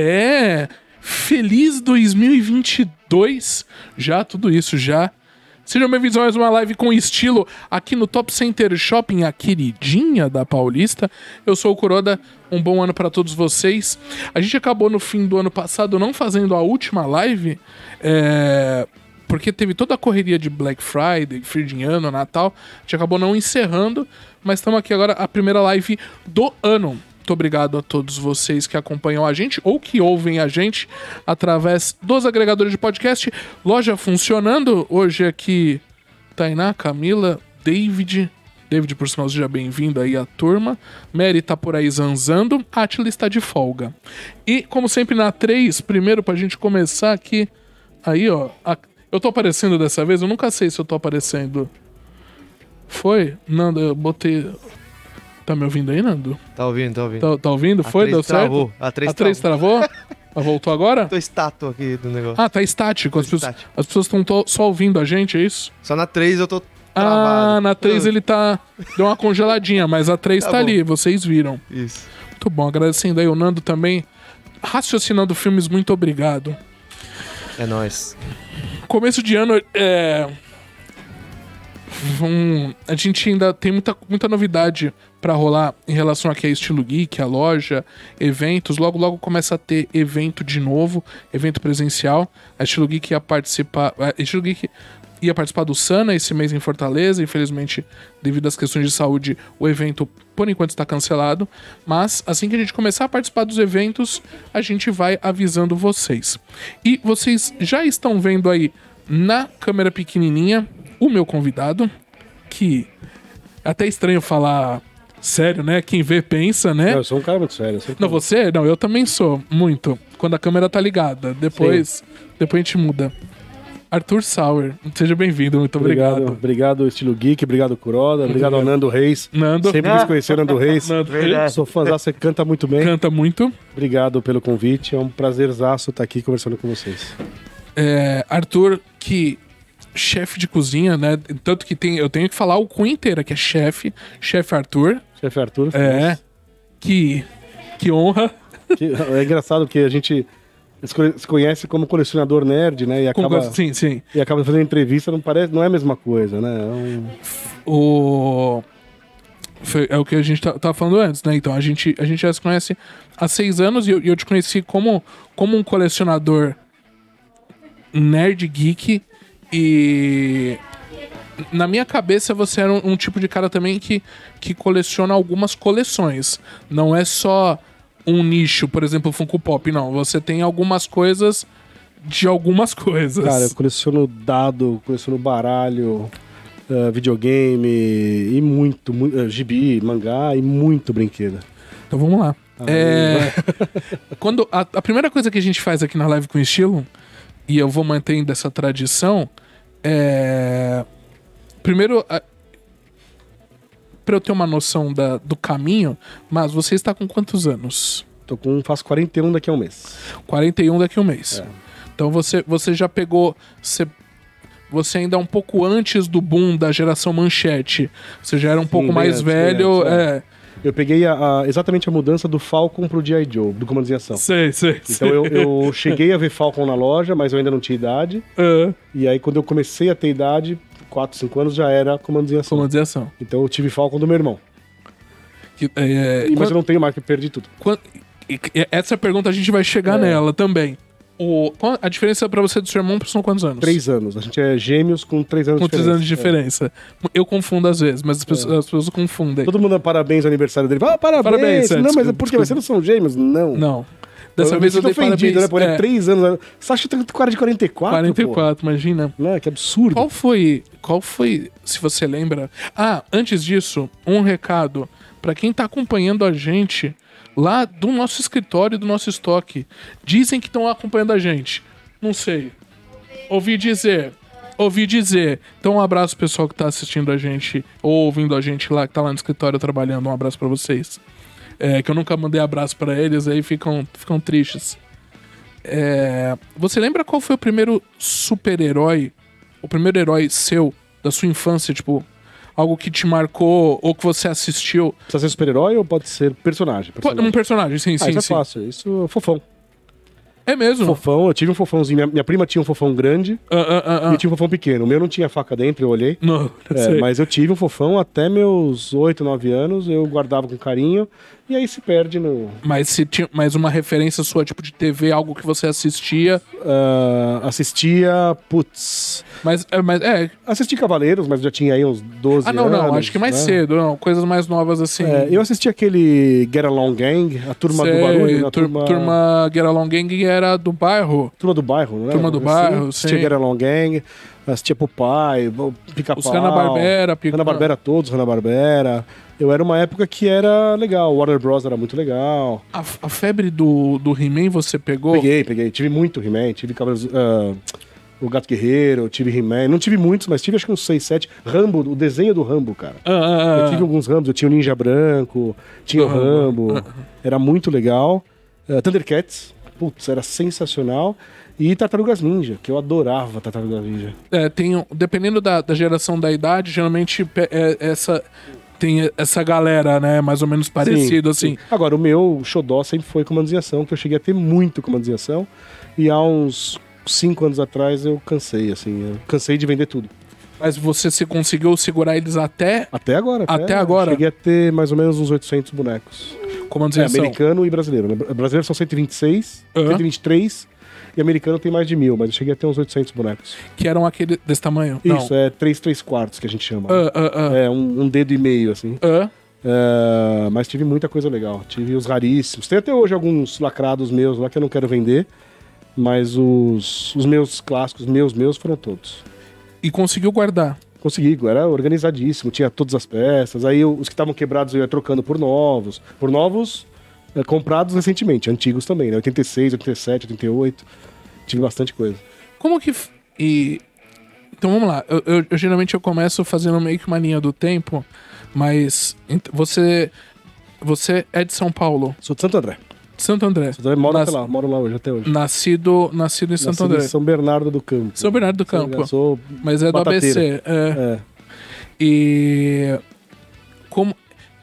É! Feliz 2022! Já, tudo isso já. Sejam bem-vindos a mais uma live com estilo aqui no Top Center Shopping, a queridinha da Paulista. Eu sou o Kuroda, um bom ano para todos vocês. A gente acabou no fim do ano passado não fazendo a última live, é, porque teve toda a correria de Black Friday, ano, Natal. A gente acabou não encerrando, mas estamos aqui agora, a primeira live do ano. Muito obrigado a todos vocês que acompanham a gente ou que ouvem a gente através dos agregadores de podcast. Loja funcionando. Hoje aqui, Tainá, Camila, David. David, por sinal, seja bem-vindo aí à turma. Mary tá por aí zanzando. Atila está de folga. E, como sempre, na 3, primeiro pra gente começar aqui. Aí, ó. a- Eu tô aparecendo dessa vez? Eu nunca sei se eu tô aparecendo. Foi? Nando, eu botei. Tá me ouvindo aí, Nando? Tá ouvindo, tá ouvindo. Tá, tá ouvindo? Foi? Deu certo? travou, a três a 3 travou? Ela voltou agora? Tô estátua aqui do negócio. Ah, tá estático. As pessoas, as pessoas estão só ouvindo a gente, é isso? Só na 3 eu tô Ah, travado. na 3 ele tá. Deu uma congeladinha, mas a 3 tá, Tá ali, vocês viram. Isso. Muito bom, agradecendo aí o Nando também. Raciocinando filmes, muito obrigado. É nóis. Começo de ano, é. Hum, a gente ainda tem muita, muita novidade pra rolar em relação aqui a Estilo Geek, a loja, eventos. Logo, logo começa a ter evento de novo, evento presencial. A Estilo Geek ia participar. A Estilo Geek ia participar do Sana esse mês em Fortaleza. Infelizmente, devido às questões de saúde, o evento por enquanto está cancelado. Mas assim que a gente começar a participar dos eventos, a gente vai avisando vocês. E vocês já estão vendo aí na câmera pequenininha o meu convidado, que até estranho falar sério, né? Quem vê pensa, né? Eu sou um cara muito sério. Não, cara- você? Não, eu também sou, muito. Quando a câmera tá ligada. Depois, depois a gente muda. Arthur Sauer, seja bem-vindo, muito obrigado. Obrigado, obrigado, Estilo Geek, obrigado, Kuroda, obrigado ao Nando Reis. Nando, Sempre quis conhecer o Nando Reis. Nando Verdade. Sou fãzão, você canta muito bem. canta muito. Obrigado pelo convite, é um prazerzaço estar aqui conversando com vocês. É, Arthur, que chefe de cozinha, né? Tanto que tem, eu tenho que falar o cunho inteiro, que é chefe, chefe Arthur. Chefe Arthur. É. Que, que honra. que- é engraçado porque a gente se conhe- se conhece como colecionador nerd, né? E acaba, Sim, sim. e acaba fazendo entrevista, não, parece, não é a mesma coisa, né? É um- O. foi- é o que a gente tá, tava falando antes, né? Então, a gente, a gente já se conhece há seis anos e eu, e eu te conheci como, como um colecionador nerd geek e. Na minha cabeça, você era um, um tipo de cara também que, que coleciona algumas coleções. Não é só um nicho, por exemplo, Funko Pop, não. Você tem algumas coisas de algumas coisas. Cara, eu coleciono dado, coleciono baralho, eh, videogame e muito, muito eh, gibi, mangá e muito brinquedo. Então vamos lá. É, quando a, a primeira coisa que a gente faz aqui na live com estilo, e eu vou mantendo essa tradição, é. Primeiro, a, pra eu ter uma noção da, do caminho, mas você está com quantos anos? Tô com, faço 41 daqui a um mês. 41 daqui a um mês. Então você, você já pegou. Você, você ainda é um pouco antes do boom da geração manchete. Você já era um pouco bem mais antes, velho. antes, é. Eu peguei a- a- exatamente a mudança do Falcon pro G.I. Joe, do Comando em Ação. Sei, sei. Então eu, eu cheguei a ver Falcon na loja, mas eu ainda não tinha idade. É, E aí quando eu comecei a ter idade, 4, 5 anos, já era Comando em Ação. ação. Então eu tive Falcon do meu irmão. Que, é, E, mas eu não tenho mais, que perdi tudo. e- e- essa pergunta a gente vai chegar É. nela também. O, a diferença pra você do seu irmão são quantos anos? 3 anos. A gente é gêmeos com 3 anos Com de três diferença. anos de diferença. Eu confundo às vezes, mas as pessoas, as pessoas confundem. É. Todo mundo dá parabéns ao aniversário dele. Ah, parabéns! Parabéns, é, não, mas é desculpa, porque desculpa. vocês não são gêmeos? Não. Não. Dessa eu vez eu dei ofendido, parabéns. né? Por é. 3 anos. Você acha que eu tenho cara de 44? 44, imagina. Pô? Não, que absurdo. Qual foi, qual foi, se você lembra? Ah, antes disso, um recado pra quem tá acompanhando a gente lá do nosso escritório, do nosso estoque. Dizem que estão acompanhando a gente. Não sei. Ouvi dizer. Ouvi dizer. Então, um abraço pessoal que tá assistindo a gente ou ouvindo a gente lá, que tá lá no escritório trabalhando. Um abraço pra vocês. É, que eu nunca mandei abraço pra eles, aí ficam, ficam tristes. É, você lembra qual foi o primeiro super-herói, o primeiro herói seu, da sua infância, tipo, algo que te marcou ou que você assistiu? Precisa ser super-herói ou pode ser personagem? Personagem? Um personagem, sim, Ah, sim, isso sim. é fácil. Isso é fofão. É mesmo? Fofão, eu tive um fofãozinho. Minha, minha prima tinha um fofão grande ah, ah, ah. e tinha um fofão pequeno. O meu não tinha faca dentro, eu olhei. Não, não É, sei. mas eu tive um fofão até meus 8, 9 anos, eu guardava com carinho, e aí se perde no. Mas se tinha mais uma referência sua, tipo de TV, algo que você assistia. ah, assistia. Putz. Mas é, mas, é. Assisti Cavaleiros, mas já tinha aí uns 12 Ah, não, anos. não. Acho que mais né? cedo, não. Coisas mais novas assim. É, eu assisti aquele Get Along Gang, a turma Sei, do barulho, a tur- turma, turma Get Along Gang era do bairro. turma do bairro, né? Turma do Assim, bairro, Assistia sim. Get Along Gang, assistia Popeye, Pica-Pau. Os Hanna-Barbera, Pica- Hanna-Barbera todos, Hanna-Barbera. Eu era uma época que era legal, Warner Bros. era muito legal. A, a febre do, do He-Man você pegou? Peguei, peguei. Tive muito He-Man, tive Cavaleiros... ah, o Gato Guerreiro, tive He-Man. Não tive muitos, mas tive acho que uns 6, 7. Rambo, o desenho do Rambo, cara. Ah, ah, Eu ah. tive alguns Rambos, eu tinha o Ninja Branco, tinha o Rambo, era muito legal. Eh, Thundercats, putz, era sensacional. E Tartarugas Ninja, que eu adorava Tartarugas Ninja. É, tem, dependendo da, da geração da idade, geralmente é, essa, tem essa galera, né? Mais ou menos parecido, assim. sim. Agora, o meu xodó sempre foi comandos em ação, que eu cheguei a ter muito comandos em ação. E há uns 5 anos atrás eu cansei, assim, eu cansei de vender tudo. Mas você se conseguiu segurar eles até Até agora. Até agora? Cheguei a ter mais ou menos uns 800 bonecos. comandos em É, ação. americano e brasileiro. né? Brasileiro são 126, Aham. 123. E americano tem mais de mil, mas eu cheguei a ter uns 800 bonecos. Que eram aquele desse tamanho. Isso, é 3 3 quartos que a gente chama. Ah, ah, ah. É, um, um dedo e meio, assim. É, mas tive muita coisa legal. Tive os raríssimos. Tem até hoje alguns lacrados meus lá que eu não quero vender. Mas os, os meus clássicos, meus, meus, foram todos. e conseguiu guardar. Consegui, era organizadíssimo, tinha todas as peças. Aí eu- os que estavam quebrados eu ia trocando por novos. Por novos é, comprados recentemente, antigos também, né? 86, 87, 88. Tive bastante coisa. Como que. E. Então vamos lá. Eu, eu- eu, geralmente eu começo fazendo meio que uma linha do tempo, mas você. Você é de São Paulo, Sou de Santo André. Santo André. Santo André moro Nas- até lá, moro lá hoje, até hoje. Nascido, nascido em Santo Nasci em André. São Bernardo do Campo. São Bernardo do Campo. Sou, Mas é do Batateira. ABC. É. é, E. Como.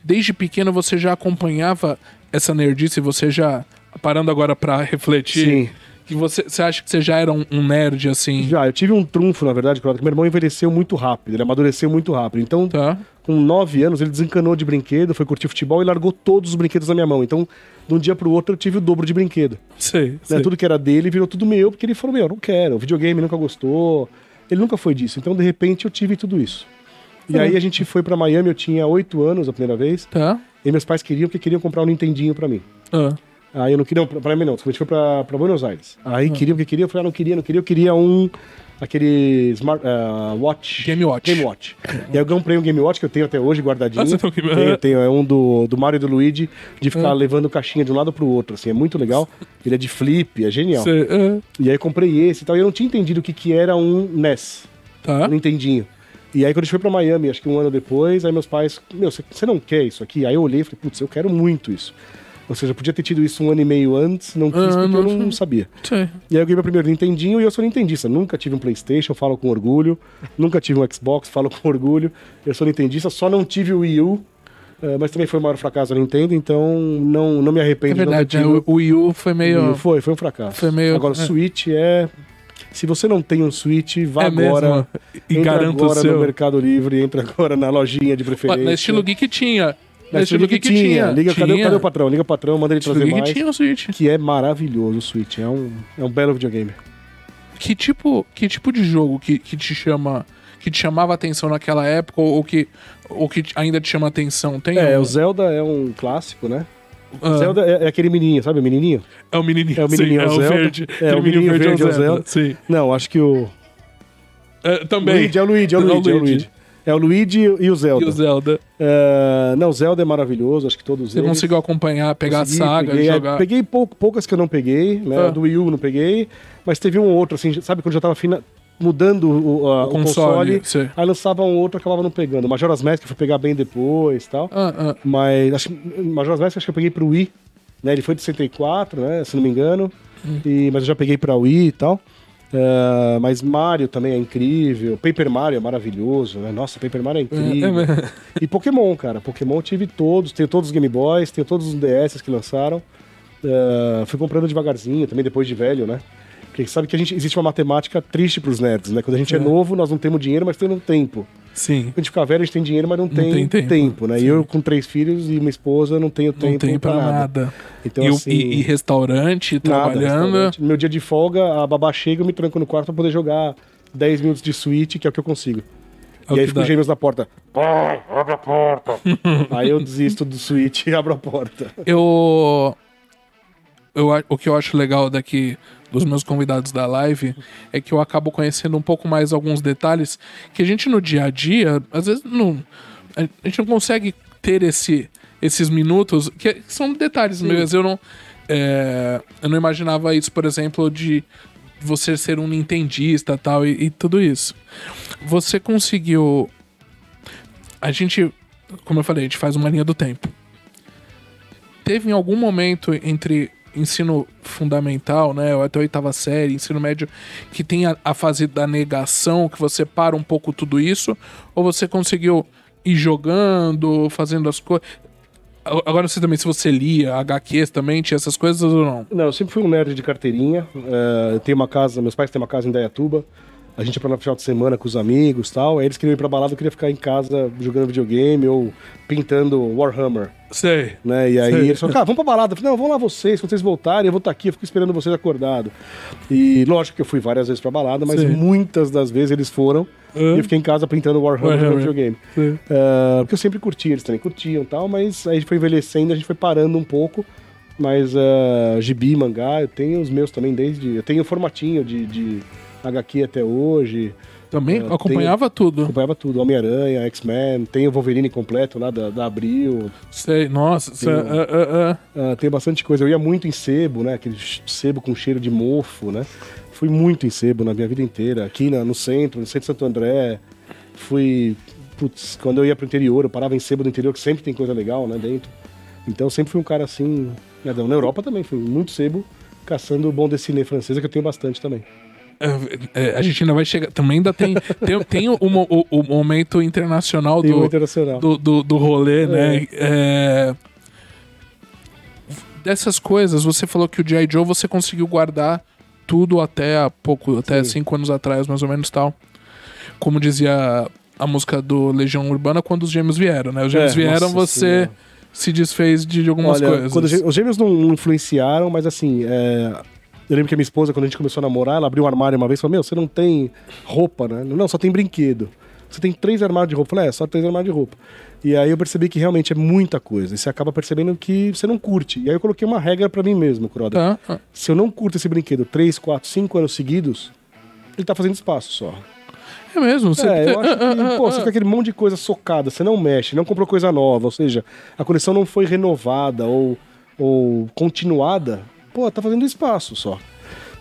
Desde pequeno você já acompanhava essa nerdice, você já. Parando agora pra refletir. sim. Que você, você acha que você já era um, um nerd assim? Já, eu tive um trunfo, na verdade, porque meu irmão envelheceu muito rápido, ele amadureceu muito rápido. Então, Tá? com 9 anos, ele desencanou de brinquedo, foi curtir futebol e largou todos os brinquedos na minha mão. Então, de um dia pro outro, eu tive o dobro de brinquedo. Sei. Né? sei. Tudo que era dele virou tudo meu, porque ele falou: Meu, não quero. O videogame nunca gostou. Ele nunca foi disso. Então, de repente, eu tive tudo isso. E Uhum. aí a gente foi pra Miami, eu tinha 8 anos a primeira vez, Tá? E meus pais queriam porque queriam comprar um Nintendinho pra mim. Ah. Aí eu não queria, pra, pra mim não, a gente foi pra, pra Buenos Aires. Aí queria porque queria, eu falei, ah, não queria, não queria, eu queria um, aquele Smart, ah, Watch. Game Watch. Game Watch. E aí eu comprei um Game Watch que eu tenho até hoje guardadinho. Ah, você tem um Game- tenho, tenho, é um do, do Mario e do Luigi, de ficar levando caixinha de um lado pro outro, assim, é muito legal. Ele é de flip, é genial. Sei, ah. E aí eu comprei esse e tal, e eu não tinha entendido o que que era um NES, Tá? um Nintendinho. E aí quando a gente foi pra Miami, acho que um ano depois, aí meus pais, meu, você- não quer isso aqui? Aí eu olhei e falei, putz, eu quero muito isso. Ou seja, eu podia ter tido isso um ano e meio antes, não quis Ah, porque não- eu não sabia. Sei. E aí eu ganhei meu primeiro Nintendinho e eu sou nintendista. Nunca tive um Playstation, falo com orgulho. Nunca tive um Xbox, falo com orgulho. Eu sou nintendista, só não tive o Wii U. eh, mas também foi o maior fracasso da Nintendo, então não, não me É arrependo verdade, de né? não ter tido o Wii U foi o Wii meio. U. Foi, foi um fracasso. Foi meio- Agora, o é. Switch é... Se você não tem um Switch, vá É mesmo? agora. E entra garanto o agora seu. no Mercado Livre, entra agora na lojinha de preferência. Na estilo Geek tinha. Na Estilo Geek tinha. Liga, Cadê, tinha. cadê o patrão? Liga o patrão, manda ele Estilo trazer Geek mais. tinha o Switch. Que é maravilhoso o Switch. É um, é um belo videogame. Que tipo, que tipo de jogo que, que te chama. Que te chamava atenção naquela época, ou, ou que, ou que ainda te chama atenção? Tem É, um- o Zelda é um clássico, né? Ah, Zelda é, é aquele menininho, sabe o menininho? é o menininho, é o menininho, sim, é o Zelda. verde. É, o menininho verde é o Zelda. Sim. Não, acho que o... É, também. Luigi, é o Luigi, é o É Luigi, é o Luigi. É o Luigi e o Zelda. E o Zelda. É, não, o Zelda é maravilhoso, acho que todos Você eles. conseguiu acompanhar, pegar Consegui, a saga peguei, e é, jogar. peguei pou- poucas que eu não peguei, né? Ah. Do Wii U não peguei, mas teve um ou outro, assim, sabe quando já tava fina- mudando o, a- O o console, aí lançava um outro e acabava não pegando. Majora's Mask eu fui pegar bem depois e tal. Ah, ah. Mas acho, Majora's Mask acho que eu peguei pro Wii, né? Ele foi de 64, né? Se não me engano. Hum. E, mas eu já peguei pra Wii e tal. É, mas Mario também é incrível. Paper Mario é maravilhoso, né? Nossa, Paper Mario é incrível. É, é mesmo. E Pokémon, cara. Pokémon eu tive todos, tenho todos os Game Boys, tenho todos os DS que lançaram. eh, fui comprando devagarzinho, também depois de velho, né? Porque sabe que a gente, existe uma matemática triste pros nerds, né? Quando a gente é, É. novo, nós não temos dinheiro, mas temos tempo. Sim. Quando a gente fica velho, a gente tem dinheiro, mas não, tem, tem tempo. tempo, né? sim. E eu, com três filhos e uma esposa, não tenho tempo, Não tem pra nada. Então, e, assim, e- e restaurante, nada, trabalhando. restaurante. No meu dia de folga, a babá chega, eu me tranco no quarto pra poder jogar 10 minutos de Switch, que é o que eu consigo. É e aí fica os dá. gêmeos na porta. Pai, abre a porta. aí eu desisto do Switch e abro a porta. Eu, eu. O que eu acho legal daqui dos meus convidados da live é que eu acabo conhecendo um pouco mais alguns detalhes que a gente no dia a dia, às vezes não. A gente não consegue ter esse, esses minutos, que são detalhes meus. Eu não. é, eu não imaginava isso, por exemplo, de você ser um nintendista tal, e, e tudo isso. Você conseguiu. A gente, como eu falei, a gente faz uma linha do tempo teve em algum momento entre ensino fundamental, né, ou até oitava série, ensino médio, que tem a, a fase da negação, que você para um pouco tudo isso, ou você conseguiu ir jogando, fazendo as coisas. Agora sei também se você lia HQs também, tinha essas coisas ou não. Não, eu sempre fui um nerd de carteirinha. Eu tenho uma casa, meus pais têm uma casa em Dayatuba. A gente ia pra lá no final de semana com os amigos e tal. Aí eles queriam ir pra balada, eu queria ficar em casa jogando videogame ou pintando Warhammer. Sei. Né? E aí Sei. eles falaram, cara, vamos pra balada. Eu falei, não, vão lá vocês, quando vocês voltarem, eu vou estar aqui, eu fico esperando vocês acordados. E lógico que eu fui várias vezes pra balada, mas Sim. muitas das vezes eles foram Hã? e eu fiquei em casa pintando Warhammer, Warhammer. jogando videogame. É, porque eu sempre curti, eles também curtiam e tal, mas aí a gente foi envelhecendo, a gente foi parando um pouco. Mas é, gibi, mangá, eu tenho os meus também desde. Eu tenho o formatinho de, de HQ até hoje. Também É, acompanhava tudo. Acompanhava tudo, Homem-Aranha, X-Men, tem o Wolverine completo lá da, da Abril. Sei, nossa, sei, Tem ah. Ah, tem bastante coisa. Eu ia muito em sebo, né? Aquele sebo com cheiro de mofo, né? Fui muito em sebo na minha vida inteira. Aqui na- no centro, no centro de Santo André. Fui. Putz, quando eu ia pro interior, eu parava em sebo do interior, que sempre tem coisa legal, né? Dentro. Então eu sempre fui um cara assim. Nadão. Na Europa também, fui muito sebo, caçando bom dessiné francesa, que eu tenho bastante também. É, é, a gente ainda vai chegar. Também ainda tem, tem, tem o, o- o momento internacional Tem do, internacional. do, do, do rolê, né? É, Dessas coisas, você falou que o G.I. Joe você conseguiu guardar tudo até há pouco, até Sim. cinco anos atrás, mais ou menos tal. Como dizia a música do Legião Urbana, quando os gêmeos vieram, né? Os gêmeos É, vieram, você Senhora. se desfez de algumas Olha, coisas. quando os gê- os gêmeos não não influenciaram, mas assim, é, eu lembro que a minha esposa, quando a gente começou a namorar, ela abriu um armário uma vez e falou: Meu, você não tem roupa, né? Não, só tem brinquedo. Você tem três armários de roupa. Eu falei: É, só três armários de roupa. E aí eu percebi que realmente é muita coisa. E você acaba percebendo que você não curte. E aí eu coloquei uma regra pra mim mesmo, Croda. Tá? Ah, Se eu não curto esse brinquedo três, quatro, cinco anos seguidos, ele tá fazendo espaço só. É mesmo? Você É, eu acho Ah, ah, que, ah, pô, ah. você fica aquele monte de coisa socada, você não mexe, não comprou coisa nova, ou seja, a coleção não foi renovada ou, ou continuada, pô, tá fazendo espaço só.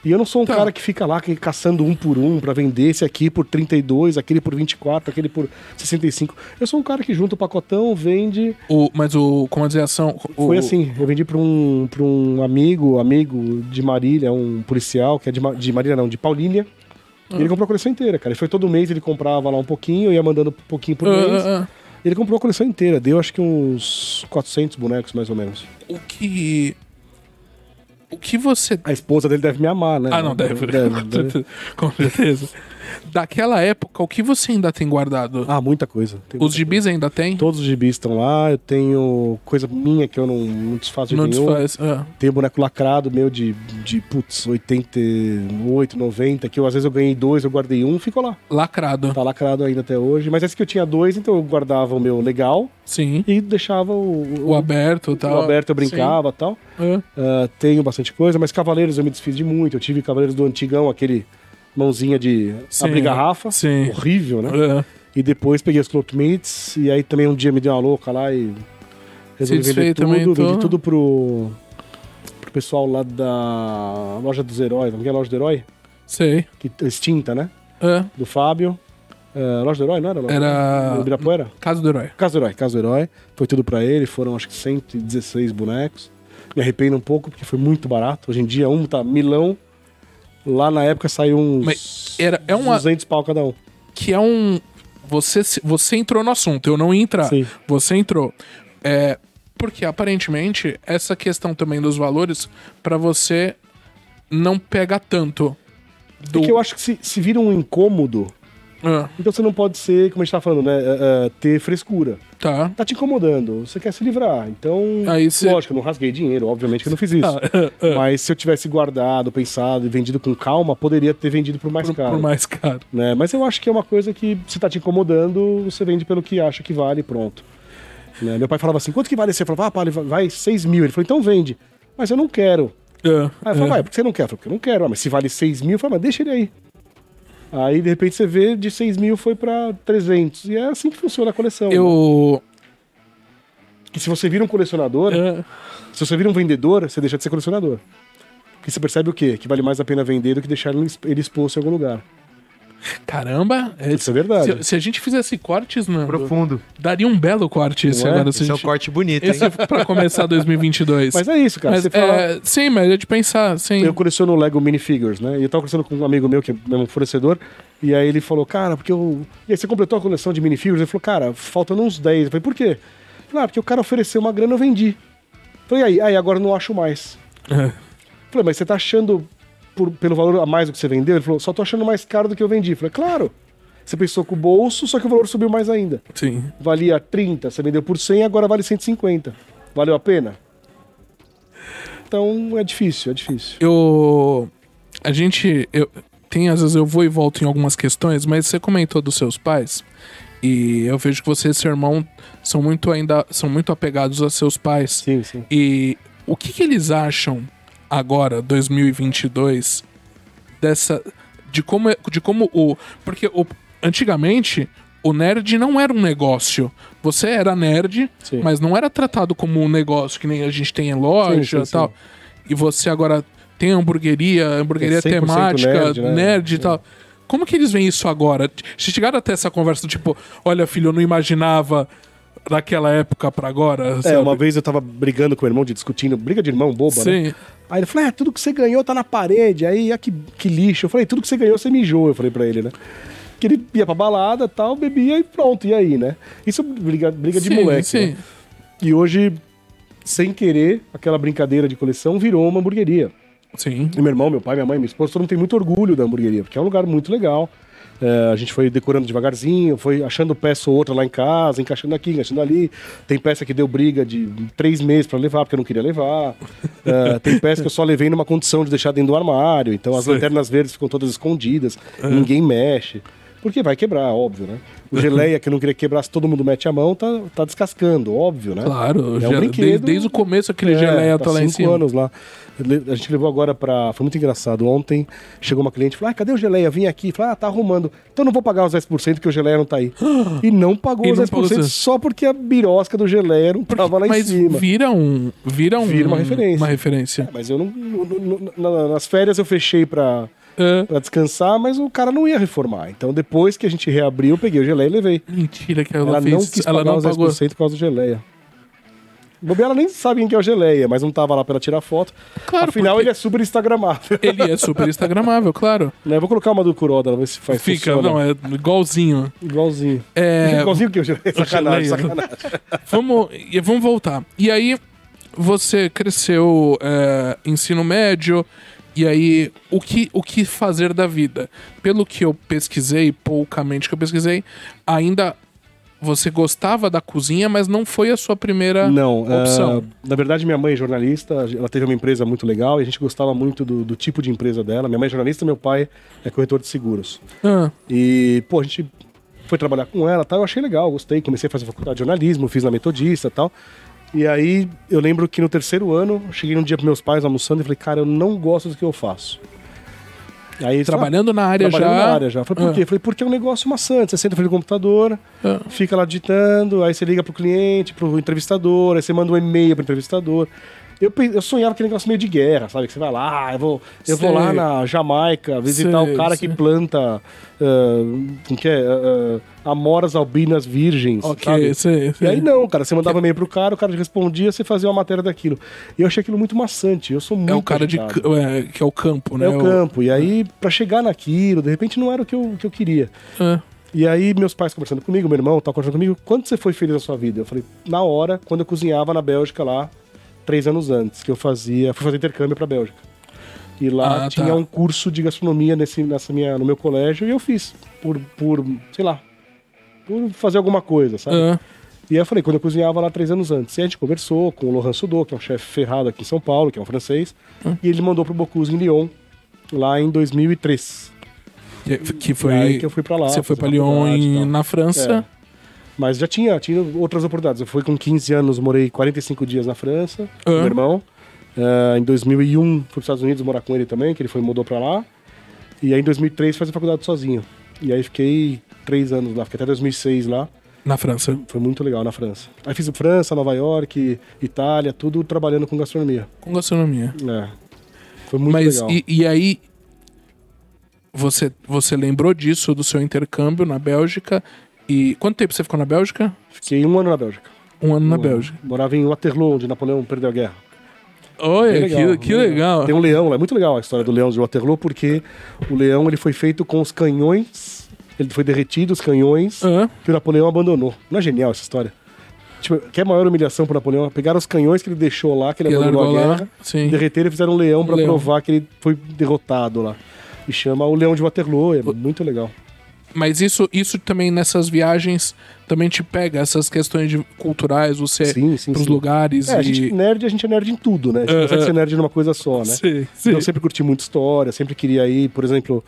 E eu não sou um Tá. cara que fica lá que- caçando um por um pra vender esse aqui por 32, aquele por 24, aquele por 65. Eu sou um cara que junta o pacotão, vende. O, mas o, como dizer, a ação. o- Foi assim, eu vendi pra um, pra um amigo, amigo de Marília, um policial, que é de, de Marília não, de Paulínia. E ele comprou a coleção inteira, cara. Ele foi todo mês, ele comprava lá um pouquinho, eu ia mandando um pouquinho por Ah, mês. ah, ah. Ele comprou a coleção inteira, deu acho que uns 400 bonecos, mais ou menos. O que. O que você. A esposa dele deve me amar, né? Ah, não, deve. deve, deve. com certeza. Daquela época, o que você ainda tem guardado? Ah, muita coisa. Tem Os muita gibis ainda tem? coisa. Todos os gibis estão lá, eu tenho coisa minha que eu não, não desfaço de Não nenhum. desfaz. Ah. Tenho boneco lacrado meu de, de putz, 88, 90, que eu, às vezes eu ganhei dois, eu guardei um, ficou lá. Lacrado. Tá lacrado ainda até hoje. Mas esse que eu tinha dois, então eu guardava o meu legal Sim. e deixava o, O aberto e o tal. aberto eu brincava e tal. Ah, tenho bastante coisa, mas Cavaleiros eu me desfiz de muito. Eu tive Cavaleiros do Antigão, aquele mãozinha de Sim, abrir garrafa. sim. Horrível, né? Ah. E depois peguei os Cloakmates, e aí também um dia me deu uma louca lá e resolvi vender também tudo. tudo? Vendi tudo pro, pro pessoal lá da loja dos heróis. Como que é a loja do herói? Sei. Que, extinta, né? Ah. Do Fábio. Ah, loja do herói, não era? Era- Ibirapuera? Casa do Herói. Casa do Herói, Casa do Herói. Foi tudo pra ele, foram acho que 116 bonecos. Me arrependo um pouco porque foi muito barato. Hoje em dia um tá milão. Lá na época saiu uns Mas era- é uma- 200 pau cada um. Que é um. Você, você entrou no assunto, eu não ia entrar. Sim. Você entrou. É, porque aparentemente essa questão também dos valores, pra você, não pega tanto. Do... Porque eu acho que se, se vira um incômodo, Ah, então você não pode ser, como a gente tá falando, né? é, ter frescura. tá. Tá te incomodando, você quer se livrar. Então, Aí você- lógico, eu não rasguei dinheiro, obviamente que eu não fiz isso. Ah, Mas se eu tivesse guardado, pensado e vendido com calma, poderia ter vendido por mais por, caro. por mais caro. né? Mas eu acho que é uma coisa que se tá te incomodando, você vende pelo que acha que vale e pronto. Né? Meu pai falava assim, quanto que vale? Você falava, ah, vai 6 mil. Ele falou, então vende. Mas eu não quero. É, Aí eu falei, é. vai, por que você não quer? Eu falei, porque eu não quero. Ah, mas se vale 6 mil, eu falei, mas deixa ele aí. Aí, de repente, você vê, de 6 mil foi pra 300. E é assim que funciona a coleção. né? Eu. Que se você vira um colecionador, é, se você vira um vendedor, você deixa de ser colecionador. Porque você percebe o quê? Que vale mais a pena vender do que deixar ele exposto em algum lugar. Caramba, é- Isso é verdade. se, se a gente fizesse cortes, Nando, Profundo. daria um belo corte esse Não é? agora. Se Esse a é um gente... corte bonito, hein? Esse é pra começar 2022. Mas é isso, cara. Mas, você fala, é, sim, mas é de pensar, sim. Eu coleciono Lego minifigures, né? E eu tava conversando com um amigo meu, que é meu fornecedor, e aí ele falou, cara, porque eu. E aí você completou a coleção de minifigures? Ele falou, cara, faltando uns 10. Eu falei, por quê? Ele falou, ah, porque o cara ofereceu uma grana, eu vendi. Eu falei, e aí? Aí agora eu não acho mais. É. Eu falei, mas você tá achando por- pelo valor a mais do que você vendeu? Ele falou, só tô achando mais caro do que eu vendi. Eu falei, claro. Você pensou com o bolso, só que o valor subiu mais ainda. Sim. Valia 30, você vendeu por 100, agora vale 150. Valeu a pena? Então é difícil, é difícil. Eu. A gente. Eu, tem, às vezes eu vou e volto em algumas questões, mas você comentou dos seus pais. E eu vejo que você e seu irmão são muito ainda. são muito apegados a seus pais. Sim, sim. E o que, que eles acham agora, 2022, dessa. De como, é- de como o. Porque o, antigamente o nerd não era um negócio. Você era nerd, Sim. mas não era tratado como um negócio que nem a gente tem em loja Sim, sim, e tal. E você agora tem hamburgueria, hamburgueria É 100% temática, nerd, nerd, né? e tal. Como que eles veem isso agora? Vocês chegaram até essa conversa do tipo, olha, filho, eu não imaginava daquela época pra agora. É, sabe? uma vez eu tava brigando com o irmão, de discutindo, briga de irmão boba, né? Sim. Aí ele falou: é, tudo que você ganhou tá na parede, aí, ah, que, que lixo. Eu falei: tudo que você ganhou você mijou, eu falei pra ele, né? Que ele ia pra balada tal, bebia e pronto, e aí, né? Isso é briga, briga de Sim, moleque. sim. né? E hoje, sem querer, aquela brincadeira de coleção virou uma hamburgueria. Sim. E meu irmão, meu pai, minha mãe, minha esposa, todo mundo tem muito orgulho da hamburgueria, porque é um lugar muito legal. É, a gente foi decorando devagarzinho, foi achando peça ou outra lá em casa, encaixando aqui, encaixando ali. Tem peça que deu briga de três meses pra levar, porque eu não queria levar. É, tem peça que eu só levei numa condição de deixar dentro do armário. Então as Sei. lanternas verdes ficam todas escondidas, ninguém mexe. Porque vai quebrar, óbvio, né? O geleia que eu não queria quebrar, se todo mundo mete a mão, tá, tá descascando, óbvio, né? Claro, É já- um brinquedo. desde, desde o começo aquele É, geleia tá tá lá em cinco cima. anos lá. A gente levou agora pra. Foi muito engraçado. Ontem chegou uma cliente e falou: ah, cadê o geleia? Vim aqui. Falei, ah, tá arrumando. Então não vou pagar os 10% que o geleia não tá aí. e não pagou E os não 10% pagou só porque a birosca do geleia não tava lá em Mas cima. vira um. Vira um. Vira uma referência. Uma referência. Mas eu não. na- nas férias eu fechei pra, É. pra descansar, mas o cara não ia reformar. Então depois que a gente reabriu, eu peguei o geleia e levei. Mentira que ela, Ela, fez. não quis ela pagar não os pagou. 10% por causa do geleia. Bobear, ela nem sabe quem que é o geleia, mas não tava lá pra ela tirar foto. Claro, Afinal, ele é super instagramável. Ele é super instagramável, claro. Né, Vou colocar uma do Kuroda, ver se faz Fica, funciona. não, é igualzinho. Igualzinho. É, Igualzinho que o geleia. Sacanagem, geleia. sacanagem. vamos, e vamos voltar. E aí, você cresceu é, ensino médio, e aí, o que, o que fazer da vida? Pelo que eu pesquisei, poucamente que eu pesquisei, ainda você gostava da cozinha, mas não foi a sua primeira Não, opção. ah, na verdade, minha mãe é jornalista, ela teve uma empresa muito legal e a gente gostava muito do, do tipo de empresa dela. Minha mãe é jornalista, meu pai é corretor de seguros. Ah, E, pô, a gente foi trabalhar com ela, tal, eu achei legal, gostei, comecei a fazer faculdade de jornalismo, fiz na Metodista e tal. E aí, eu lembro que no terceiro ano, cheguei um dia pros meus pais almoçando e falei, cara, eu não gosto do que eu faço. E aí, trabalhando na área trabalhando já. na área já. Eu Falei, por Ah. quê? Falei, porque é um negócio maçante. Você senta frente do computador, Ah. fica lá digitando, aí você liga pro cliente, pro entrevistador, aí você manda um e-mail pro entrevistador. Eu, eu sonhava aquele negócio meio de guerra, sabe? Que você vai lá, eu vou, eu vou lá na Jamaica visitar Sei, o cara sei. que planta ah, como que é? Ah, ah, amoras albinas virgens. Ok, sei, E aí não, cara, você mandava e-mail pro cara, o cara respondia, você fazia uma matéria daquilo. E eu achei aquilo muito maçante. Eu sou muito É o cara de, agitado. ca- é, que é o campo, né? É o campo. E aí, pra chegar naquilo, de repente não era o que eu, que eu queria. É. E aí, meus pais conversando comigo, meu irmão, tal, conversando comigo, quando você foi feliz na sua vida? Eu falei, na hora, quando eu cozinhava na Bélgica lá, três anos antes, que eu fazia, fui fazer intercâmbio pra Bélgica. E lá Ah, tá. tinha um curso de gastronomia nesse, nessa minha, no meu colégio e eu fiz, por, por, sei lá, por fazer alguma coisa, sabe? Ah, E aí eu falei, quando eu cozinhava lá três anos antes. E a gente conversou com o Laurent Sudot, que é um chefe ferrado aqui em São Paulo, que é um francês, e ele mandou pro Bocuse em Lyon, lá em 2003. que- foi. que eu fui pra lá. você foi pra Lyon em- na França. Mas já tinha, tinha outras oportunidades. Eu fui com 15 anos, morei 45 dias na França, com meu irmão. Eh, em 2001 fui para os Estados Unidos morar com ele também, que ele foi mudou para lá. E aí em 2003 fazer faculdade sozinho. E aí fiquei três anos lá, fiquei até 2006 lá. Na França. Foi muito legal na França. Aí fiz França, Nova York, Itália, tudo trabalhando com gastronomia. Com gastronomia. É. Foi muito Mas legal. e, e aí você você lembrou disso do seu intercâmbio na Bélgica e quanto tempo você ficou na Bélgica? Fiquei um ano na Bélgica. Um ano na Um ano. Bélgica. Morava em Waterloo, onde Napoleão perdeu a guerra. Olha, que, legal, que bem legal. Tem um leão lá, é muito legal a história do leão de Waterloo, porque o leão ele foi feito com os canhões, ele foi derretido, os canhões, Ah, que o Napoleão abandonou. Não é genial essa história? Tipo, que é a maior humilhação pro Napoleão? Pegaram os canhões que ele deixou lá, que ele que abandonou a lá. guerra, Sim. derreteram e fizeram um leão leão. provar que ele foi derrotado lá. E chama o Leão de Waterloo, é muito legal. Mas isso, isso também nessas viagens também te pega essas questões de culturais, você Sim, sim, pros sim. lugares É, a e gente nerd, a gente é nerd em tudo, né? A gente É, não consegue é. ser nerd numa coisa só, né? Sim, sim. Eu sempre curti muito história, sempre queria ir, por exemplo,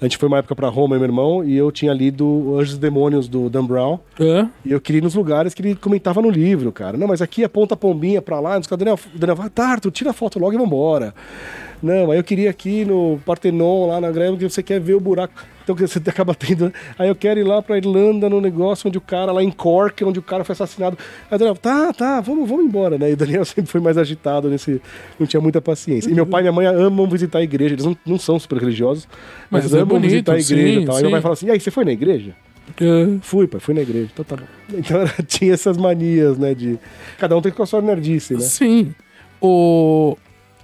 a gente foi uma época pra Roma, eu e meu irmão, e eu tinha lido Anjos e Demônios do Dan Brown, Hã? e eu queria ir nos lugares que ele comentava no livro, cara. Não, mas aqui aponta a pombinha pra lá, nos Daniel, Daniel vai, tá, Arthur, tira a foto logo e vambora. Não, aí eu queria aqui no Partenon, lá na Greve, que você quer ver o buraco. Então você acaba tendo. Aí eu quero ir lá pra Irlanda, no negócio onde o cara, lá em Cork, onde o cara foi assassinado. Aí o Daniel, tá, tá, vamos, vamos embora, né? E o Daniel sempre foi mais agitado nesse. Não tinha muita paciência. E meu pai e minha mãe amam visitar a igreja. Eles não, não são super religiosos, mas, Mas é amam bonito, visitar a igreja sim, e tal. Aí meu pai fala assim: e aí, você foi na igreja? Hã? Fui, pai, fui na igreja. Então tá bom. Então tinha essas manias, né? De. Cada um tem com a sua nerdice, né? Sim. O...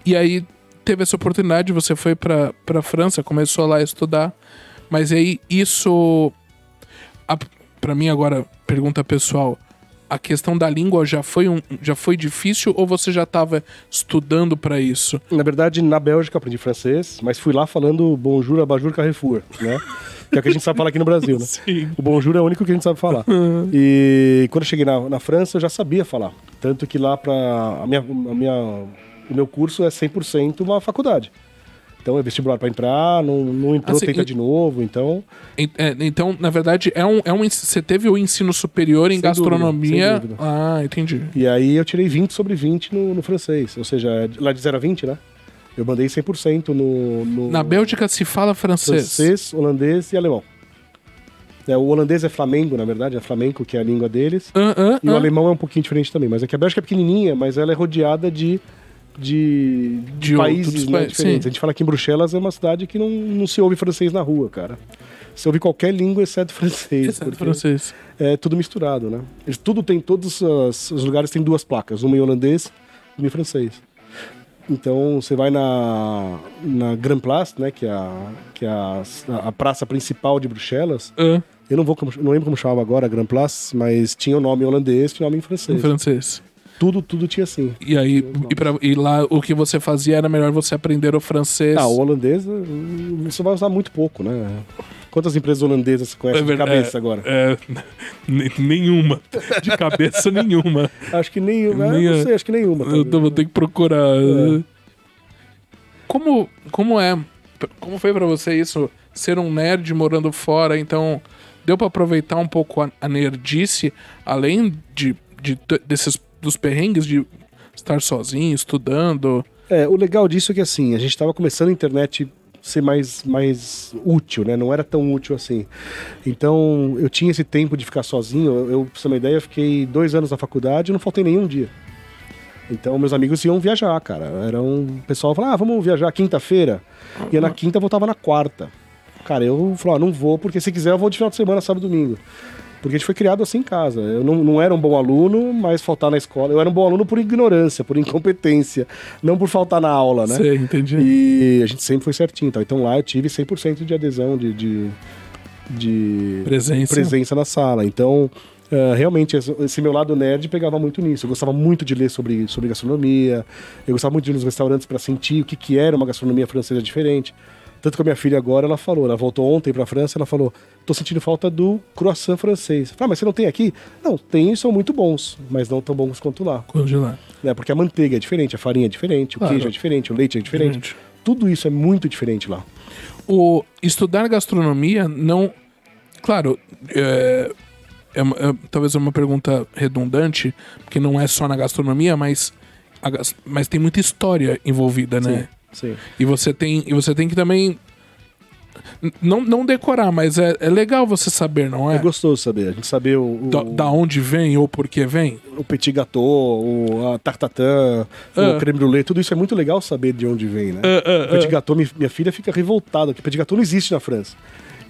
E aí teve essa oportunidade, você foi pra, pra França, começou lá a estudar. Mas aí isso. A, pra mim agora, pergunta pessoal. A questão da língua já foi, um, já foi difícil ou você já estava estudando pra isso? Na verdade, na Bélgica aprendi francês, mas fui lá falando bonjour, abajur, carrefour, né? Que é o que a gente sabe falar aqui no Brasil, né? Sim. O bonjour é o único que a gente sabe falar. E quando eu cheguei na, na França, eu já sabia falar. Tanto que lá para a minha, a minha, o meu curso é 100% uma faculdade. Então é vestibular para entrar, não, não entrou, Assim, tenta e- de novo. Então, En- é, então, na verdade, é um, é um. Você teve o ensino superior em Sem gastronomia. dúvida. Ah, entendi. e aí eu tirei 20 sobre 20 no, no francês. Ou seja, lá de 0 a 20, né? Eu mandei 100% no, no Na Bélgica se fala francês. francês, holandês e alemão. É, o holandês é flamengo, na verdade, é flamenco, que é a língua deles. Ah, ah, E o ah. alemão é um pouquinho diferente também. Mas é que a Bélgica é pequenininha, mas ela é rodeada de, de, De países né, diferentes. sim. A gente fala que em Bruxelas é uma cidade que não, não se ouve francês na rua, cara. Se ouve qualquer língua exceto francês. Exceto francês. É tudo misturado, né? Eles, tudo tem, todos os, os lugares têm duas placas, uma em holandês e uma em francês. Então você vai na, na Grand Place, né, que é, a, que é a, a praça principal de Bruxelas. Eu não vou não lembro como chamava agora a Grand Place, mas tinha o nome em holandês, tinha o nome em em francês. Tudo, tudo tinha assim. E aí, e, pra- e lá o que você fazia era melhor você aprender o francês. Ah, o holandês eh, você vai usar muito pouco, né? Quantas empresas holandesas você conhece de verdade, cabeça agora? É, n- nenhuma. De cabeça nenhuma. Acho que nenhuma. Nem não sei, acho que nenhuma. Eu vou ter que procurar. É. Como, como é? Como foi pra você isso? Ser um nerd morando fora, então deu pra aproveitar um pouco a, a nerdice, além de, de t- desses dos perrengues de estar sozinho, estudando. É, o legal disso é que assim, a gente tava começando a internet ser mais, mais útil, né? Não era tão útil assim. Então, eu tinha esse tempo de ficar sozinho. Eu, eu, pra você ter uma ideia, eu fiquei dois anos na faculdade e não faltei nenhum dia. Então, meus amigos iam viajar, cara. Era um pessoal falava, ah, vamos viajar quinta-feira. Ia na quinta, voltava na quarta. Cara, eu falava, ah, não vou, porque se quiser eu vou de final de semana, sábado e domingo. Porque a gente foi criado assim em casa. Eu não, não era um bom aluno, mas faltar na escola. Eu era um bom aluno por ignorância, por incompetência, não por faltar na aula, né? Sei, entendi. E a gente sempre foi certinho. Então, então lá eu tive 100% de adesão, de, de, de Presença. presença na sala. Então, eh, realmente, esse- esse meu lado nerd pegava muito nisso. Eu gostava muito de ler sobre, sobre gastronomia, eu gostava muito de ir nos restaurantes para sentir o que, que era uma gastronomia francesa diferente. Tanto que a minha filha agora, ela falou, ela voltou ontem pra França, ela falou, tô sentindo falta do croissant francês. Falei, ah, mas você não tem aqui? Não, tem e são muito bons, mas não tão bons quanto lá. Congelar. Né? Porque a manteiga é diferente, a farinha é diferente, o Claro. queijo é diferente, o leite é diferente. Diferente. Tudo isso é muito diferente lá. O estudar gastronomia não. Claro, é, é é- talvez é uma pergunta redundante, porque não é só na gastronomia, mas, a mas tem muita história envolvida, né? Sim. E você tem, e você tem que também. Não, não decorar, mas é, é legal você saber, não é? É gostoso saber. A gente saber o, o, Da, da onde vem ou por que vem. o petit gâteau, o, a tartatã, Ah. o creme brulee, tudo isso é muito legal saber de onde vem, né? Ah, o petit gâteau, mi- minha filha fica revoltada, que petit gâteau não existe na França.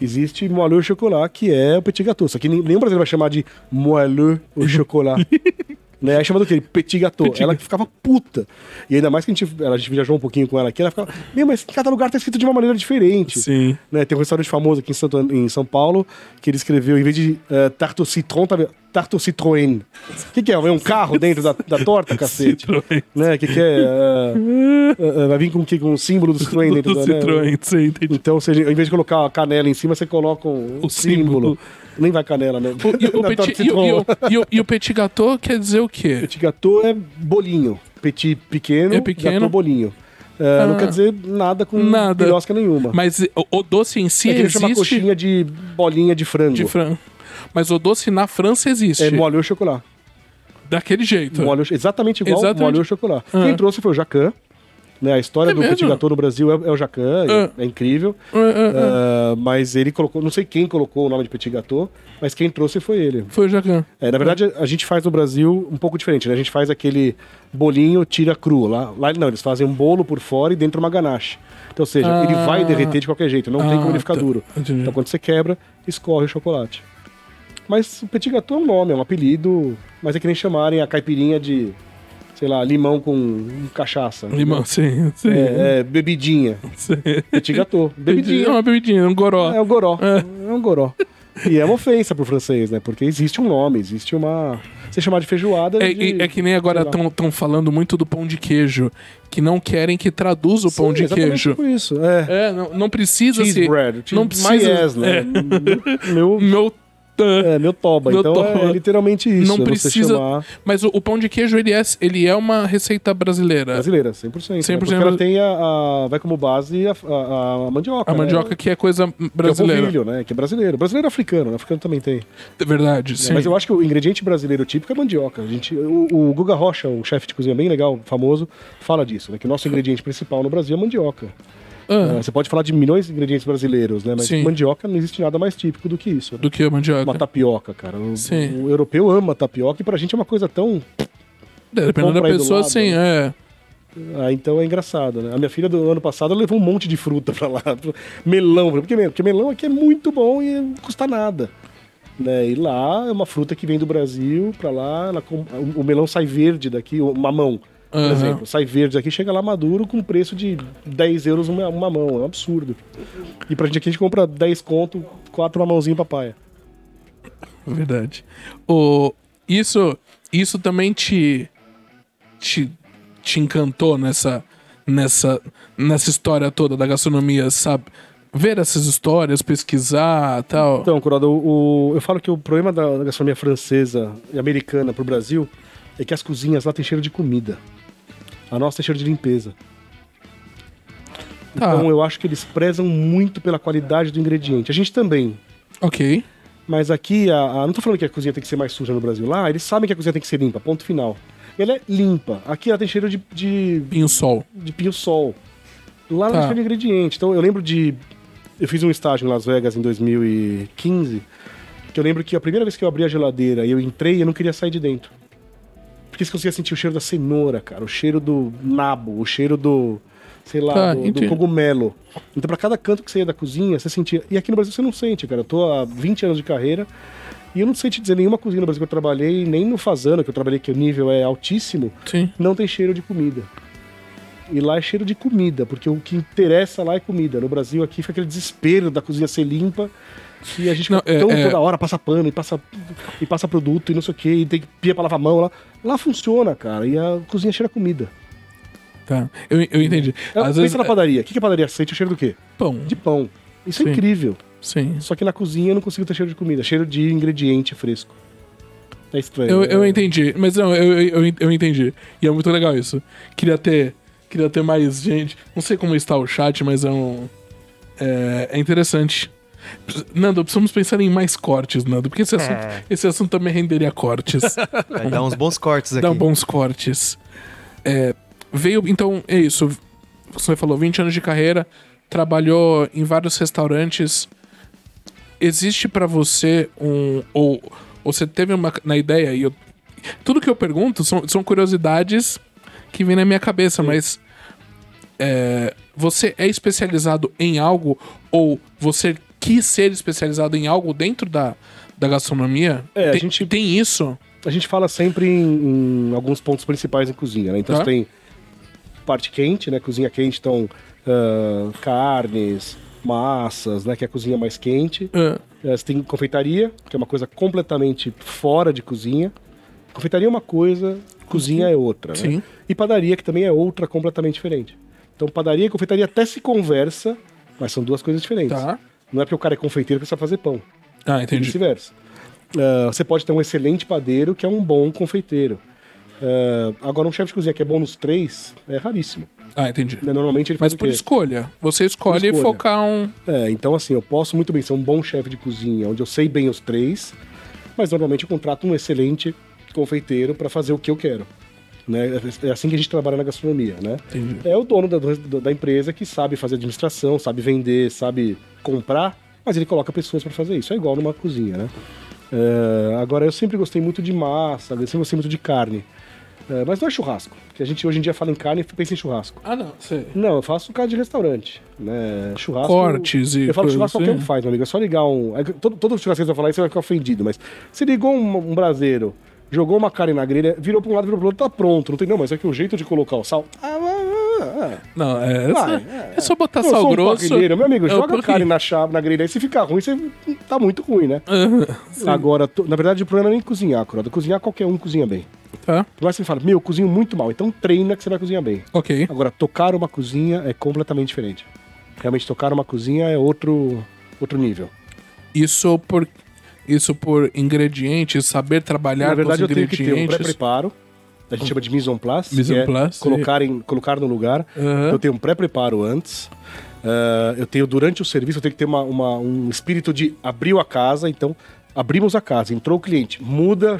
Existe moelleux au chocolat, que é o petit gâteau. Só que nem- nenhum brasileiro vai chamar de moelleux au chocolat. né? Aí chama do quê? Petit gâteau. Petit ela que ficava puta. E ainda mais que a gente, a gente viajou um pouquinho com ela aqui, ela ficava, meu, mas cada lugar tá escrito de uma maneira diferente. Sim. Né, tem um restaurante famoso aqui em, Santo, em São Paulo que ele escreveu, em vez de uh, tarte au citron, tá au Citroën. O que, que é? É um carro dentro da, da torta, cacete? Citroën. Né? O que, que é? Uh, uh, vai vir com, o quê? com o símbolo do Citroën dentro Do da né? Citroën, sim, entendi. Então, seja, em vez de colocar a canela em cima, você coloca um, O símbolo. símbolo. Nem vai canela, né? O- e, o petit, e, o- e, o- e o- petit gâteau quer dizer o quê? Petit gâteau é bolinho. Petit pequeno, É pequeno. gâteau bolinho. Não Ah. quer dizer nada com Nada. birosca nenhuma. Mas o, doce em si é que ele chama existe coxinha de bolinha de frango. de frango. Mas o doce na França existe. É moelleux au chocolat. Daquele jeito. Molho, exatamente igual Exatamente. molho ao chocolate. Ah. Quem trouxe foi o Jacan. Né? A história É do mesmo? petit gâteau no Brasil é, é o Jacan, Ah. é, é incrível. Ah, ah, mas ele colocou, não sei quem colocou o nome de petit gâteau, mas quem trouxe foi ele. Foi o Jacan. É, na verdade, a gente faz no Brasil um pouco diferente, né? A gente faz aquele bolinho tira cru. Lá, lá não, eles fazem um bolo por fora e dentro uma ganache. Então, ou seja, ele vai derreter de qualquer jeito, não tem como ele ficar tá. duro. Entendi. Então, quando você quebra, escorre o chocolate. Mas o petit gâteau é um nome, é um apelido, mas é que nem chamarem a caipirinha de, sei lá, limão com cachaça. Limão, sim. sim. É, é, bebidinha. sim. Petit gâteau. É Bebidinha. uma bebidinha, um goró. É um goró. É um goró. E é uma ofensa pro francês, né? Porque existe um nome, existe uma. Você chamar de feijoada. É, de- é que nem agora estão falando muito do pão de queijo, que não querem que traduza o pão Sim, de exatamente queijo. por isso. É. É, não, não precisa Cheese se. bread. não precisa- precisa. né? é. Meu, Meu. É, meu toba. Meu então toba. é literalmente isso. Não é precisa- chamar Mas o, o pão de queijo, ele é, ele é uma receita brasileira. brasileira, 100%. 100% 100% Porque ela tem a, a- Vai como base a, a, a mandioca. A né? mandioca que é coisa Que é o brasileira. polvilho, né? Que é brasileiro. Brasileiro é africano, né? Africano também tem. É verdade, sim. Mas eu acho que o ingrediente brasileiro típico é mandioca. A gente, o, o Guga Rocha, um chefe de cozinha bem legal, famoso, fala disso, né? Que o nosso ingrediente principal no Brasil é mandioca. Ah, É, você pode falar de milhões de ingredientes brasileiros, né? Mas Sim. mandioca não existe nada mais típico do que isso. né? do que a mandioca. Uma tapioca, cara. O, Sim. o europeu ama tapioca e pra gente é uma coisa tão. É, Dependendo da pessoa, lado, sim, é. Ah, então é engraçado, né? A minha filha do ano passado levou um monte de fruta pra lá. Melão. Porque, porque melão aqui é muito bom e não custa nada. Né? E lá é uma fruta que vem do Brasil pra lá. ela o melão sai verde daqui, o mamão, por Aham. exemplo. Sai verde daqui, chega lá maduro com preço de 10 euros um, um mamão. É um absurdo. E pra gente aqui a gente compra 10 conto, 4 mamãozinho papaia. Verdade. O, isso, isso também te, te, te encantou nessa, nessa, nessa história toda da gastronomia, sabe? Ver essas histórias, pesquisar tal. Então, Curado, o, eu falo que o problema da, da gastronomia francesa e americana pro Brasil é que as cozinhas lá têm cheiro de comida. A nossa tem cheiro de limpeza. Tá. Então eu acho que eles prezam muito pela qualidade do ingrediente. A gente também. Ok. Mas aqui, a, a- não tô falando que a cozinha tem que ser mais suja no Brasil. Lá, eles sabem que a cozinha tem que ser limpa, ponto final. Ela é limpa. Aqui ela tem cheiro de, de, Pinho sol. de pinho-sol. Lá não Tá. tem cheiro de ingrediente. Então eu lembro de. Eu fiz um estágio em Las Vegas em 2015. Que eu lembro que a primeira vez que eu abri a geladeira e eu entrei, eu não queria sair de dentro. Porque você conseguia sentir o cheiro da cenoura, cara, o cheiro do nabo, o cheiro do. sei lá, Tá, do, do cogumelo. Então, pra cada canto que você ia da cozinha, você sentia. E aqui no Brasil você não sente, cara. Eu tô há 20 anos de carreira e eu não sei te dizer nenhuma cozinha no Brasil que eu trabalhei, nem no Fazano, que eu trabalhei, que o nível é altíssimo, Sim. não tem cheiro de comida. E lá é cheiro de comida, porque o que interessa lá é comida. No Brasil aqui fica aquele desespero da cozinha ser limpa. E a gente Não, é- tão é- toda hora, passa pano e passa, e passa produto e não sei o que, e tem que pia pra lavar a mão lá. Lá funciona, cara, e a cozinha cheira comida. Tá. Eu, eu entendi. É, Às pensa vezes. na padaria. O que, que a padaria sente? O cheiro do quê? Pão. De pão. Isso Sim. é incrível. Sim. Só que na cozinha eu não consigo ter cheiro de comida, cheiro de ingrediente fresco. É estranho. Eu, né? eu entendi. Mas não, eu, eu, eu entendi. E é muito legal isso. Queria ter. Queria ter mais gente. Não sei como está o chat, mas é um. É, é interessante. Nando, precisamos pensar em mais cortes, Nando, porque esse assunto, É. esse assunto também renderia cortes. Vai dar uns bons cortes aqui. Dá bons cortes. É, veio, então, é isso. Você falou 20 anos de carreira, trabalhou em vários restaurantes. Existe pra você um. Ou, ou você teve uma. Na ideia, e eu. Tudo que eu pergunto são, são curiosidades que vêm na minha cabeça, mas. é, você é especializado em algo ou você quis ser especializado em algo dentro da, da gastronomia? É, a tem, gente- tem isso? A gente fala sempre em, em alguns pontos principais em cozinha, né? Então Tá. você tem parte quente, né? Cozinha quente, então ah, carnes, massas, né? Que é a cozinha mais quente. Ah, Eh, Você tem confeitaria, que é uma coisa completamente fora de cozinha. Confeitaria é uma coisa, cozinha é outra. né? Sim. E padaria, que também é outra completamente diferente. Então, padaria e confeitaria até se conversa, mas são duas coisas diferentes. Tá. Não é porque o cara é confeiteiro que sabe fazer pão. Ah, entendi. vice-versa. Ah, você pode ter um excelente padeiro que é um bom confeiteiro. Ah, agora, um chefe de cozinha que é bom nos três é raríssimo. Ah, entendi. né? Normalmente ele Mas faz o por escolha. Você escolhe escolha. focar um. É, então assim, eu posso muito bem ser um bom chefe de cozinha, onde eu sei bem os três, mas normalmente eu contrato um excelente confeiteiro para fazer o que eu quero. Né? É assim que a gente trabalha na gastronomia, né? Entendi. É o dono da, da- empresa que sabe fazer administração, sabe vender, sabe comprar, mas ele coloca pessoas para fazer isso. É igual numa cozinha, né? É, agora, eu sempre gostei muito de massa, eu sempre gostei muito de carne. É, mas não é churrasco, porque a gente hoje em dia fala em carne e pensa em churrasco. Ah, não. Sei. Não, eu faço carne de restaurante, né? Churrasco... Cortes e Eu falo churrasco qualquer um assim. faz, meu amigo. É só ligar um... é que Todo, todo churrasqueiro vai falar isso, você vai ficar ofendido, mas... Você ligou um, um braseiro, jogou uma carne na grelha, virou pra um lado, virou pro outro, tá pronto. Não tem... Não, mas é que o jeito de colocar o sal... Ah, ah, ah. Não, é. Vai, só, é, é só botar Eu sal um grosso. meu amigo, É, joga a carne na chave, na grelha, aí se ficar ruim, você tá muito ruim, né? Agora, to- na verdade, o problema não é nem cozinhar, Croda. Cozinhar, qualquer um cozinha bem. Tá. Mais que você fala, meu, eu cozinho muito mal, então treina que você vai cozinhar bem. Ok. Agora, tocar uma cozinha é completamente diferente. Realmente, tocar uma cozinha é outro, outro nível. Isso por. Isso por ingredientes, saber trabalhar Na verdade, com eu os tenho que ter um ingredientes. pré-preparo. A gente chama de mise en place. Mise en é place, colocar, em, colocar no lugar. Aham. Eu tenho um pré-preparo antes. Ah, eu tenho, durante o serviço, eu tenho que ter uma- uma- um espírito de abriu a casa, então abrimos a casa, entrou o cliente, muda,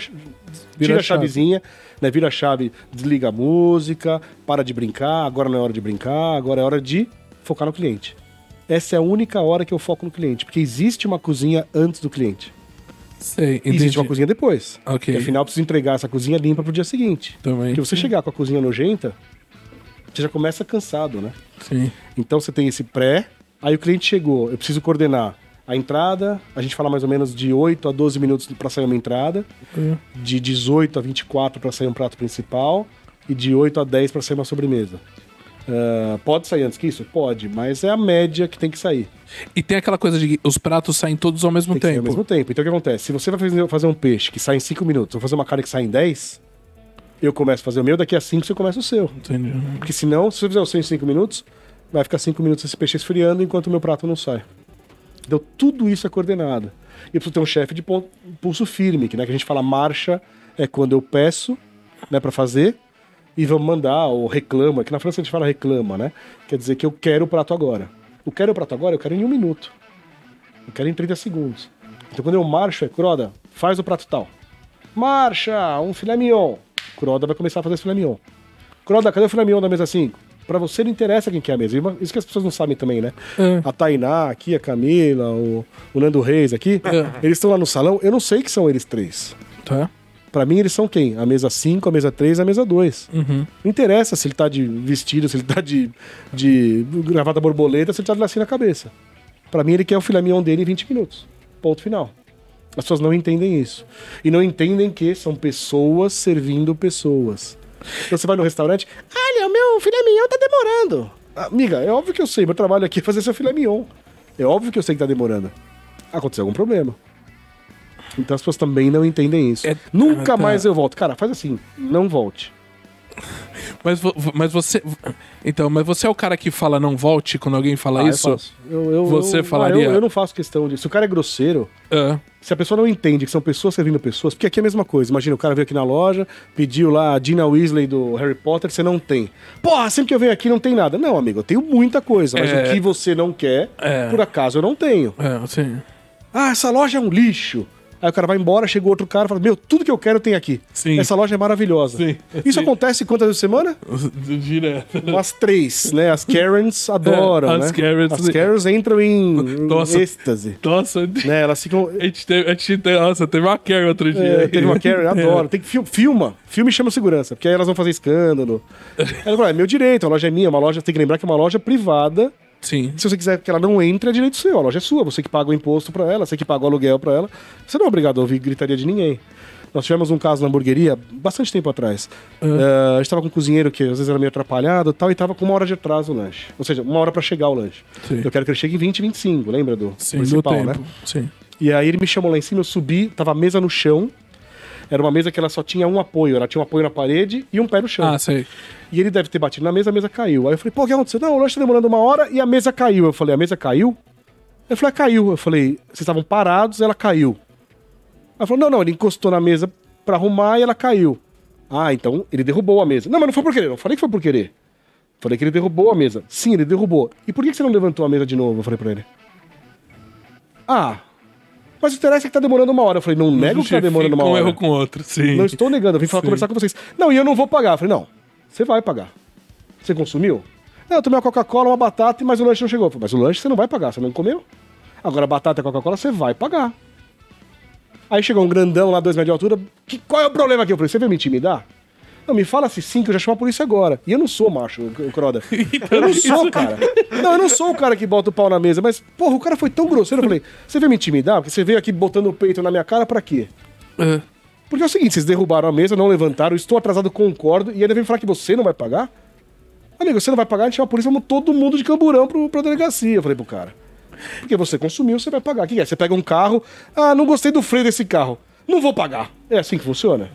tira a a chave. chavezinha, né, vira a chave, desliga a música, para de brincar, agora não é hora de brincar, agora é hora de focar no cliente. Essa é a única hora que eu foco no cliente, porque existe uma cozinha antes do cliente. Sei, E entendi. existe uma cozinha depois. Ok. Porque, afinal, eu preciso entregar essa cozinha limpa pro dia seguinte. Também. Porque você chegar com a cozinha nojenta, você já começa cansado, né? Sim. Então você tem esse pré, aí o cliente chegou, eu preciso coordenar a entrada, a gente fala mais ou menos de 8 a 12 minutos para sair uma entrada, Hum. de 18 a 24 para sair um prato principal e de 8 a 10 para sair uma sobremesa. Ah, pode sair antes que isso? Pode, mas é a média que tem que sair. E tem aquela coisa de que os pratos saem todos ao mesmo Tem tempo. ao mesmo tempo. Então o que acontece? Se você vai fazer, um peixe que sai em 5 minutos, ou fazer uma carne que sai em 10, eu começo a fazer o meu, daqui a 5 você começa o seu. Entendi. Porque senão, se você fizer o seu em 5 minutos, vai ficar 5 minutos esse peixe esfriando enquanto o meu prato não sai. Então tudo isso é coordenado. E eu preciso ter um chefe de pulso firme, que, né, que a gente fala marcha é quando eu peço né, para fazer e vamos mandar, ou reclama, que na França a gente fala reclama, né? Quer dizer que eu quero o prato agora. O quero o prato agora, eu quero em um minuto. Eu quero em 30 segundos. Então quando eu marcho, é Croda, faz o prato tal. Marcha, um filé mignon. Croda vai começar a fazer esse filé mignon. Croda, cadê o filé mignon da mesa 5? Pra você não interessa quem que é a mesa. Isso que as pessoas não sabem também, né? É. A Tainá aqui, a Camila, o, o Nando Reis aqui, eles estão lá no salão. Eu não sei que são eles três. Tá. Pra mim, eles são quem? A mesa 5, a mesa 3 a mesa 2. Uhum. Não interessa se ele tá de vestido, se ele tá de, de gravata borboleta, se ele tá de lacinho na cabeça. Pra mim, ele quer o filé mignon dele em 20 minutos. Ponto final. As pessoas não entendem isso. E não entendem que são pessoas servindo pessoas. Então você vai no restaurante, olha, o meu filé mignon tá demorando. Amiga, é óbvio que eu sei, meu trabalho aqui é fazer seu filé mignon. É óbvio que eu sei que tá demorando. Aconteceu algum problema. Então as pessoas também não entendem isso. É- Nunca ah, tá. mais eu volto. Cara, faz assim, não volte. Mas, mas você. Então, mas você é o cara que fala não volte quando alguém fala Ah, isso? Eu, eu- Você eu- falaria- eu, eu não faço questão disso. Se o cara é grosseiro, Ah, se a pessoa não entende que são pessoas servindo pessoas, porque aqui é a mesma coisa. Imagina, o cara veio aqui na loja, pediu lá a Gina Weasley do Harry Potter, você não tem. Porra, sempre que eu venho aqui não tem nada. Não, amigo, eu tenho muita coisa, mas É. o que você não quer, É. por acaso eu não tenho. é, sim. Ah, essa loja é um lixo. Aí o cara vai embora, chega outro cara e fala: Meu, tudo que eu quero tem aqui. Sim. Essa loja é maravilhosa. Sim, Isso sim. acontece quantas vezes por semana? Direto. Umas três, né? As Karens adoram, É, as né? Karens- As Karens entram em, em Nossa. êxtase. Nossa, Né? Elas ficam. a gente teve. A gente teve nossa, teve uma Karen outro dia. É, teve uma Karen, eu adoro. Tem que fil- filma. Filme chama segurança, porque aí elas vão fazer escândalo. Ela fala, é meu direito, a loja é minha, uma loja, tem que lembrar que é uma loja privada. Sim. Se você quiser que ela não entre, é direito seu. A loja é sua, você que paga o imposto pra ela, você que paga o aluguel pra ela. Você não é obrigado a ouvir gritaria de ninguém. Nós tivemos um caso na hamburgueria bastante tempo atrás. Eh, a gente tava com um cozinheiro que às vezes era meio atrapalhado e tal, e tava com uma hora de atraso o lanche. Ou seja, uma hora pra chegar o lanche. Sim. Eu quero que ele chegue em 20, 25, lembra do Sim, do principal, tempo. né? Sim. E aí ele me chamou lá em cima, eu subi, tava a mesa no chão. Era uma mesa que ela só tinha um apoio, ela tinha um apoio na parede e um pé no chão. Ah, sei. E ele deve ter batido na mesa, a mesa caiu. Aí eu falei, pô, o que aconteceu? Não, o lanche tá demorando uma hora e a mesa caiu. Eu falei, a mesa caiu? Ele falou, "É, caiu. Eu falei, vocês estavam parados, ela caiu. Ela falou, não, não, ele encostou na mesa pra arrumar e ela caiu. Ah, então ele derrubou a mesa. Não, mas não foi por querer, não falei que foi por querer. Falei que ele derrubou a mesa. Sim, ele derrubou. E por que você não levantou a mesa de novo? Eu falei pra ele. Ah, mas o interessa é que tá demorando uma hora. Eu falei, não nego que tá demorando uma um hora. erro com outro, sim. Não estou negando, eu vim falar, Sim. conversar com vocês. Não, e eu não vou pagar. Eu falei, não, você vai pagar. Você consumiu? Não, eu tomei uma Coca-Cola, uma batata, mas o lanche não chegou. Eu falei, mas o lanche você não vai pagar, você não comeu? Agora, a batata e a Coca-Cola você vai pagar. Aí chegou um grandão lá, dois metros de altura. Que, qual é o problema aqui? Eu falei, você veio me intimidar? Não, me fala se sim, que eu já chamo a polícia agora. E eu não sou macho, o Croda. Eu não sou, cara. Não, eu não sou o cara que bota o pau na mesa, mas, porra, o cara foi tão grosseiro. Eu falei, você veio me intimidar? Porque você veio aqui botando o peito na minha cara pra quê? É. Porque é o seguinte, vocês derrubaram a mesa, não levantaram, estou atrasado, concordo, e ainda vem falar que você não vai pagar? Amigo, você não vai pagar, a gente chama a polícia, vamos todo mundo de camburão pro, pra delegacia, eu falei pro cara. Porque você consumiu, você vai pagar. O que é? Você pega um carro, ah, não gostei do freio desse carro, não vou pagar. É assim que funciona?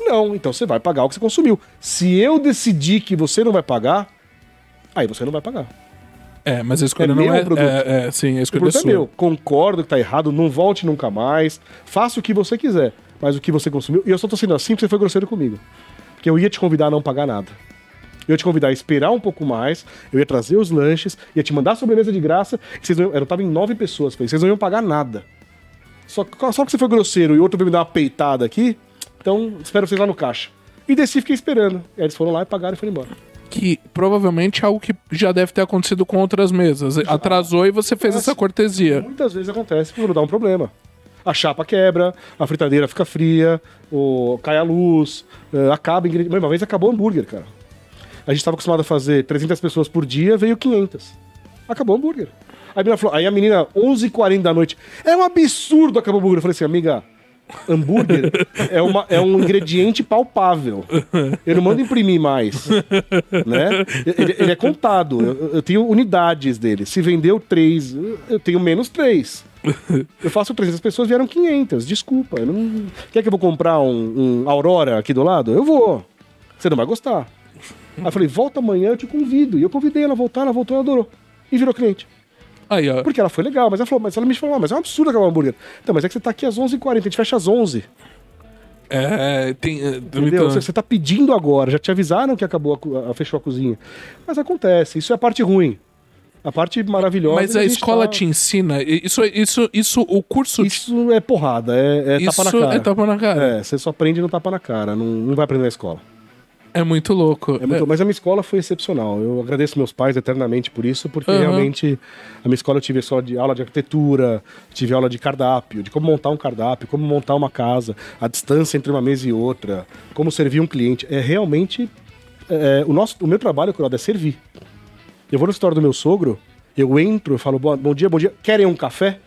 Não, então você vai pagar o que você consumiu. Se eu decidir que você não vai pagar, aí você não vai pagar. É, mas a escolha É não meu é, produto. é, é. Sim, a O escolha é produto é sua. meu. Concordo que tá errado, não volte nunca mais. Faça o que você quiser. Mas o que você consumiu. E eu só tô sendo assim porque você foi grosseiro comigo. Porque eu ia te convidar a não pagar nada. Eu ia te convidar a esperar um pouco mais, eu ia trazer os lanches, ia te mandar a sobremesa de graça. E vocês não, iam- eu tava em nove pessoas, vocês não iam pagar nada. Só, só que você foi grosseiro e outro veio me dar uma peitada aqui, então espero vocês lá no caixa. E desci fiquei esperando. E aí eles foram lá e pagaram e foram embora. Que provavelmente é algo que já deve ter acontecido com outras mesas. Atrasou e você fez essa cortesia. Muitas vezes acontece quando dá um problema. A chapa quebra, a fritadeira fica fria, o, cai a luz, eh, acaba ingrediente. Uma vez acabou o hambúrguer, cara. A gente estava acostumado a fazer 300 pessoas por dia, veio 500. Acabou o hambúrguer. Aí a menina, falou, aí a menina 11h40 da noite, é um absurdo acabou o hambúrguer. Eu falei assim, amiga, hambúrguer é, uma, é um ingrediente palpável. Eu não mando imprimir mais. Né? Ele, ele é contado. Eu, eu tenho unidades dele. Se vendeu três, eu tenho menos três. Eu faço 300 pessoas, vieram 500. Desculpa. não... Quer que eu vou comprar um, um Aurora aqui do lado? Eu vou. Você não vai gostar. Aí eu falei, volta amanhã, eu te convido. E eu convidei ela a voltar, ela voltou e adorou. E virou cliente. Aí, ó. Porque ela foi legal, mas ela falou, mas ela me falou, ah, mas é um absurdo acabar o hambúrguer. Então, mas é que você tá aqui às 11h40, a gente fecha às 11 É, tem. é, Entendeu? Você, você tá pedindo agora, já te avisaram que acabou, a, a- fechou a cozinha. Mas acontece, isso é a parte ruim. A parte maravilhosa. Mas é a gente escola tá- te ensina. Isso, isso, isso, o curso. Isso é porrada, é, é isso tapa na cara. é tapa na cara. É, você só aprende no tapa na cara, não, não vai aprender na escola. É, muito louco. É muito- Mas a minha escola foi excepcional. Eu agradeço meus pais eternamente por isso, porque Aham. realmente a minha escola eu tive só de aula de arquitetura, tive aula de cardápio, de como montar um cardápio, como montar uma casa, a distância entre uma mesa e outra, como servir um cliente. É realmente é, o nosso, o meu trabalho, Croda, é servir. Eu vou no store do meu sogro, eu entro, eu falo bom, bom dia, bom dia. Querem um café?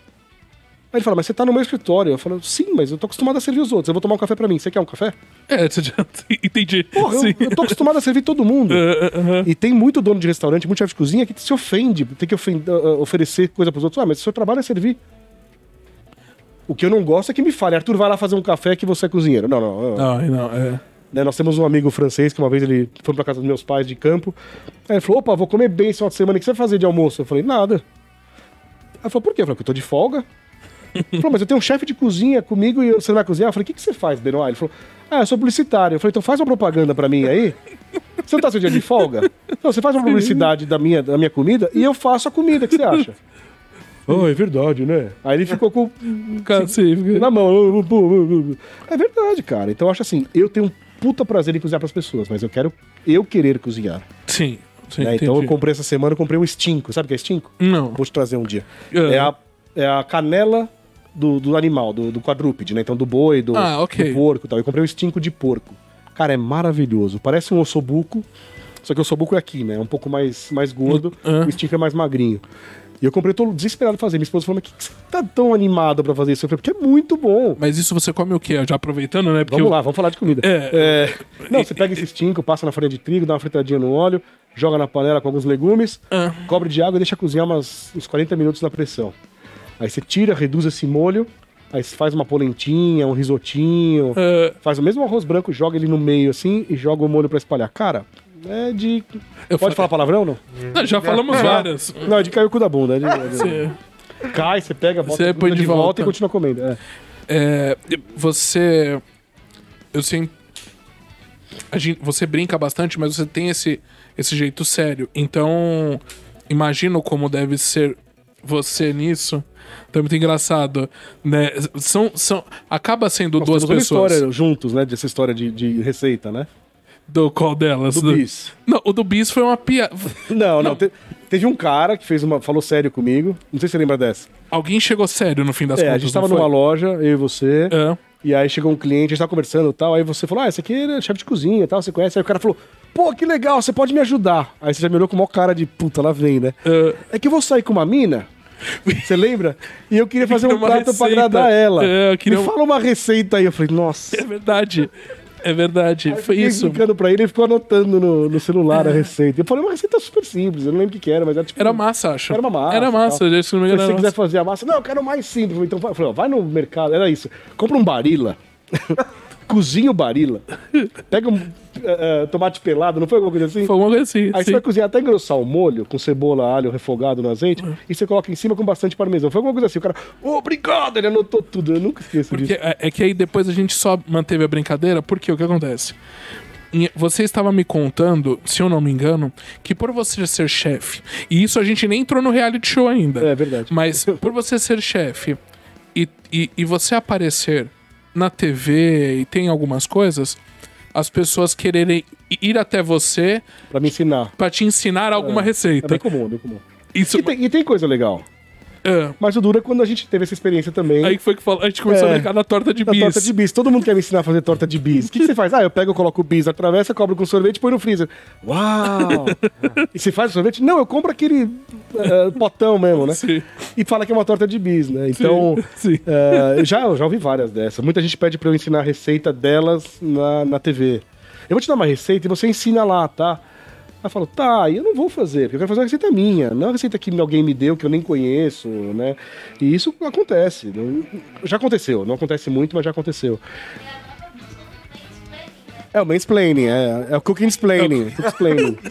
Aí ele fala, mas você tá no meu escritório. Eu falo, sim, mas eu tô acostumado a servir os outros. Eu vou tomar um café pra mim. Você quer um café? É, você já entendi. Porra, eu, Sim. eu tô acostumado a servir todo mundo. Ah, aham. E tem muito dono de restaurante, muito chefe de cozinha que se ofende, tem que ofen- ah, ah, oferecer coisa pros outros. Ah, mas o seu trabalho é servir. O que eu não gosto é que me fale, Arthur, vai lá fazer um café que você é cozinheiro. Não, não. eu- Não, não, é. né, nós temos um amigo francês que uma vez ele foi pra casa dos meus pais de campo. Aí ele falou: opa, vou comer bem esse final de semana. O que você vai fazer de almoço? Eu falei: nada. Aí ele falou: por quê? Eu falei: porque eu tô de folga. Ele falou: mas eu tenho um chefe de cozinha comigo e você não vai cozinhar? Eu falei: o que, que você faz, Benoit? Ele falou: ah, eu sou publicitário. Eu falei: então faz uma propaganda pra mim aí. Você não tá seu dia de folga? Não, você faz uma publicidade da minha, da minha comida e eu faço a comida. O que você acha? Oh, é verdade, né? Aí ele ficou com Cara, na mão. É verdade, cara. Então eu acho assim, eu tenho um puta prazer em cozinhar pras pessoas, mas eu quero eu querer cozinhar. sim, sim, né? Então eu comprei essa semana, eu comprei um estinco. Sabe o que é estinco? Não. Vou te trazer um dia. É. É, a, é a canela do, do animal, do, do quadrúpede, né? Então do boi, do, Ah, ok. do porco e tal. Eu comprei um estinco de porco. Cara, é maravilhoso. Parece um ossobuco, só que o ossobuco é aqui, né? É um pouco mais, mais gordo, Ah. o estinco é mais magrinho. E eu comprei, tô desesperado pra fazer. Minha esposa falou, mas que, que você tá tão animado pra fazer isso? Eu falei, porque é muito bom. Mas isso você come o quê? Já aproveitando, né? Porque Vamos eu- lá, vamos falar de comida. É. É, Não, você pega esse estinco, passa na farinha de trigo, dá uma fritadinha no óleo, joga na panela com alguns legumes, Ah. cobre de água e deixa cozinhar umas, uns 40 minutos na pressão. Aí você tira, reduz esse molho, aí você faz uma polentinha, um risotinho, Ah, faz o mesmo arroz branco, joga ele no meio assim e joga o molho pra espalhar. Cara, é de. Eu Pode fa- falar palavrão não? não, já falamos várias. Não, é de cair o cu da bunda. É de, é de- Cai, você pega, bota Você põe de volta. volta. e continua comendo. É. É, você. Eu a gente- você brinca bastante, mas você tem esse, esse jeito sério. Então, imagino como deve ser você nisso. Então é muito engraçado, né? São, são, acaba sendo Nós duas temos uma pessoas. história juntos, né? Dessa história de, de receita, né? Do qual delas? Do bis. Não, o do bis foi uma piada. Não, não. te- teve um cara que fez uma. falou sério comigo. Não sei se você lembra dessa. Alguém chegou sério no fim das É, contas. a gente tava não numa loja, eu e você. É. E aí chegou um cliente, a gente tava conversando e tal. Aí você falou: Ah, esse aqui é chefe de cozinha e tal, você conhece? Aí o cara falou: Pô, que legal, você pode me ajudar. Aí você já me olhou com uma cara de puta, lá vem, né? É. É que eu vou sair com uma mina. Você lembra? E eu queria fazer um prato pra receita. agradar ela. É, eu queria Me fala uma receita aí. Eu falei, nossa. É verdade. É verdade. Foi Fiquei isso. explicando pra ele, ele ficou anotando no, no celular a receita. Eu falei uma receita super simples, eu não lembro o que, era, mas era tipo. Era massa, acho. Era uma massa. Era massa, tal. se não me Se engano. você era quiser fazer a massa, não, eu quero mais simples. Então eu falei, ó, vai no mercado, era isso. Compra um barila, cozinha o barila, pega um eh, tomate pelado, não foi alguma coisa assim? Foi uma coisa assim. Aí sim. você vai cozinhar até engrossar o molho, com cebola, alho refogado no azeite, e você coloca em cima com bastante parmesão. Foi alguma coisa assim. O cara, "Ô, obrigado, ele anotou tudo. Eu nunca esqueço Porque disso. é, é que aí depois a gente só manteve a brincadeira, porque o que acontece? Você estava me contando, se eu não me engano, que por você ser chefe, e isso a gente nem entrou no reality show ainda. É verdade. Mas por você ser chefe e, e, e você aparecer na TV e tem algumas coisas, as pessoas quererem ir até você Pra me ensinar. pra te ensinar alguma É receita. bem comum, é bem comum. Isso, E tem, e tem coisa legal. É. Mas o duro é quando a gente teve essa experiência também. Aí foi que falou, a gente começou É. a brincar na torta de da bis. torta de bis. Todo mundo quer me ensinar a fazer torta de bis. O que, que você faz? Ah, eu pego, eu coloco o bis na travessa, cobro com sorvete e põe no freezer. Uau! e você faz o sorvete? Não, eu compro aquele eh, potão mesmo, né? Sim. E fala que é uma torta de bis, né? Então, sim. eh, eu já, eu já ouvi várias dessas. Muita gente pede pra eu ensinar a receita delas na, na TV. Eu vou te dar uma receita e você ensina lá, tá? Aí eu falo, tá, eu não vou fazer, porque eu quero fazer uma receita minha, não uma receita que alguém me deu, que eu nem conheço, né? E isso acontece. não- já aconteceu, não acontece muito, mas já aconteceu. É o mansplaining, é, é o cooking explaining. explaining.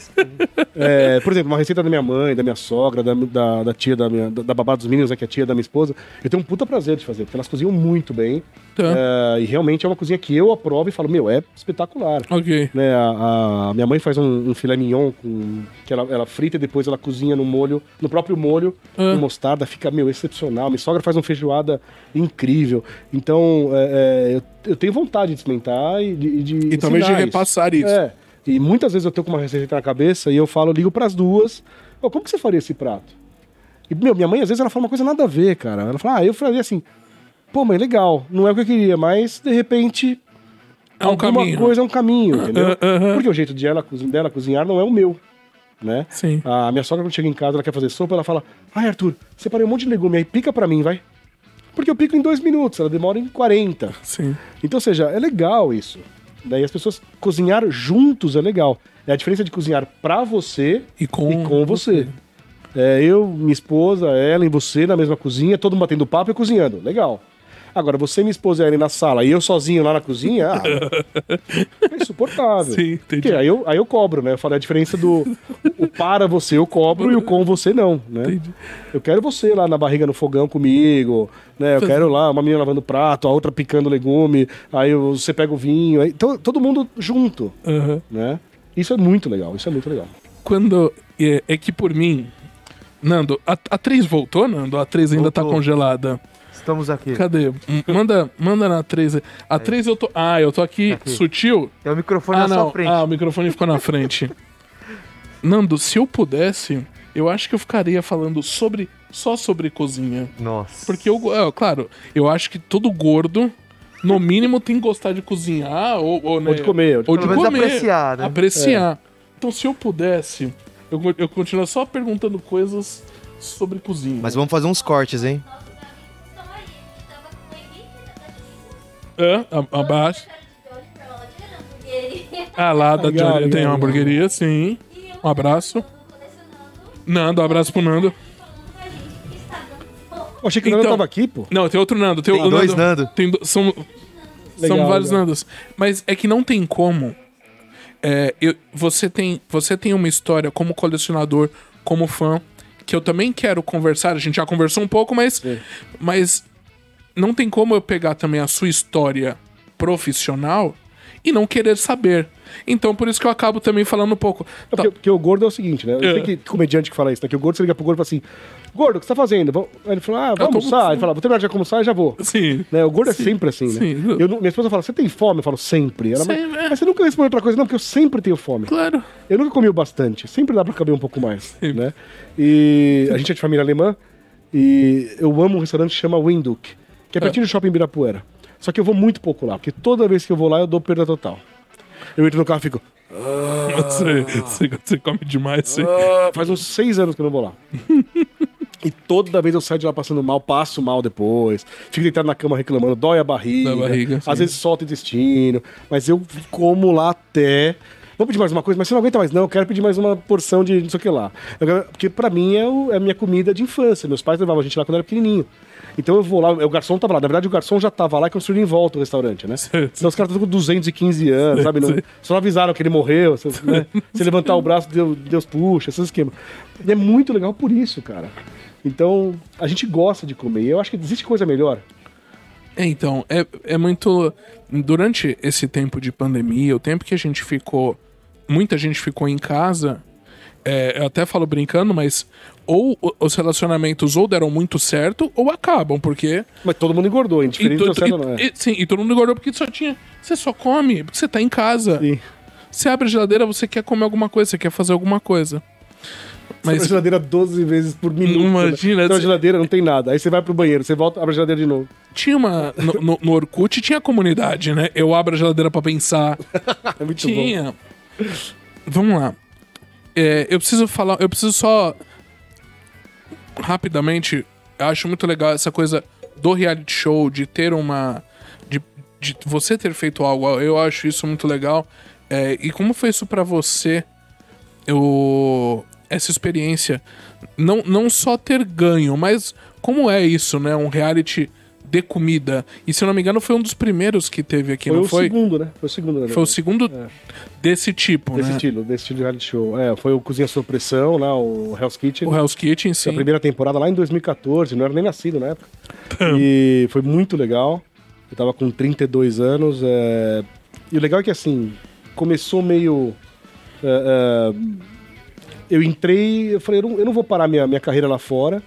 É, por exemplo, uma receita da minha mãe, da minha sogra, da, da, da tia da minha, da, da babá dos meninos, né, que é a tia da minha esposa, eu tenho um puta prazer de fazer, porque elas cozinham muito bem. Tá. É, e realmente é uma cozinha que eu aprovo e falo, meu, é espetacular. Ok. Né, a, a minha mãe faz um, um filé mignon com, que ela, ela frita e depois ela cozinha no molho, no próprio molho, Ah. com mostarda, fica, meu, excepcional. Minha sogra faz uma feijoada incrível. Então, é, é, eu, eu tenho vontade de experimentar e de, de E talvez de repassar isso. É. E muitas vezes eu tô com uma receita na cabeça e eu falo, ligo pras duas, "Ô, como que você faria esse prato? E, meu, minha mãe às vezes ela fala uma coisa nada a ver, cara. Ela fala, ah, eu faria assim, pô, mãe, legal, não é o que eu queria, mas de repente É um alguma caminho. coisa é um caminho, entendeu? Aham. Porque o jeito de ela, dela cozinhar não é o meu, né? Sim. A minha sogra, quando chega em casa, ela quer fazer sopa, ela fala: Ai, Arthur, separei um monte de legume aí, pica pra mim, vai. Porque eu pico em dois minutos, ela demora em 40. Sim. Então, ou seja, é legal isso. Daí as pessoas cozinhar juntos é legal. É a diferença de cozinhar pra você E com, e com você. É, eu, minha esposa, ela e você na mesma cozinha, todo mundo batendo papo e cozinhando. Legal. Agora, você, minha esposa e ela na sala e eu sozinho lá na cozinha, ah, é insuportável. Sim, entendi. Porque aí eu, aí eu cobro, né? Eu falo a diferença do o para você eu cobro e o com você não, né? Entendi. Eu quero você lá na barriga no fogão comigo, né? Eu quero lá uma menina lavando prato, a outra picando legume, aí você pega o vinho, aí, então todo mundo junto, Aham. né? Isso é muito legal, isso é muito legal. Quando. É, é que por mim. Nando, a, a 3 voltou, Nando? A 3 ainda tá Voltou. congelada. Estamos aqui. Cadê? Manda, manda na 3. A 3 eu tô. Ah, eu tô aqui, Aqui. sutil. Tem o microfone Ah, na não. sua frente. Ah, o microfone ficou na frente. Nando, se eu pudesse, eu acho que eu ficaria falando sobre. Só sobre cozinha. Nossa. Porque eu, é, claro, eu acho que todo gordo, no mínimo, tem que gostar de cozinhar ou, ou, né, Ou de comer, ou de comer. apreciar, né? Apreciar. Então, se eu pudesse, eu, eu continuo só perguntando coisas sobre cozinha. Mas vamos fazer uns cortes, hein? Hã? A- abaixo. Ah, lá da Legal, Johnny tem legal, uma hamburgueria, sim. Um abraço. Nando, um abraço pro Nando. Eu achei que o Nando Então- tava aqui, pô. Não, tem outro Nando. Tem, Tem o dois Nando. Tem do- são Legal, são vários legal. Nandos. Mas é que não tem como. é, eu- você, tem, você tem uma história como colecionador, como fã, que eu também quero conversar. A gente já conversou um pouco, mas, mas não tem como eu pegar também a sua história profissional e não querer saber. Então, por isso que eu acabo também falando um pouco. É porque, porque o gordo é o seguinte, né? É. Tem que comediante que fala isso, né? Que o gordo você liga pro gordo e fala assim: Gordo, o que você tá fazendo? Vamos- Aí ele fala: Ah, tô almoçar. com Ele fala: Vou terminar de almoçar e já vou. Sim. Né? O gordo é sempre assim, né? sim. Eu minha esposa fala: Você tem fome? Eu falo: Sempre. Ela, mas, Sempre, é. mas você nunca respondeu outra coisa? Não, porque eu sempre tenho fome. Claro. Eu nunca comi o bastante. Sempre dá pra caber um pouco mais, Sim. né? E a gente é de família alemã e eu amo um restaurante que chama Windhoek, que é pertinho do shopping Ibirapuera. Só que eu vou muito pouco lá, porque toda vez que eu vou lá eu dou perda total. Eu entro no carro e fico. Você, você, você come demais. "Ah", faz uns seis anos que eu não vou lá. E toda vez eu saio de lá passando mal, passo mal depois, fico deitado na cama reclamando, dói a barriga, Da barriga, sim. às vezes solta o intestino, mas eu como lá até. Vou pedir mais uma coisa, mas você não aguenta mais, não. Eu quero pedir mais uma porção de não sei o que lá. Quero- porque pra mim é, o- é a minha comida de infância. Meus pais levavam a gente lá quando eu era pequenininho. Então eu vou lá, o garçom tava lá. Na verdade, o garçom já tava lá e construiu em volta o restaurante, né? Certo. Então os caras estão com 215 anos, sabe? Não, só avisaram que ele morreu. Se, né? Se levantar o braço, Deus, Deus puxa, esses esquemas. E é muito legal por isso, cara. Então, a gente gosta de comer. Eu acho que existe coisa melhor. É, então, é, é muito. Durante esse tempo de pandemia, o tempo que a gente ficou. Muita gente ficou em casa. É, eu até falo brincando, mas ou os relacionamentos ou deram muito certo ou acabam, porque. Mas todo mundo engordou, indiferente do certo não é. e- sim, e todo mundo engordou porque só tinha. Você só come, porque você tá em casa. Sim. Você abre a geladeira, você quer comer alguma coisa, você quer fazer alguma coisa. Mas... Mas a geladeira 12 vezes por minuto. Imagina, Né? Então a você- geladeira não tem nada. Aí você vai pro banheiro, você volta, abre a geladeira de novo. tinha uma. No, no, no Orkut tinha comunidade, né? Eu abro a geladeira pra pensar. É muito bom. Tinha. Vamos lá. É, eu preciso falar. Eu preciso só. Rapidamente. Eu acho muito legal essa coisa do reality show, de ter uma. De, de você ter feito algo. Eu acho isso muito legal. É, e como foi isso pra você? Eu, essa experiência. Não, não só ter ganho, mas como é isso, né? Um reality de comida. E se eu não me engano, foi um dos primeiros que teve aqui, Foi não o foi? segundo, né? Foi o segundo, né? Foi o segundo desse tipo, Desse né? estilo, desse estilo de reality show. É, foi o Cozinha Sob Pressão, lá, o Hell's Kitchen. O Hell's Kitchen, A sim. primeira temporada lá em 2014, não era nem nascido na época. e foi muito legal. Eu tava com 32 anos. é, E o legal é que assim, começou meio. é, é, Eu entrei, eu falei, eu não, eu não vou parar minha, minha carreira lá fora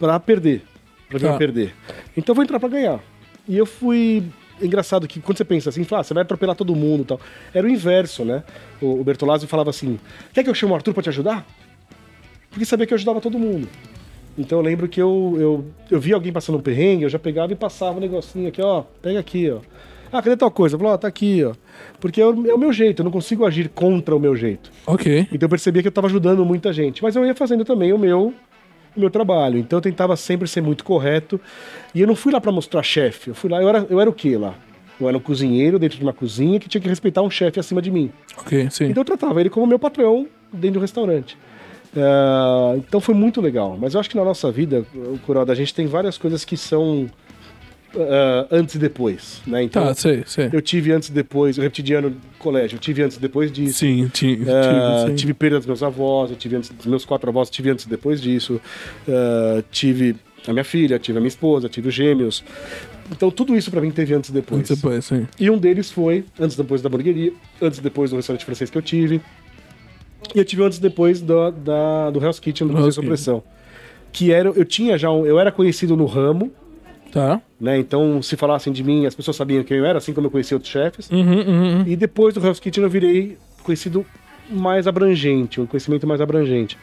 pra perder. Pra ver Tá. eu perder. Então eu vou entrar pra ganhar. E eu fui. Engraçado que quando você pensa assim, fala, ah, você vai atropelar todo mundo e tal. Era o inverso, né? O, o Bertolazzi falava assim: quer que eu chame o Arthur pra te ajudar? Porque sabia que eu ajudava todo mundo. Então eu lembro que eu, eu, eu via alguém passando um perrengue, eu já pegava e passava um negocinho aqui, ó, pega aqui, ó. Ah, cadê tal coisa? Eu falava, ó, tá aqui, ó. Porque é o, é o meu jeito, eu não consigo agir contra o meu jeito. Ok. Então eu percebia que eu tava ajudando muita gente. Mas eu ia fazendo também o meu o meu trabalho. Então eu tentava sempre ser muito correto. E eu não fui lá pra mostrar chefe. Eu fui lá, eu era, eu era o quê lá? Eu era um cozinheiro dentro de uma cozinha que tinha que respeitar um chefe acima de mim. Ok, sim. Então eu tratava ele como meu patrão dentro do restaurante. Ah, então foi muito legal. Mas eu acho que na nossa vida, o Kuroda, a gente tem várias coisas que são ah, antes e depois, né? Então, Tá, sei, sei. eu tive antes e depois, eu repeti de ano no colégio, eu tive antes e depois disso. Sim, Ah, tive, sim. tive perda dos meus avós, eu tive antes dos meus quatro avós, tive antes e depois disso. Ah, tive a minha filha, tive a minha esposa, tive os gêmeos. Então tudo isso pra mim teve antes e depois. Antes e depois, sim. E um deles foi antes e depois da hamburgueria, antes e depois do restaurante francês que eu tive. E eu tive antes e depois da, da- do Hell's Kitchen do Do Museu Hell's Sob Pressão. Que era, eu tinha já um, eu era conhecido no ramo, Tá. né? Então, se falassem de mim, as pessoas sabiam quem eu era, assim como eu conhecia outros chefes. Uhum, uhum. E depois do Hell's Kitchen eu virei conhecido mais abrangente, um conhecimento mais abrangente.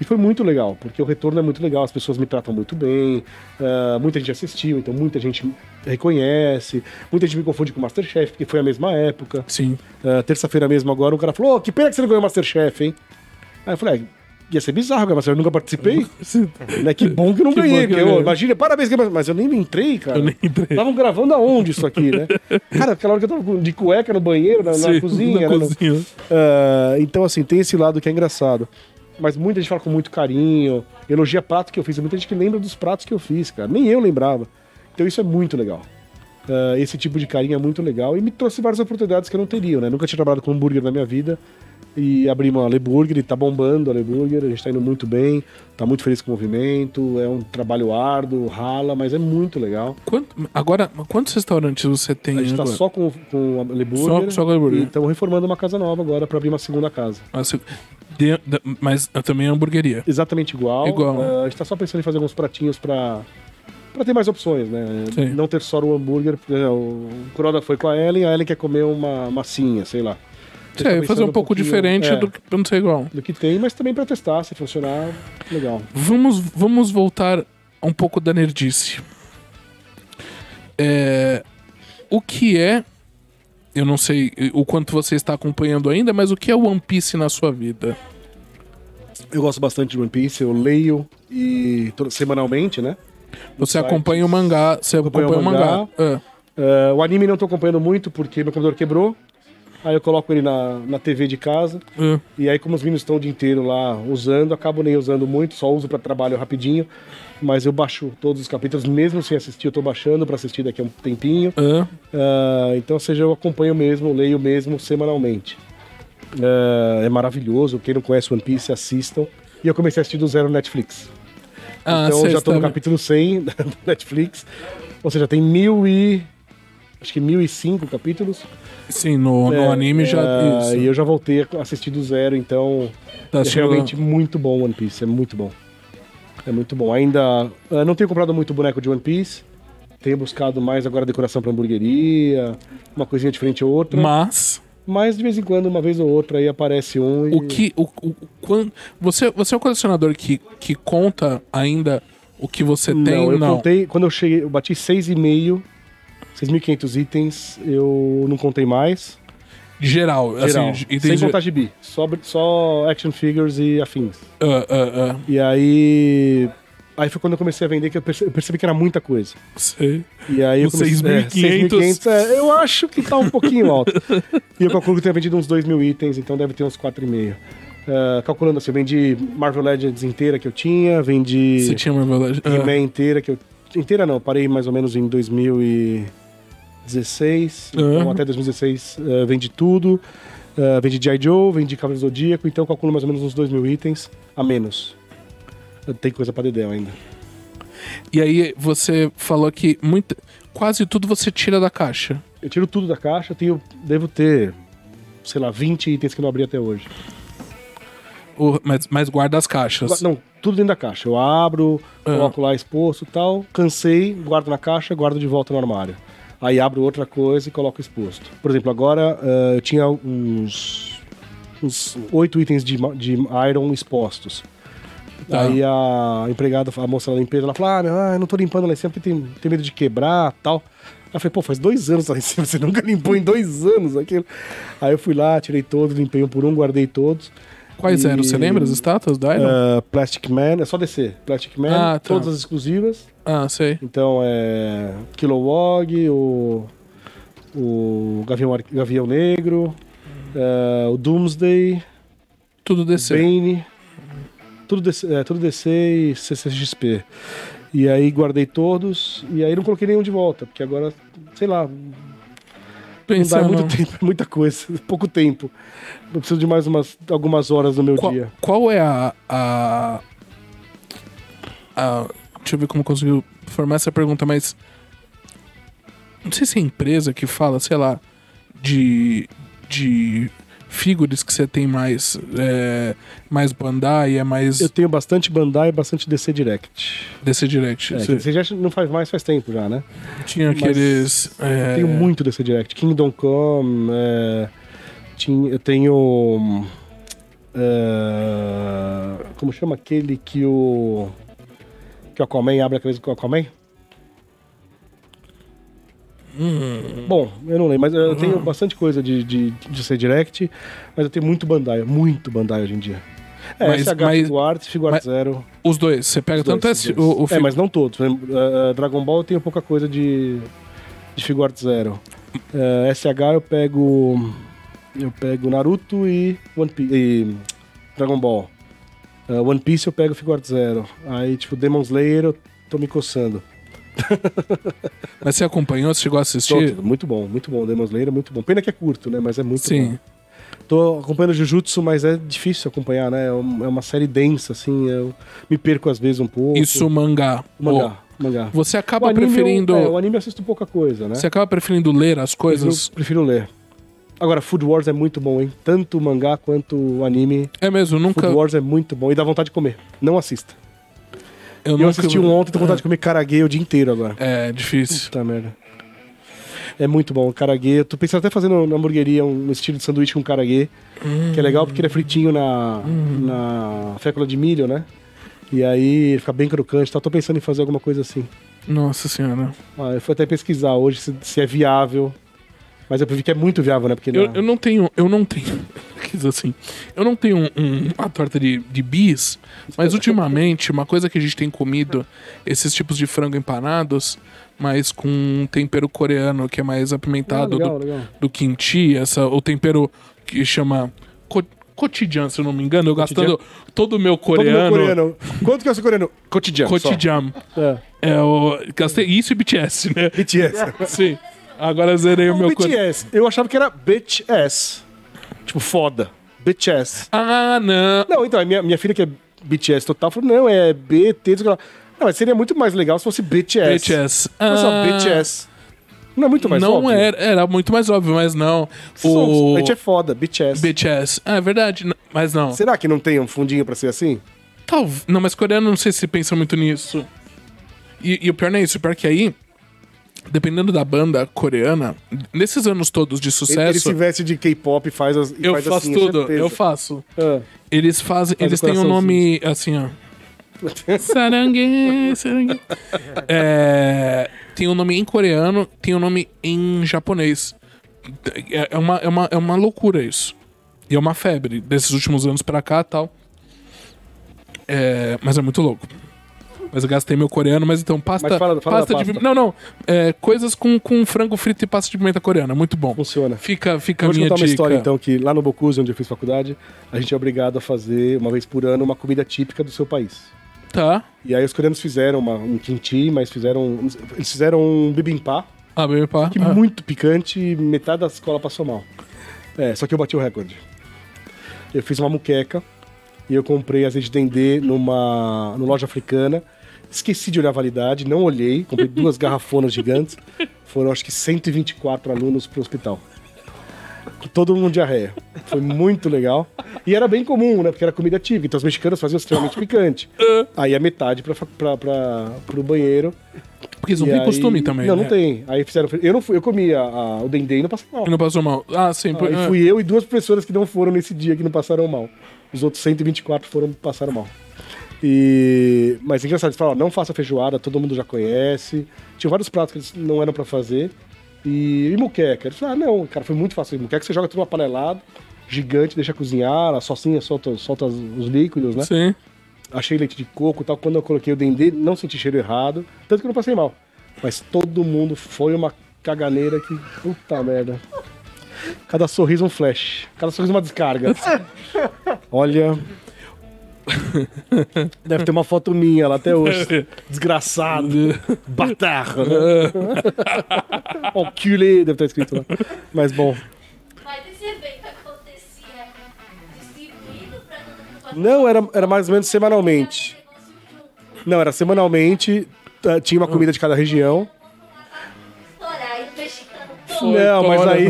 E foi muito legal, porque o retorno é muito legal, as pessoas me tratam muito bem, ah, muita gente assistiu, então muita gente reconhece, muita gente me confunde com o Masterchef, porque foi a mesma época. Sim. Ah, Terça-feira mesmo agora, o cara falou, "Ô, que pena que você não ganhou o Masterchef, hein? Aí eu falei, ah, ia ser bizarro Masterchef, eu nunca participei. né? Que bom que eu não Que ganhei, que eu ganhei. imagina, parabéns, mas eu nem entrei, cara. Eu nem entrei. Estavam gravando aonde isso aqui, né? Cara, aquela hora que eu tava de cueca no banheiro, na, na Sim, cozinha, na né? No- cozinha. Ah, então, assim, tem esse lado que é engraçado. Mas muita gente fala com muito carinho, elogia prato que eu fiz. Muita gente que lembra dos pratos que eu fiz, cara. Nem eu lembrava. Então isso é muito legal. Ah, esse tipo de carinho é muito legal e me trouxe várias oportunidades que eu não teria, né? Nunca tinha trabalhado com hambúrguer na minha vida. E abri uma Le Burger e tá bombando a Le Burger, a gente tá indo muito bem, tá muito feliz com o movimento, é um trabalho árduo, rala, mas é muito legal. Quanto- agora, quantos restaurantes você tem A gente tá agora? só com, com a Le Burger, só com a Le Burger. e estamos reformando uma casa nova agora para abrir uma segunda casa. Ah, se- de- de- mas também é hamburgueria. Exatamente igual. Igual. Ah, a gente tá só pensando em fazer alguns pratinhos pra, pra ter mais opções, né? Sim. Não ter só o hambúrguer. O Croda foi com a Ellen, a Ellen quer comer uma massinha, sei lá. Gente tá fazer um pouco pouquinho, diferente é, do que não ser igual. do que tem, mas também pra testar, se funcionar, legal. Vamos, vamos voltar a um pouco da nerdice. É, o que é. Eu não sei o quanto você está acompanhando ainda, mas o que é One Piece na sua vida? Eu gosto bastante de One Piece, eu leio e semanalmente, né? Você sites. acompanha o mangá. Você acompanha o o mangá. mangá. Ah, Ah, o anime não tô acompanhando muito porque meu computador quebrou. Aí eu coloco ele na, na TV de casa. ah. E aí, como os meninos estão o dia inteiro lá usando, acabo nem usando muito, só uso para trabalho rapidinho. Mas eu baixo todos os capítulos, mesmo sem assistir, eu tô baixando para assistir daqui a um tempinho. Ah, então, ou seja, eu acompanho mesmo, leio mesmo semanalmente. Ah, é maravilhoso, quem não conhece One Piece, assistam. E eu comecei a assistir do zero no Netflix. Ah, então, já tô no capítulo 100 do Netflix. Ou seja, tem mil e... Acho que mil e cinco capítulos. Sim, no, no É, anime já. isso. E eu já voltei a assistir do zero, então... Tá é chegando- realmente muito bom One Piece, é muito bom. É muito bom. Ainda não tenho comprado muito boneco de One Piece. Tenho buscado mais agora decoração pra hamburgueria, uma coisinha diferente ou outra. Mas. Mas de vez em quando, uma vez ou outra, aí aparece um e... O que. O, o, quan- você, você é um colecionador que, que conta ainda o que você tem? Não, eu não. contei, quando eu cheguei, eu bati 6,5, 6.500 itens, eu não contei mais. Geral, Geral, assim, sem itens. contar gibi. Só, só action figures e afins. Ah, ah, ah, E aí... Aí foi quando eu comecei a vender que eu perce- eu percebi que era muita coisa. sei. E aí eu comecei... 6.500. 6.500, é, eu acho que tá um pouquinho alto. e eu calculo que eu tenho vendido uns 2 mil itens, então deve ter uns 4,5. Uh, calculando assim, eu vendi Marvel Legends inteira que eu tinha, vendi Você tinha verdade. Ah, He-Man inteira que eu... Inteira não, parei mais ou menos em 2016. Então Ah. até 2016 uh, vendi tudo. Uh, vendi G.I. Joe, vendi Cavaleiro do Zodíaco, então eu calculo mais ou menos uns 2 mil itens a menos. Tem coisa pra Dedéu ainda. E aí você falou que muita, quase tudo você tira da caixa. Eu tiro tudo da caixa, tenho, devo ter, sei lá, 20 itens que não abri até hoje. O- mas, mas guarda as caixas. Não, tudo dentro da caixa. Eu abro, Ah. coloco lá exposto e tal, cansei, guardo na caixa, guardo de volta no armário. Aí abro outra coisa e coloco exposto. Por exemplo, agora eh, eu tinha uns uns oito itens de, de iron expostos. Tá. Aí a empregada, a moça da limpeza, ela falou: Ah, não, eu não tô limpando lá em cima porque tem, tem medo de quebrar tal. Aí eu falei, pô, faz dois anos lá em cima, você nunca limpou em dois anos aquilo. Aí eu fui lá, tirei todos, limpei um por um, guardei todos. Quais E- eram? Você lembra as estátuas do Iron? Ah, Plastic Man, é só descer. Plastic Man, Ah, tá. todas as exclusivas. Ah, sei. Então é. Kilowog, o. O Gavião, Ar- Gavião Negro, ah, o Doomsday, Tudo DC. Bane. Tudo DC, é, tudo DC e CCXP. E aí guardei todos. E aí não coloquei nenhum de volta, porque agora, sei lá, não dá muito tempo, é muita coisa, pouco tempo. Eu preciso de mais umas, algumas horas no meu Qual, dia. qual é a, a, a- Deixa eu ver como eu consigo formar essa pergunta, mas. Não sei se é empresa que fala, sei lá, de. de figures que você tem mais. É, mais Bandai, é mais Eu tenho bastante Bandai e bastante DC Direct. DC Direct. É, já não faz mais faz tempo já, né? tinha aqueles. é, Tenho muito DC Direct. Kingdom Come, é, tinha, eu tenho. é, como chama aquele que o. Que o Aquaman abre a cabeça com o Aquaman? Hum. Bom, eu não lembro, mas eu tenho bastante coisa de, de, de ser direct, mas eu tenho muito Bandai, muito Bandai hoje em dia. É, Mas- SH mas- Figuarts, Figuarts Zero. Os dois, você pega tanto dois, esse, o, o É, fi- mas não todos. Eh, Dragon Ball eu tenho pouca coisa de, de Figuarts Zero. Eh, SH eu pego. Eu pego Naruto e One Piece. E Dragon Ball. Eh, One Piece eu pego Figuarts Zero. Aí, tipo, Demon Slayer eu tô me coçando. Mas você acompanhou, você chegou a assistir? Tô- muito bom, muito bom. Demon Slayer é muito bom. Pena que é curto, né? Mas é muito Sim. bom. Tô acompanhando Jujutsu, mas é difícil acompanhar, né? É é uma série densa, assim. Eu me perco às vezes um pouco. Isso, mangá. Mangá. Mangá. Você O acaba anime eu- preferindo. é, o anime eu assisto pouca coisa, né? Você acaba preferindo ler as coisas. Eu prefiro ler. Agora, Food Wars é muito bom, hein? Tanto o mangá quanto o anime. É mesmo, nunca. Food Wars é muito bom e dá vontade de comer. Não assista. Eu, Eu, nunca... assisti um ontem tô com vontade de comer caraguê o dia inteiro agora. É difícil. Puta merda. É muito bom, caraguê. Eu tô pensando até fazendo na hamburgueria um estilo de sanduíche com caraguê, que é legal porque ele é fritinho na, na fécula de milho, né? E aí ele fica bem crocante tal. Tô pensando em fazer alguma coisa assim. Nossa senhora. Ah, eu fui até pesquisar hoje se, se é viável. Mas eu vi que é muito viável, né? Porque Eu, na- eu não tenho. Eu não tenho. Quer dizer assim. Eu não tenho um- um- uma torta de, de bis, mas ultimamente, uma coisa que a gente tem comido, esses tipos de frango empanados, mas com um tempero coreano que é mais Ah, apimentado legal, do, legal. do kimchi, essa, o tempero que chama co- cotidiano, se eu não me engano, eu gastando todo o meu Todo coreano. meu coreano. Quanto que é o seu coreano? Cotidiano. Cotidiano. É. É, o, gastei isso e BTS, né? BTS. Sim. Agora zerei o o meu. BTS. Eu achava que era ass. Tipo, foda. Ass. Ah, não. Não, então, minha, minha filha que é BTS total falou, não, é BT. não. Não, mas seria muito mais legal se fosse ass. BTS. Mas só Ah, ass. Não é muito mais não óbvio? era, era muito mais óbvio, mas não. O A gente é foda, ass. BTS. Ah, é verdade, mas não. Será que não tem um fundinho pra ser assim? Talvez. Não, mas coreano não sei se pensa muito nisso. E, e o pior não é isso, o pior é que aí, dependendo da banda coreana, nesses anos todos de Ele, sucesso, ele se veste de K-pop e faz as. e eu faz faço assim, tudo, eu faço. Ah. Eles fazem. Faz eles o têm um nome assim, ó. Sarangue, sarangue. É, tem um nome em coreano, tem um nome em japonês. É, é uma, é, uma, é uma loucura isso. E é uma febre desses últimos anos pra cá tal. É, mas é muito louco. Mas eu gastei meu coreano, mas então, pasta. Mas fala- fala pasta de pasta. pimenta. Não, não. É, coisas com, com frango frito e pasta de pimenta coreana. Muito bom. Funciona. Fica, fica a Vou te minha contar uma história, então, que lá no Bocuse, onde eu fiz faculdade, a gente é obrigado a fazer, uma vez por ano, uma comida típica do seu país. Tá. E aí os coreanos fizeram uma- um kimchi, mas fizeram... Eles fizeram um bibimbap, Ah, pá. que Ah. muito picante e metade da escola passou mal. É, só que eu bati o recorde. Eu fiz uma muqueca e eu comprei azeite de dendê numa, numa loja africana. Esqueci de olhar a validade, não olhei. Comprei duas garrafonas gigantes. Foram, acho que, 124 alunos pro hospital. Todo mundo diarreia. Foi muito legal. E era bem comum, né? Porque era comida típica. Então os mexicanos faziam extremamente picante. Aí a metade pra, pro banheiro. Porque eles não têm aí- costume também. Não, né? não tem. Aí fizeram. Eu não fui, eu comia a- o dendê e não passei mal. E não passou mal. Ah, sim. Aí ah, fui eu e duas pessoas que não foram nesse dia que não passaram mal. Os outros 124 foram passaram mal. E mas é engraçado, eles falaram, ó, não faça feijoada, todo mundo já conhece. Tinha vários pratos que eles não eram pra fazer. E, e muqueca. Eles falaram, ah, não, cara, foi muito fácil. Muqueca você joga tudo uma panelada, gigante, deixa cozinhar, a socinha solta, solta os líquidos, né? Sim. Achei leite de coco e tal. Quando eu coloquei o dendê, não senti cheiro errado. Tanto que eu não passei mal. Mas todo mundo foi uma caganeira que. Puta merda. Cada sorriso um flash. Cada sorriso uma descarga. Olha. Deve ter uma foto minha lá até hoje. Desgraçado. Batarra, né? Enculé, deve estar escrito lá. Mas bom. Mas esse evento acontecia distribuído pra todo mundo? Não, era, era mais ou menos semanalmente. Não, era semanalmente. tá, Tinha uma comida de cada região. Estourar e o mexicano Não, mas aí.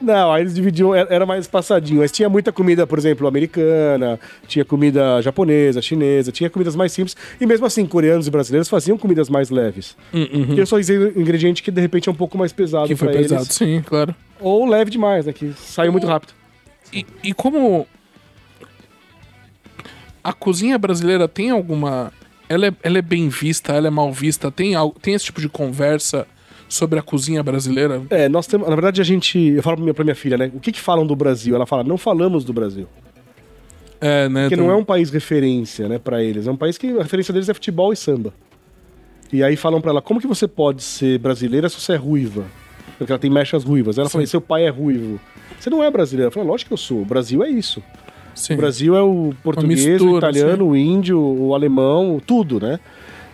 Não, aí eles dividiam, era mais passadinho. Mas tinha muita comida, por exemplo, americana, tinha comida japonesa, chinesa, tinha comidas mais simples. E mesmo assim, coreanos e brasileiros faziam comidas mais leves. E eu só usei um ingrediente que de repente é um pouco mais pesado Que foi pesado, eles. sim, claro. Ou leve demais, né? Que saiu muito rápido. E, e como a cozinha brasileira tem alguma. Ela é, ela é bem vista, ela é mal vista, tem, al- tem esse tipo de conversa sobre a cozinha brasileira? É, nós temos. Na verdade, a gente. Eu falo pra minha, pra minha filha, né? O que, que falam do Brasil? Ela fala, não falamos do Brasil. É, né? Porque não é um país referência, né, para eles. É um país que a referência deles é futebol e samba. E aí falam pra ela, como que você pode ser brasileira se você é ruiva? Porque ela tem mechas ruivas. Ela fala, "E seu pai é ruivo. Você não é brasileira. Ela fala, lógico que eu sou. O Brasil é isso. Sim. O Brasil é o português, o mistura, italiano, o índio, o alemão, tudo, né?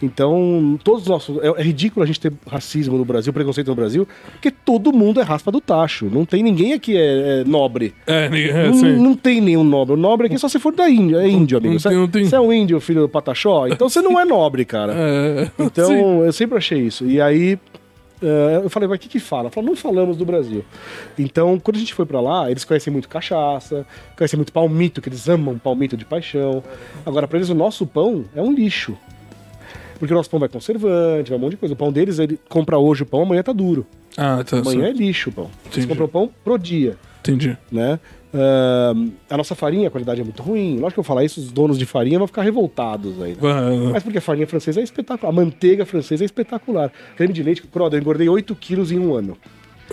Então, todos os nossos. É, é ridículo a gente ter racismo no Brasil, preconceito no Brasil, porque todo mundo é raspa do tacho. Não tem ninguém aqui é, é nobre. É, é, Não, sim. não tem nenhum nobre. O nobre aqui é só se for da Índia. É índio, amigo. Você não tem. você é um índio, filho do Pataxó? Então você não é nobre, cara. É, Então, sim. eu sempre achei isso. E aí, eh, eu falei, mas o que que fala? Fala, não falamos do Brasil. Então, quando a gente foi pra lá, eles conhecem muito cachaça, conhecem muito palmito, que eles amam palmito de paixão. Agora, pra eles, o nosso pão é um lixo. Porque o nosso pão vai conservante, vai um monte de coisa. O pão deles, ele compra hoje o pão, amanhã tá duro. Ah, tá. Amanhã é lixo o pão. Eles Entendi. compram o pão pro dia Entendi. né? Ahn, a nossa farinha, a qualidade é muito ruim. Lógico que eu falar isso, os donos de farinha vão ficar revoltados aí. Ah, Mas porque a farinha francesa é espetacular. A manteiga francesa é espetacular. Creme de leite, Croda, eu engordei 8 quilos em um ano.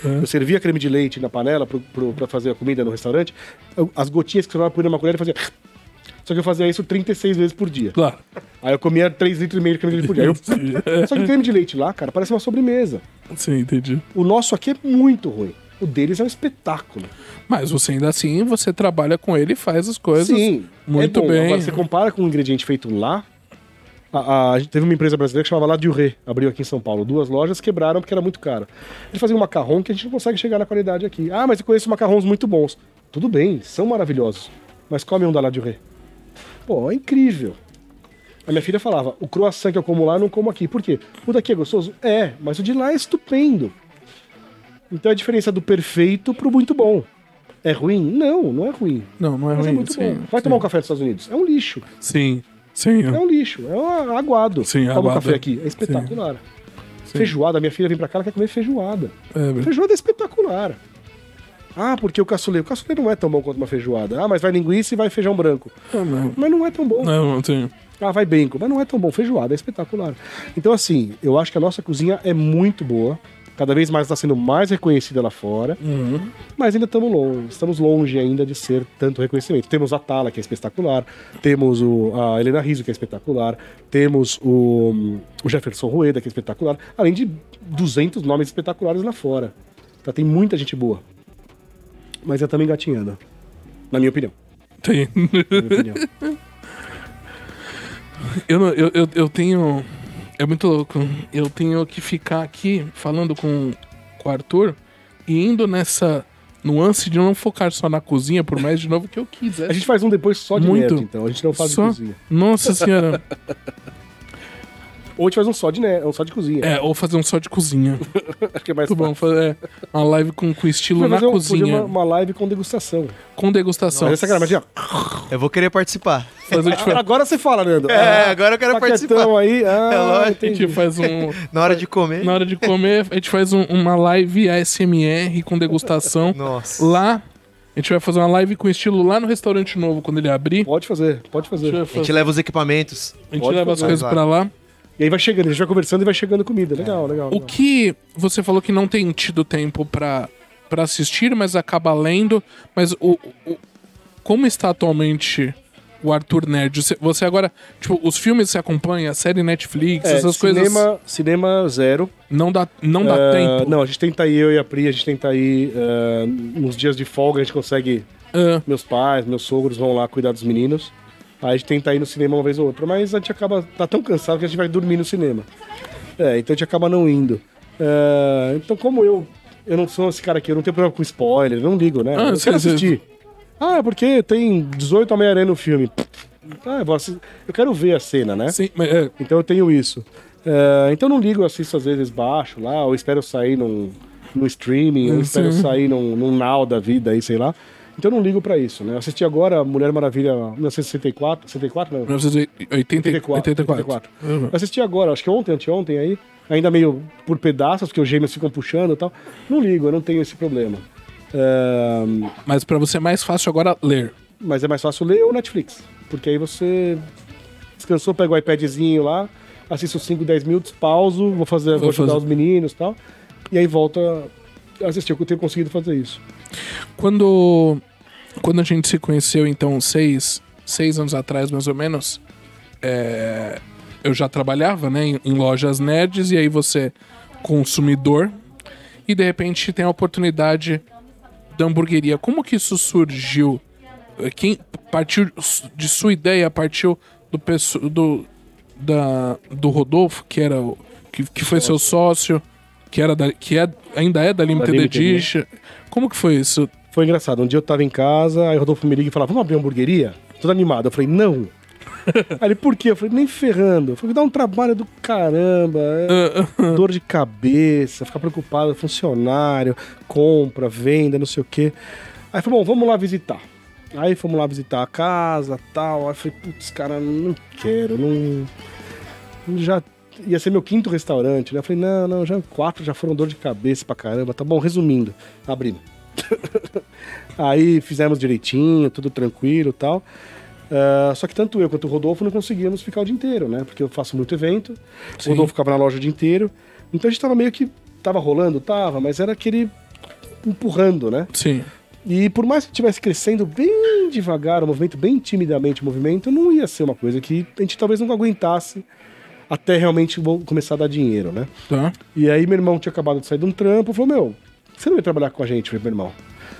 Eu servia creme de leite na panela pra fazer a comida no restaurante. as gotinhas que sobravam por numa colher, eu fazia... Só que eu fazia isso 36 vezes por dia. Claro. Aí eu comia 3 litros e meio de creme de leite por dia. Eu- Só que o creme de leite lá, cara, parece uma sobremesa. Sim, entendi. O nosso aqui é muito ruim. O deles é um espetáculo. Mas você ainda assim, você trabalha com ele e faz as coisas Sim, muito é bom. bem. Agora, você compara com um ingrediente feito lá. A, a- teve uma empresa brasileira que chamava La Durée, abriu aqui em São Paulo. Duas lojas quebraram porque era muito caro. Eles faziam um macarrão que a gente não consegue chegar na qualidade aqui. Ah, mas eu conheço macarrões muito bons. Tudo bem, são maravilhosos. Mas come um da La Durée. Pô, é incrível. A minha filha falava: o croissant que eu como lá, eu não como aqui. Por quê? O daqui é gostoso? É, mas o de lá é estupendo. Então é a diferença do perfeito pro muito bom. É ruim? Não, não é ruim. Não, não é Mas é ruim. muito sim, bom. Vai sim. tomar um café nos Estados Unidos? É um lixo. Sim, sim. É um lixo. É um aguado. Sim, Toma um aguado. café aqui. É espetacular. Feijoada. Minha filha vem pra cá, ela quer comer feijoada. É, verdade. Feijoada é espetacular. Ah, porque o caçulê. O caçulê não é tão bom quanto uma feijoada. Ah, mas vai linguiça e vai feijão branco. Ah, não. Mas não é tão bom. Não, sim. Ah, vai bacon. Mas não é tão bom. Feijoada é espetacular. Então, assim, eu acho que a nossa cozinha é muito boa. Cada vez mais está sendo mais reconhecida lá fora. Mas ainda estamos longe. Estamos longe ainda de ser tanto reconhecimento. Temos a Tala, que é espetacular. Temos o, a Helena Rizzo, que é espetacular. Temos o, o Jefferson Rueda, que é espetacular. Além de 200 nomes espetaculares lá fora. Tá, tem muita gente boa. Mas é também gatinhando. Na minha opinião. Tem. Na minha opinião. Eu, não- eu, eu, eu tenho. É muito louco. Eu tenho que ficar aqui falando com, com o Arthur e indo nessa nuance de não focar só na cozinha, por mais de novo que eu quiser. A gente faz um depois só de Muito. neto, então. A gente não faz só... de cozinha. Nossa senhora. Ou a gente faz um só de, ne... um só de cozinha. é, ou fazer um só de cozinha. Acho que é mais Muito bom. fácil. Fazer uma live com, com estilo na fazer um- cozinha. uma, uma live com degustação. Com degustação. Mas essa cara, imagina. Eu vou querer participar. Fazer, tipo, Agora você fala, Nando. É, agora eu quero participar. aí. Ah, É lógico. a gente faz um. Na hora de comer. Na hora de comer, a gente faz um- uma live ASMR com degustação. Nossa. Lá, a gente vai fazer uma live com estilo lá no restaurante novo, quando ele abrir. Pode fazer, pode A fazer. gente, vai A gente fazer- leva os equipamentos. a gente pode leva as fazer. coisas Vai pra lá. E aí vai chegando, a gente vai conversando e vai chegando comida. Legal, legal. O legal. que você falou que não tem tido tempo pra pra assistir, mas acaba lendo. Mas o, o- como está atualmente o Arthur Nerd? Você, agora, tipo, os filmes você acompanha, a série Netflix, É, essas cinema, coisas, Cinema zero. não dá, não dá Ah, tempo. Não, a gente tenta ir, eu e a Pri, a gente tenta ir ah, nos dias de folga, a gente consegue. Ah, Meus pais, meus sogros vão lá cuidar dos meninos. Aí a gente tenta ir no cinema uma vez ou outra, mas a gente acaba. tá tão cansado que a gente vai dormir no cinema. É, então a gente acaba não indo. Ah, então, como eu. Eu não sou esse cara aqui, eu não tenho problema com spoiler, não ligo, né? Ah, eu sim, quero sim. assistir. Ah, é porque tem 18 Homem-Aranha no filme. Ah, eu, vou eu quero ver a cena, né? sim, mas, é, Então eu tenho isso. É, então não ligo, eu assisto às vezes baixo lá, ou espero sair num, num streaming, ou espero sair num, num now da vida aí, sei lá. Então eu não ligo pra isso, né? Eu assisti agora Mulher Maravilha 1964, 64 não? 1984. 84. 84. Eu assisti agora, acho que ontem, anteontem aí, ainda meio por pedaços, porque os gêmeos ficam puxando e tal. Não ligo, eu não tenho esse problema. É, Mas pra você é mais fácil agora ler. mas é mais fácil ler ou Netflix. Porque aí você descansou, pega o iPadzinho lá, assiste os 5, 10 minutos, pauso, vou fazer, vou, Vou ajudar fazer. os meninos e tal. E aí volta a assistir. Eu tenho conseguido fazer isso. Quando, quando a gente se conheceu, então, seis, seis anos atrás, mais ou menos, é, eu já trabalhava né, em, em lojas nerds, e aí você, consumidor, e de repente tem a oportunidade da hamburgueria. Como que isso surgiu? Quem partiu de sua ideia, partiu do, do, da, do Rodolfo, que era o, que, que foi seu sócio, que era da, que é, ainda é da Limited, Limited, né? Edition. Como que foi isso? Foi engraçado. Um dia eu tava em casa, aí o Rodolfo me liga e falava, vamos abrir uma hamburgueria? Todo animado. Eu falei, não. aí ele, por quê? Eu falei, nem ferrando. Eu falei, dá um trabalho do caramba. é dor de cabeça, ficar preocupado, funcionário, compra, venda, não sei o quê. Aí falou, bom, vamos lá visitar. Aí fomos lá visitar a casa tal. Aí eu falei, putz, cara, não quero, não. Já ia ser meu quinto restaurante, né? Eu falei, não, não, já quatro já foram dor de cabeça pra caramba. Tá bom, resumindo, abrimos. Aí fizemos direitinho, tudo tranquilo tal. Ah, só que tanto eu quanto o Rodolfo não conseguíamos ficar o dia inteiro, né? Porque eu faço muito evento, o Sim. Rodolfo ficava na loja o dia inteiro. Então a gente tava meio que. Tava rolando, tava, mas era aquele empurrando, né? Sim. E por mais que estivesse crescendo bem devagar, o movimento, bem timidamente o movimento, não ia ser uma coisa que a gente talvez não aguentasse até realmente começar a dar dinheiro, né? Tá. E aí meu irmão tinha acabado de sair de um trampo, falou, meu, você não vai trabalhar com a gente, meu irmão?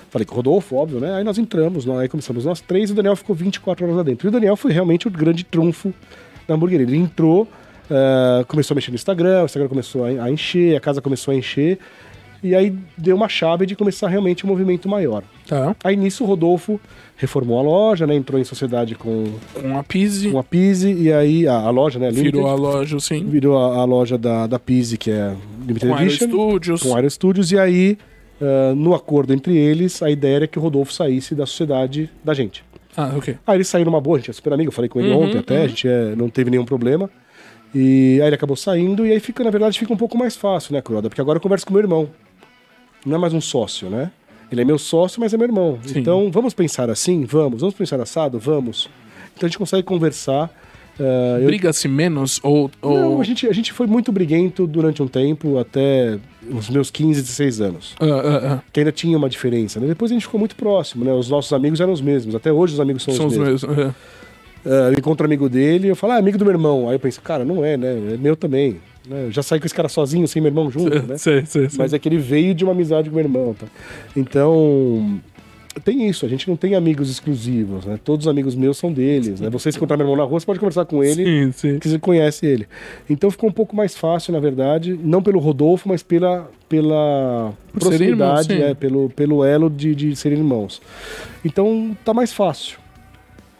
Falei com o Rodolfo, óbvio, né? Aí nós entramos, nós- aí começamos nós três e o Daniel ficou 24 horas lá dentro. E o Daniel foi realmente o grande trunfo da hamburgueria. Ele entrou, ah, começou a mexer no Instagram, o Instagram começou a, encher, a casa começou a encher. E aí deu uma chave de começar realmente um movimento maior. Tá. Aí nisso o Rodolfo reformou a loja, né? Entrou em sociedade com, Com a Pise, com a Pise e aí a, a loja, né? Limited, virou a loja, assim. virou a, a loja da, da Pise, que é Limited Com Aero Edition, Studios. com Aero Studios, e aí, ah, no acordo entre eles, a ideia era que o Rodolfo saísse da sociedade da gente. Ah, ok. Aí ele saiu numa boa, a gente é super amigo, eu falei com ele Uhum, ontem até, a gente é, não teve nenhum problema. E aí ele acabou saindo, e aí fica, na verdade, fica um pouco mais fácil, né, Croda? Porque agora eu converso com meu irmão. Não é mais um sócio, né? Ele é meu sócio, mas é meu irmão. Sim. Então, vamos pensar assim? Vamos. Vamos pensar assado? Vamos. Então a gente consegue conversar. eu- Briga-se menos ou. ou... Não, a gente, a gente foi muito briguento durante um tempo, até os meus 15, 16 anos. Ah, ah, ah. Que ainda tinha uma diferença. Né? Depois a gente ficou muito próximo, né? Os nossos amigos eram os mesmos. Até hoje os amigos são, São os os mesmos. mesmos. é. Ah, eu encontro um amigo dele, eu falo, ah, amigo do meu irmão. Aí eu penso, cara, não é, né? É meu também. né? Eu já saí com esse cara sozinho, sem meu irmão junto, né? Sei, sei. Mas é que ele veio de uma amizade com meu irmão, tá? Então, tem isso, a gente não tem amigos exclusivos, né? Todos os amigos meus são deles, né? Você encontrar meu irmão na rua, você pode conversar com ele, Sim, sim. que você conhece ele. Então ficou um pouco mais fácil, na verdade, não pelo Rodolfo, mas pela, pela Por proximidade, sim. é, pelo, pelo elo de, de serem irmãos. Então tá mais fácil.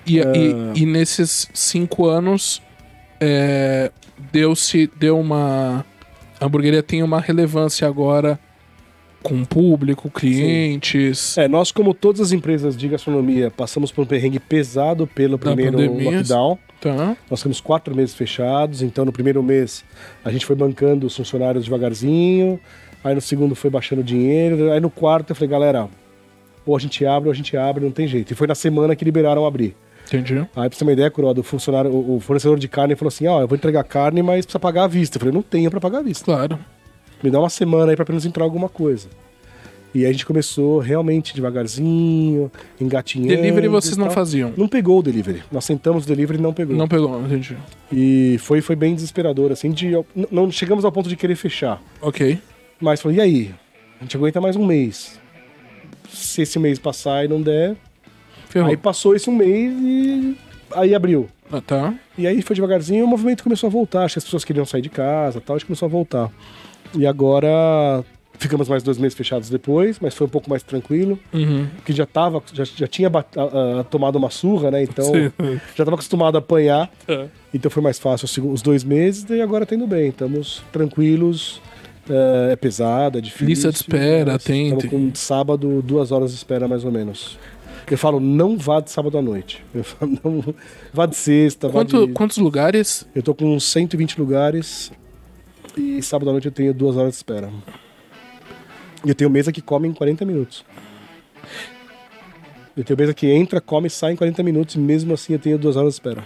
E, Ah. e, e nesses cinco anos, é, deu-se, deu uma. A hamburgueria tem uma relevância agora com o público, clientes. É, nós, como todas as empresas de gastronomia, passamos por um perrengue pesado pelo primeiro pandemia. lockdown. Tá. Nós ficamos quatro meses fechados, então no primeiro mês a gente foi bancando os funcionários devagarzinho, aí no segundo foi baixando o dinheiro, aí no quarto eu falei, galera, ou a gente abre ou a gente abre, não tem jeito. E foi na semana que liberaram abrir. Entendi. Aí pra você ter uma ideia, Curoda, o funcionário, o o fornecedor de carne falou assim, ó, eu vou entregar carne, mas precisa pagar à vista. Eu falei, não tenho pra pagar à vista. Claro. Me dá uma semana aí pra pelo menos entrar alguma coisa. E aí a gente começou realmente devagarzinho, engatinhando. Delivery vocês não faziam. Não pegou o delivery. Nós sentamos o delivery e não pegou. Não pegou, gente. E foi, foi bem desesperador, assim, de. Não chegamos ao ponto de querer fechar. Ok. Mas falei, e aí? A gente aguenta mais um mês. Se esse mês passar e não der. Ferrou. Aí passou esse um mês e. Aí abriu. Ah, tá. E aí foi devagarzinho, o movimento começou a voltar. Acho que as pessoas queriam sair de casa e tal, a gente começou a voltar. E agora ficamos mais dois meses fechados depois, mas foi um pouco mais tranquilo. Uhum. Porque já tava, já, já tinha bat- ah, tomado uma surra, né? Então Sim. já tava acostumado a apanhar. É. Então foi mais fácil os dois meses e agora tá indo bem. Estamos tranquilos. É, é pesado, é difícil. Lista de espera, tem- Estamos com sábado, duas horas de espera mais ou menos. Eu falo, não vá de sábado à noite. Eu falo, não, vá de sexta, Quanto, vá de... Quantos lugares? Eu tô com uns 120 lugares e sábado à noite eu tenho duas horas de espera. E eu tenho mesa que come em 40 minutos. Eu tenho mesa que entra, come e sai em 40 minutos e mesmo assim eu tenho duas horas de espera.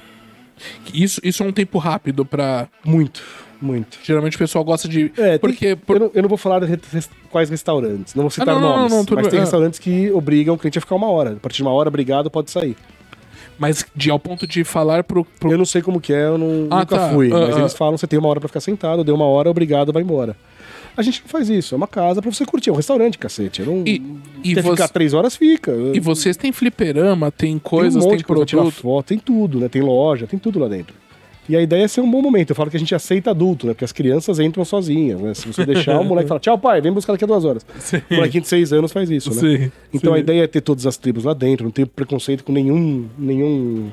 Isso, isso é um tempo rápido pra. Muito, muito. Geralmente o pessoal gosta de. É, tem- porque. por- Eu, não, eu não vou falar de res- quais restaurantes, não vou citar Ah, não, nomes, não, mas bem. tem Ah. restaurantes que obrigam o cliente a ficar uma hora. A partir de uma hora, obrigado, pode sair. Mas de ao ponto de falar pro. pro- Eu não sei como que é, eu não, Ah, nunca tá. fui, Ah, mas ah. eles falam, você tem uma hora pra ficar sentado, deu uma hora, obrigado, vai embora. A gente não faz isso, é uma casa pra você curtir, é um restaurante, cacete. Eu não... E, e, você- ficar três horas, fica. e vocês têm fliperama, tem tem coisas, um monte tem coisa tirar foto, tem tudo, né? Tem loja, tem tudo lá dentro. E a ideia é ser um bom momento. Eu falo que a gente aceita adulto, né? Porque as crianças entram sozinhas, né? Se você deixar, o moleque fala, tchau, pai, vem buscar daqui a duas horas. Sim. O molequinho de seis anos faz isso, né? Sim, Então sim. a ideia é ter todas as tribos lá dentro, não ter preconceito com nenhum. nenhum.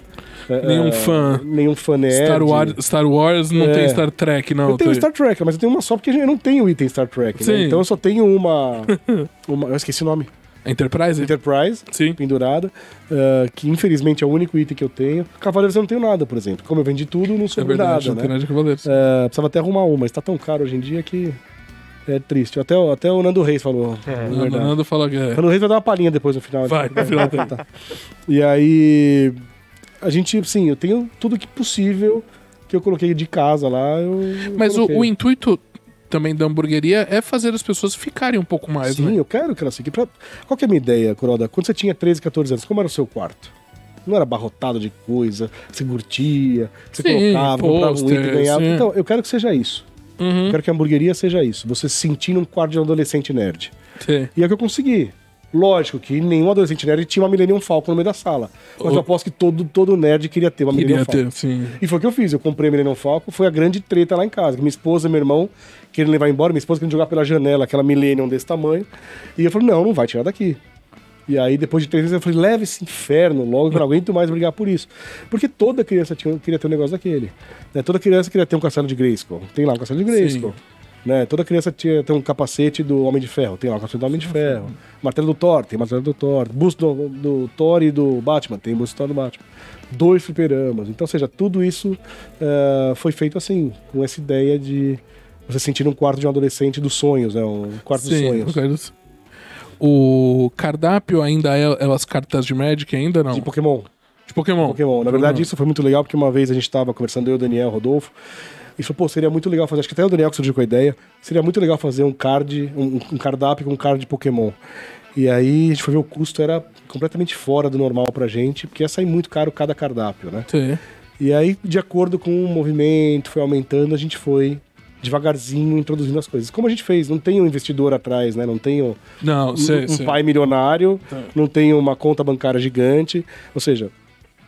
é, Nenhum é, fã. Nenhum fã nerd. Star Wars, Star Wars não É. tem Star Trek, não. Eu tenho Star Trek, mas eu tenho uma só porque eu não tenho item Star Trek, né? Então eu só tenho uma, uma. Eu esqueci o nome. Enterprise? Enterprise, Sim. pendurada, ah, que infelizmente é o único item que eu tenho. Cavaleiros eu não tenho nada, por exemplo. Como eu vendi tudo, não É sobrou verdade, nada, não tem né? nada de Cavaleiros. Ah, precisava até arrumar uma, mas tá tão caro hoje em dia que é triste. Até, o- até o Nando Reis falou. É, na O. Nando falou que é. O Nando Reis vai dar uma palhinha depois no final. Vai, no final tem. Tá. E aí, a gente, sim, eu tenho tudo que possível que eu coloquei de casa lá. Eu, eu Mas o, o intuito também da hamburgueria é fazer as pessoas ficarem um pouco mais, Sim, né? eu quero que ela fique. Pra... Qual que é a minha ideia, Coroda? Quando você tinha 13, 14 anos, como era o seu quarto? Não era abarrotado de coisa, você curtia, você Sim, colocava, comprava um item e ganhava. sim. Então, eu quero que seja isso. Uhum. Eu quero que a hamburgueria seja isso. Você se sentir num quarto de um adolescente nerd. Sim. E é o que eu consegui. Lógico que nenhum adolescente nerd tinha uma Millennium Falcon no meio da sala. Mas Oh. eu aposto que todo, todo nerd queria ter uma Queria Millennium Falcon. ter, sim. E foi o que eu fiz. Eu comprei a Millennium Falcon, foi a grande treta lá em casa. Minha esposa e meu irmão querendo levar embora, minha esposa querendo jogar pela janela aquela Millennium desse tamanho. E eu falei, não, não vai tirar daqui. E aí, depois de três meses, eu falei, leva esse inferno logo, eu não aguento mais brigar por isso. Porque toda criança tinha, queria ter um negócio daquele. Né? Toda criança queria ter um castelo de Grayskull. Tem lá um castelo de Grayskull. Né? Toda criança tinha ter um capacete do Homem de Ferro. Tem lá o capacete do Homem de Ferro. Martelo do Thor, tem martelo do Thor. Busto do, do Thor e do Batman, tem busto do Thor do Batman. Dois fliperamas. Então, ou seja, tudo isso eh, foi feito assim, com essa ideia de você sentir um quarto de um adolescente dos sonhos, né? Um quarto dos Sim, sonhos. eu quero. O cardápio ainda é, é as cartas de Magic ainda não? De Pokémon. De Pokémon. Pokémon. Na verdade, isso foi muito legal, porque uma vez a gente estava conversando, eu, o Daniel, Rodolfo, e falou, pô, seria muito legal fazer, acho que até o Daniel que surgiu com a ideia, seria muito legal fazer um card, um, um cardápio com um card de Pokémon. E aí a gente foi ver o custo, era completamente fora do normal pra gente, porque ia sair muito caro cada cardápio, né? Sim. E aí, de acordo com o movimento, foi aumentando, a gente foi devagarzinho introduzindo as coisas. Como a gente fez, não tem um investidor atrás, né? Não tem um, Não, sei, um sei. pai milionário, Tá. não tem uma conta bancária gigante. Ou seja,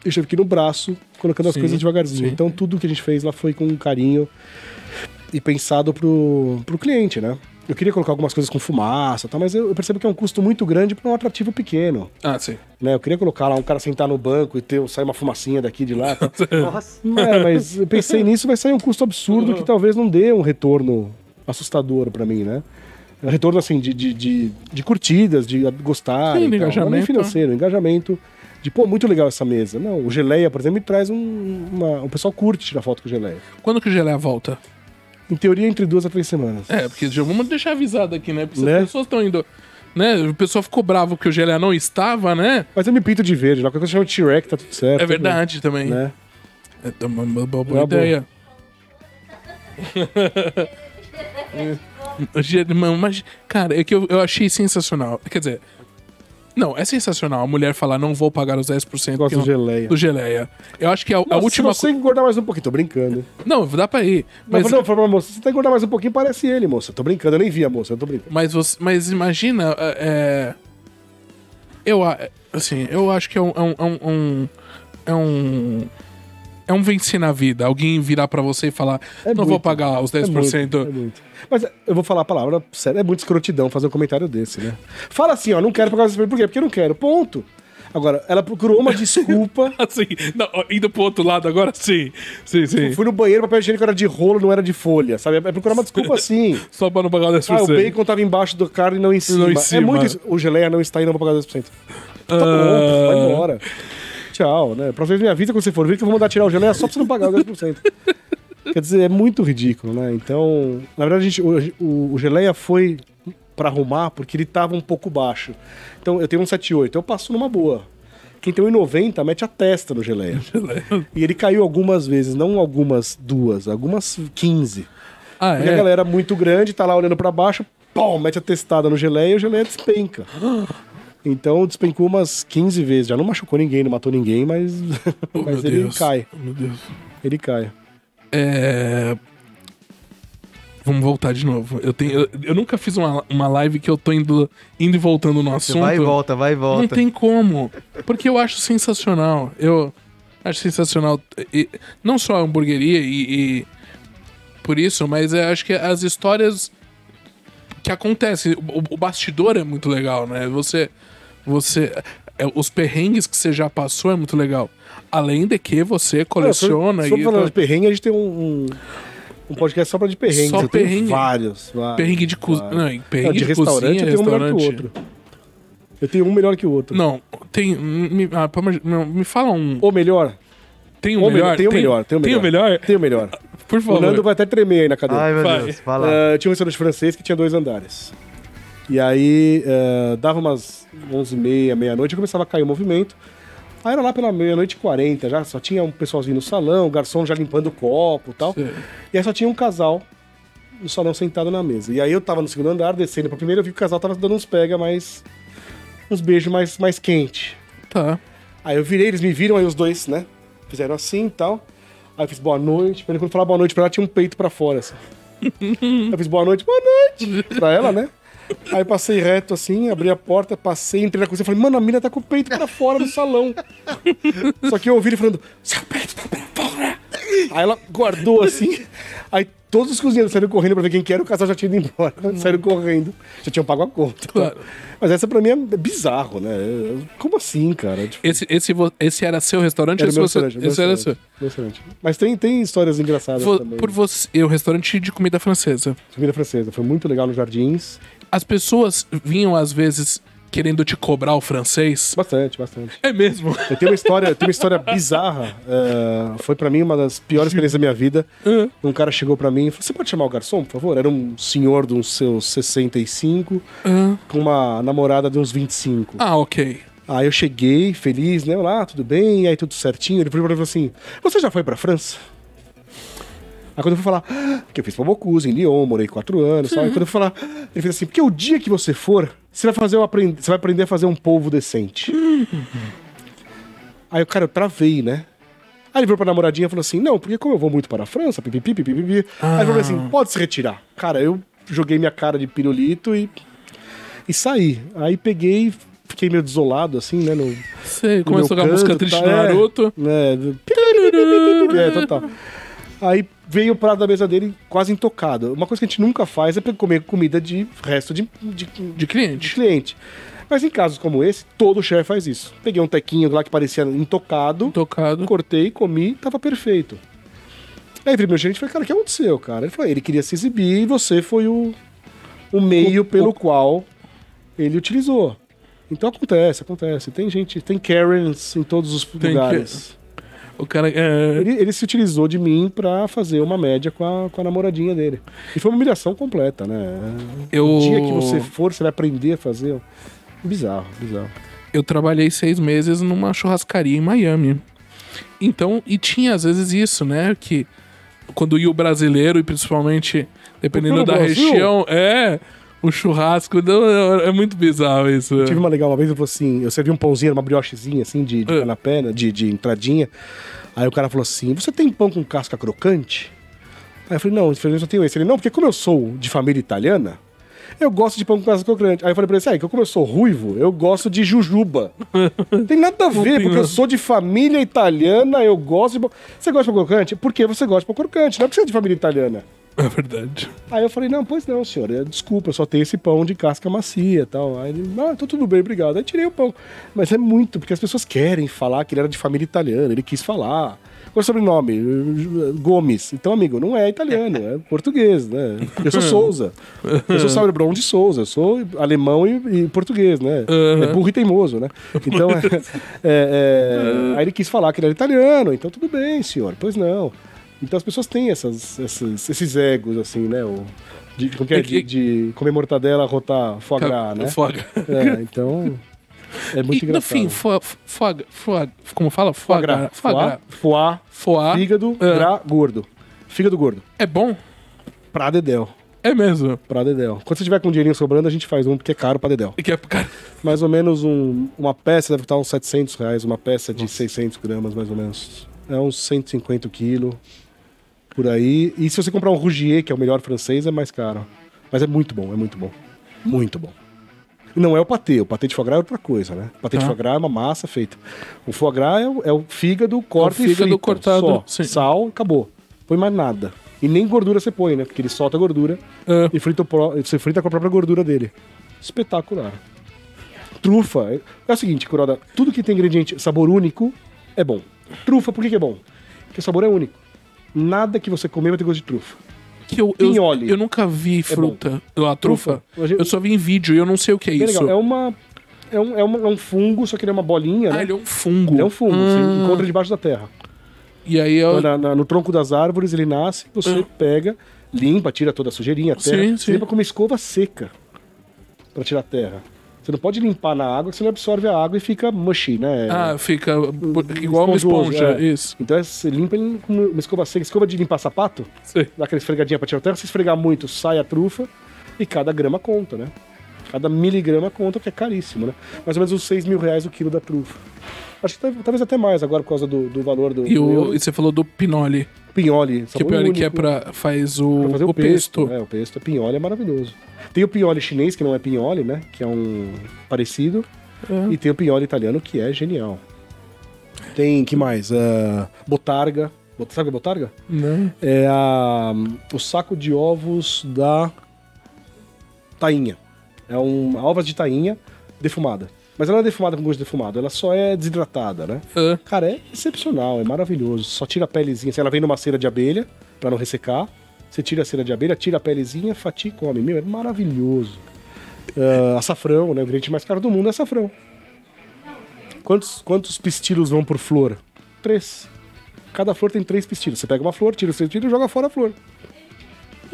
eu estive aqui no braço, colocando as Sim, coisas devagarzinho. sim. Então tudo que a gente fez lá foi com carinho e pensado pro, pro cliente, né? Eu queria colocar algumas coisas com fumaça, e tal, mas eu, eu percebo que é um custo muito grande para um atrativo pequeno. Ah, sim. Né? Eu queria colocar lá um cara sentar no banco e ter sair uma fumacinha daqui de lá. tá? Nossa. É, mas eu pensei nisso, vai sair um custo absurdo que talvez não dê um retorno assustador pra mim, né? Um retorno, assim, de, de, de, de curtidas, de gostar. Sim, e de tal. Não é nem engajamento, financeiro, engajamento. De, pô, muito legal essa mesa. Não, o Geleia, por exemplo, me traz um. Uma, o pessoal curte tirar foto com o Geleia. Quando que o Gelé volta? Em teoria, entre duas a três semanas. É, porque já vamos deixar avisado aqui, né? Porque Né? as pessoas estão indo. Né? O pessoal ficou bravo que o Gelé não estava, né? Mas eu me pinto de verde, lá quando eu chamo de T-Rex, tá tudo certo. É verdade também. Né? É uma, uma boa, É uma boa. ideia. Germão, mas, cara, é que eu, eu achei sensacional. Quer dizer, não, é sensacional a mulher falar não vou pagar os 10% Gosto que do não- geleia. do geleia. Eu acho que a, a Nossa, última Se você engordar mais um pouquinho, tô brincando. Não, dá pra ir. Mas Mas, não, pra moça, se você engordar mais um pouquinho, parece ele, moça. Tô brincando, eu nem vi a moça, eu tô brincando. mas, você, mas imagina. é, eu, a- assim, eu acho que é um. É um, é um, um- é um é um vencer na vida. Alguém virar pra você e falar: É Não vou muito. pagar os 10%. É muito, é muito. Mas é, eu vou falar a palavra sério, é muito escrotidão fazer um comentário desse, né? Fala assim, ó, não quero pagar os 10%. Por quê? Porque eu não quero, ponto. Agora, ela procurou uma desculpa. Assim, não, indo pro outro lado agora, sim. Sim, sim. Fui no banheiro, papel higiênico era de rolo, não era de folha, sabe? É procurar uma desculpa assim. Só pra não pagar os 10%. Ah, o bacon tava embaixo do carne e não em cima. Não em É cima. muito isso. O geleia não está aí, não vou pagar 10%. Tá bom, Ah. vai embora. Tchau, né? Próxima vez me avisa quando você for vir que eu vou mandar tirar o geleia só pra você não pagar os 10%. Quer dizer, é muito ridículo, né? Então, na verdade, a gente, o, o, o geleia foi pra arrumar porque ele tava um pouco baixo. Então, eu tenho um 78, eu passo numa boa. Quem tem 1,90 mete a testa no geleia. E ele caiu algumas vezes, não algumas duas, algumas 15. Ah, Porque a é? galera muito grande tá lá olhando pra baixo, pum, mete a testada no geleia e o geleia despenca. Então despencou umas 15 vezes. Já não machucou ninguém, não matou ninguém, mas, Oh, mas meu ele Deus. cai. Oh, Meu Deus. Ele cai. É... Vamos voltar de novo. Eu, tenho, eu, eu nunca fiz uma, uma live que eu tô indo, indo e voltando no assunto. vai e volta, vai e volta. Não tem como. Porque eu acho sensacional. Eu acho sensacional. E, não só a hamburgueria e, e por isso, mas eu acho que as histórias que acontecem. O, o bastidor é muito legal, né? Você. Você. é, os perrengues que você já passou é muito legal. Além de que você coleciona Se for e. falando de perrengue, a gente tem um, um, um podcast só pra de perrengues. Só eu tenho perrengue. vários, vários. Perrengue de cozinha. Não, perrengue Não, de, de, restaurante cozinha, eu tenho um melhor que o restaurante. outro. Eu tenho um melhor que o outro. Não, tem. Me, ah, me fala um. Ou melhor. Tem um melhor? Tem o melhor. Tem o melhor. Tem o melhor? Tem o melhor. Por O favor. Nando vai até tremer aí na cadeira. Ai, meu Vai. Deus, vai lá. Ah, tinha um restaurante francês que tinha dois andares. E aí, ah, dava umas 11h30, meia-noite, e começava a cair o movimento. Aí era lá pela meia-noite e 40, já só tinha um pessoalzinho no salão, o garçom já limpando o copo e tal. Sei. E aí só tinha um casal no salão sentado na mesa. E aí eu tava no segundo andar, descendo pra primeiro, eu vi que o casal tava dando uns pega mais. uns beijos mais, mais quente. Tá. Aí eu virei, eles me viram, aí os dois, né? Fizeram assim e tal. Aí eu fiz boa noite. Quando eu falar boa noite pra ela, tinha um peito pra fora, assim. Eu fiz boa noite, boa noite pra ela, né? Aí passei reto assim, abri a porta, passei, entrei na cozinha e falei, mano, a mina tá com o peito pra fora do salão. Só que eu ouvi ele falando, seu peito tá pra fora. Aí ela guardou assim. Aí todos os cozinheiros saíram correndo pra ver quem que era, o casal já tinha ido embora. Saíram correndo. Já tinham pago a conta. Claro. Mas essa pra mim é bizarro, né? Como assim, cara? Tipo, Esse, esse, esse era seu restaurante? era esse meu você, restaurante, meu esse era seu. restaurante. Mas tem, tem histórias engraçadas Vo- também. por você, o restaurante de comida francesa. Comida francesa. Foi muito legal nos jardins. As pessoas vinham às vezes querendo te cobrar o francês. Bastante, bastante. É mesmo. Eu tenho uma história, tenho uma história bizarra. é, foi pra mim uma das piores experiências da minha vida. Ah. Um cara chegou pra mim e falou: Você pode chamar o garçom, por favor? Era um senhor de uns seus 65, Ah, com uma namorada de uns 25. ah, ok. Aí eu cheguei, feliz, né? Olá, tudo bem? Aí tudo certinho. Ele falou assim: Você já foi pra França? Aí quando eu fui falar, "Ah", porque eu fiz pra Bocuse, em Lyon, morei quatro anos, tal. Aí quando eu fui falar, ele fez assim: Porque o dia que você for, você vai fazer eu aprender, você vai aprender a fazer um polvo decente. Aí o cara, eu travei, né? Aí ele virou pra namoradinha e falou assim: Não, porque como eu vou muito para a França, pipipi, pipipi. Aí ele falou assim: Pode se retirar. Cara, eu joguei minha cara de pirulito e, e saí. Aí peguei, fiquei meio desolado, assim, né? No, no começou a meu tocar música triste tá, do é, Naruto. É, é, total. Aí veio o prato da mesa dele quase intocado. Uma coisa que a gente nunca faz é comer comida de resto de, de, De de cliente. cliente. Mas em casos como esse, todo chefe faz isso. Peguei um tequinho lá que parecia intocado, Tocado. cortei, comi, tava perfeito. Aí virei meu gerente e falei, cara, o que aconteceu, cara? Ele falou, ele queria se exibir e você foi o, o meio O- pelo o- qual ele utilizou. Então acontece, acontece. Tem gente, tem Karens em todos os Tem lugares. O cara. É... Ele, ele se utilizou de mim pra fazer uma média com a, com a namoradinha dele. E foi uma humilhação completa, né? Eu, O dia que você for, você vai aprender a fazer. Bizarro, bizarro. eu trabalhei seis meses numa churrascaria em Miami. Então, e tinha às vezes isso, né? Que quando ia o brasileiro, e principalmente Dependendo da Brasil? região, é. O churrasco não, é muito bizarro isso. Eu tive uma legal uma vez, eu falei assim, eu servi um pãozinho, uma briochezinha assim, de, de É. canapé, né, de, de entradinha. Aí o cara falou assim, você tem pão com casca crocante? Aí eu falei, não, infelizmente eu só tenho esse. Ele, não, porque como eu sou de família italiana, eu gosto de pão com casca crocante. Aí eu falei pra ele assim, ah, como eu sou ruivo, eu gosto de jujuba. tem nada a ver, porque eu sou de família italiana, eu gosto de pão... Você gosta de pão crocante? Porque você gosta de pão crocante, não é porque você é de família italiana. É verdade. Aí eu falei, não, pois não, senhor, desculpa, eu só tenho esse pão de casca macia e tal. Aí ele, ah, então tudo bem, obrigado. Aí tirei o pão. Mas é muito, porque as pessoas querem falar que ele era de família italiana, ele quis falar. Qual é o sobrenome? Gomes. Então, amigo, não é italiano, é português, né? Eu sou Souza. Eu sou Sauer Brown de Souza, eu sou alemão e, e português, né? É burro e teimoso, né? Então, é, é, é, aí ele quis falar que ele era italiano, então tudo bem, senhor, pois não. Então as pessoas têm essas, essas- esses egos, assim, né? O, de, que é? de, de comer mortadela, rotar foie gras, né? Foga. É, então. É muito e, no engraçado. fim, foie, foie, foie, como fala? Foie, foie gras. Foie. Foie, Foie. fígado, gras, gordo. Fígado gordo. É bom? Pra dedéu. É mesmo. Pra dedéu. Quando você tiver com um dinheirinho sobrando, a gente faz um, porque é caro pra dedéu. E que é, cara, Mais ou menos um, uma peça deve estar uns 700 reais, uma peça de 600 gramas, mais ou menos. É uns 150 quilos, por aí. E se você comprar um Rougier, que é o melhor francês, é mais caro. Mas é muito bom, é muito bom. Muito bom. E não é o patê, o patê de foie gras é outra coisa, né? O patê de Tá. foie gras é uma massa feita. O foie gras é o, é o fígado, corta e fígado frita, cortado, só. sim. Sal, acabou. Põe mais nada. E nem gordura você põe, né? Porque ele solta a gordura É. e frita o você frita com a própria gordura dele. Espetacular. Trufa. é- É o seguinte, Kuroda, tudo que tem ingrediente, sabor único, é bom. Trufa, por que, que é bom? Porque o sabor é único. Nada que você comer vai ter gosto de trufa. Que eu, eu, Pinhole. eu nunca vi fruta. a trufa. Trufa. Eu só vi em vídeo e eu não sei o que é Bem isso. legal. É uma. É um, é, uma- é um fungo, só que ele é uma bolinha, Ah, né? ele é um fungo. Ele é um fungo, Ah, você encontra debaixo da terra. E aí eu. Então, na- na- no tronco das árvores ele nasce, você Ah. pega, limpa, tira toda a sujeirinha, a terra. Sim, você sim. limpa com uma escova seca pra tirar a terra. Você não pode limpar na água, que você não absorve a água e fica mushy, né? Ah, fica igual uma esponja. é. Isso. Então é, você limpa ele com uma escova seca. Escova de limpar sapato, Sei. dá aquela esfregadinha pra tirar a terra. Se esfregar muito, sai a trufa e cada grama conta, né? Cada miligrama conta, que é caríssimo, né? Mais ou menos uns 6 mil reais o quilo da trufa. Acho que tal- talvez até mais agora por causa do, do valor do, E, do o, euro. e você falou do pinole. Pinhole. Que, sabor pior, que é único. pra. faz o, Pra fazer o, o, pesto. pesto. É, o pesto é pinhole, é maravilhoso. Tem o pinhole chinês, que não é pinhole, né? Que é um parecido. É. E tem o pinhole italiano, que é genial. Tem, que mais? Ah, botarga. Bot- Sabe o que é botarga? Né? É a, o saco de ovos da tainha. É um ovas de tainha defumada. Mas ela não é defumada com gosto de defumado, ela só é desidratada, né? É. Cara, é excepcional, é maravilhoso. Só tira a pelezinha. assim, Ela vem numa cera de abelha, pra não ressecar. Você tira a cera de abelha, tira a pelezinha, fatia e come. Meu, é maravilhoso. Ah, açafrão, né? O ingrediente mais caro do mundo é açafrão. Quantos, quantos pistilos vão por flor? Três. Cada flor tem três pistilos. Você pega uma flor, tira os três pistilos e joga fora a flor.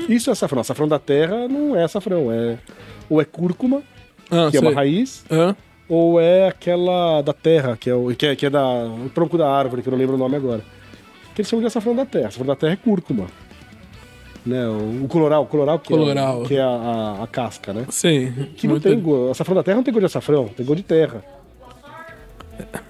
Isso é açafrão. Açafrão da terra não é açafrão. É, ou é cúrcuma, Ah, que é uma sei. raiz, É. ou é aquela da terra, que é, o, que é, que é da, o tronco da árvore, que eu não lembro o nome agora. Que eles chamam de açafrão da terra. Açafrão da terra é cúrcuma. Né? O, o coloral, o coloral que Coloral. é, que é a, a- a casca, né? Sei. Que não Muito- tem gosto. Açafrão da terra não tem gosto de açafrão, tem gosto de terra.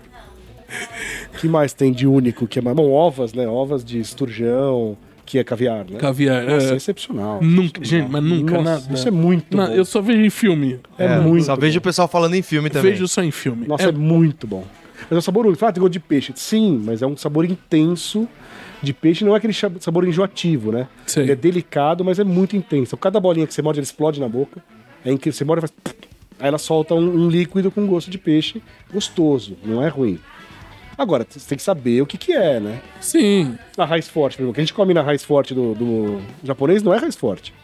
que mais tem de único? Que é. Bom, ovas, né? Ovas de esturjão, que é caviar, né? Caviar. Nossa, é é. excepcional. Nunca- gente, mas nunca Nossa, nada. Isso é muito Não, bom. eu só vejo em filme. É, muito Só vejo o pessoal falando em filme também. Vejo só em filme. Nossa, é, É- muito bom. Mas é um sabor único. Ah, tem gosto de peixe. Sim, mas é um sabor intenso de peixe. Não é aquele sabor enjoativo, né? Sei. Ele é delicado, mas é muito intenso. Cada bolinha que você morde, ela explode na boca. É incrível. Você morde e faz... Aí ela solta um, um líquido com gosto de peixe gostoso. Não é ruim. Agora, você tem que saber o que que é, né? Sim. A raiz forte, por exemplo. O que a gente come na raiz forte do, do japonês não é raiz forte.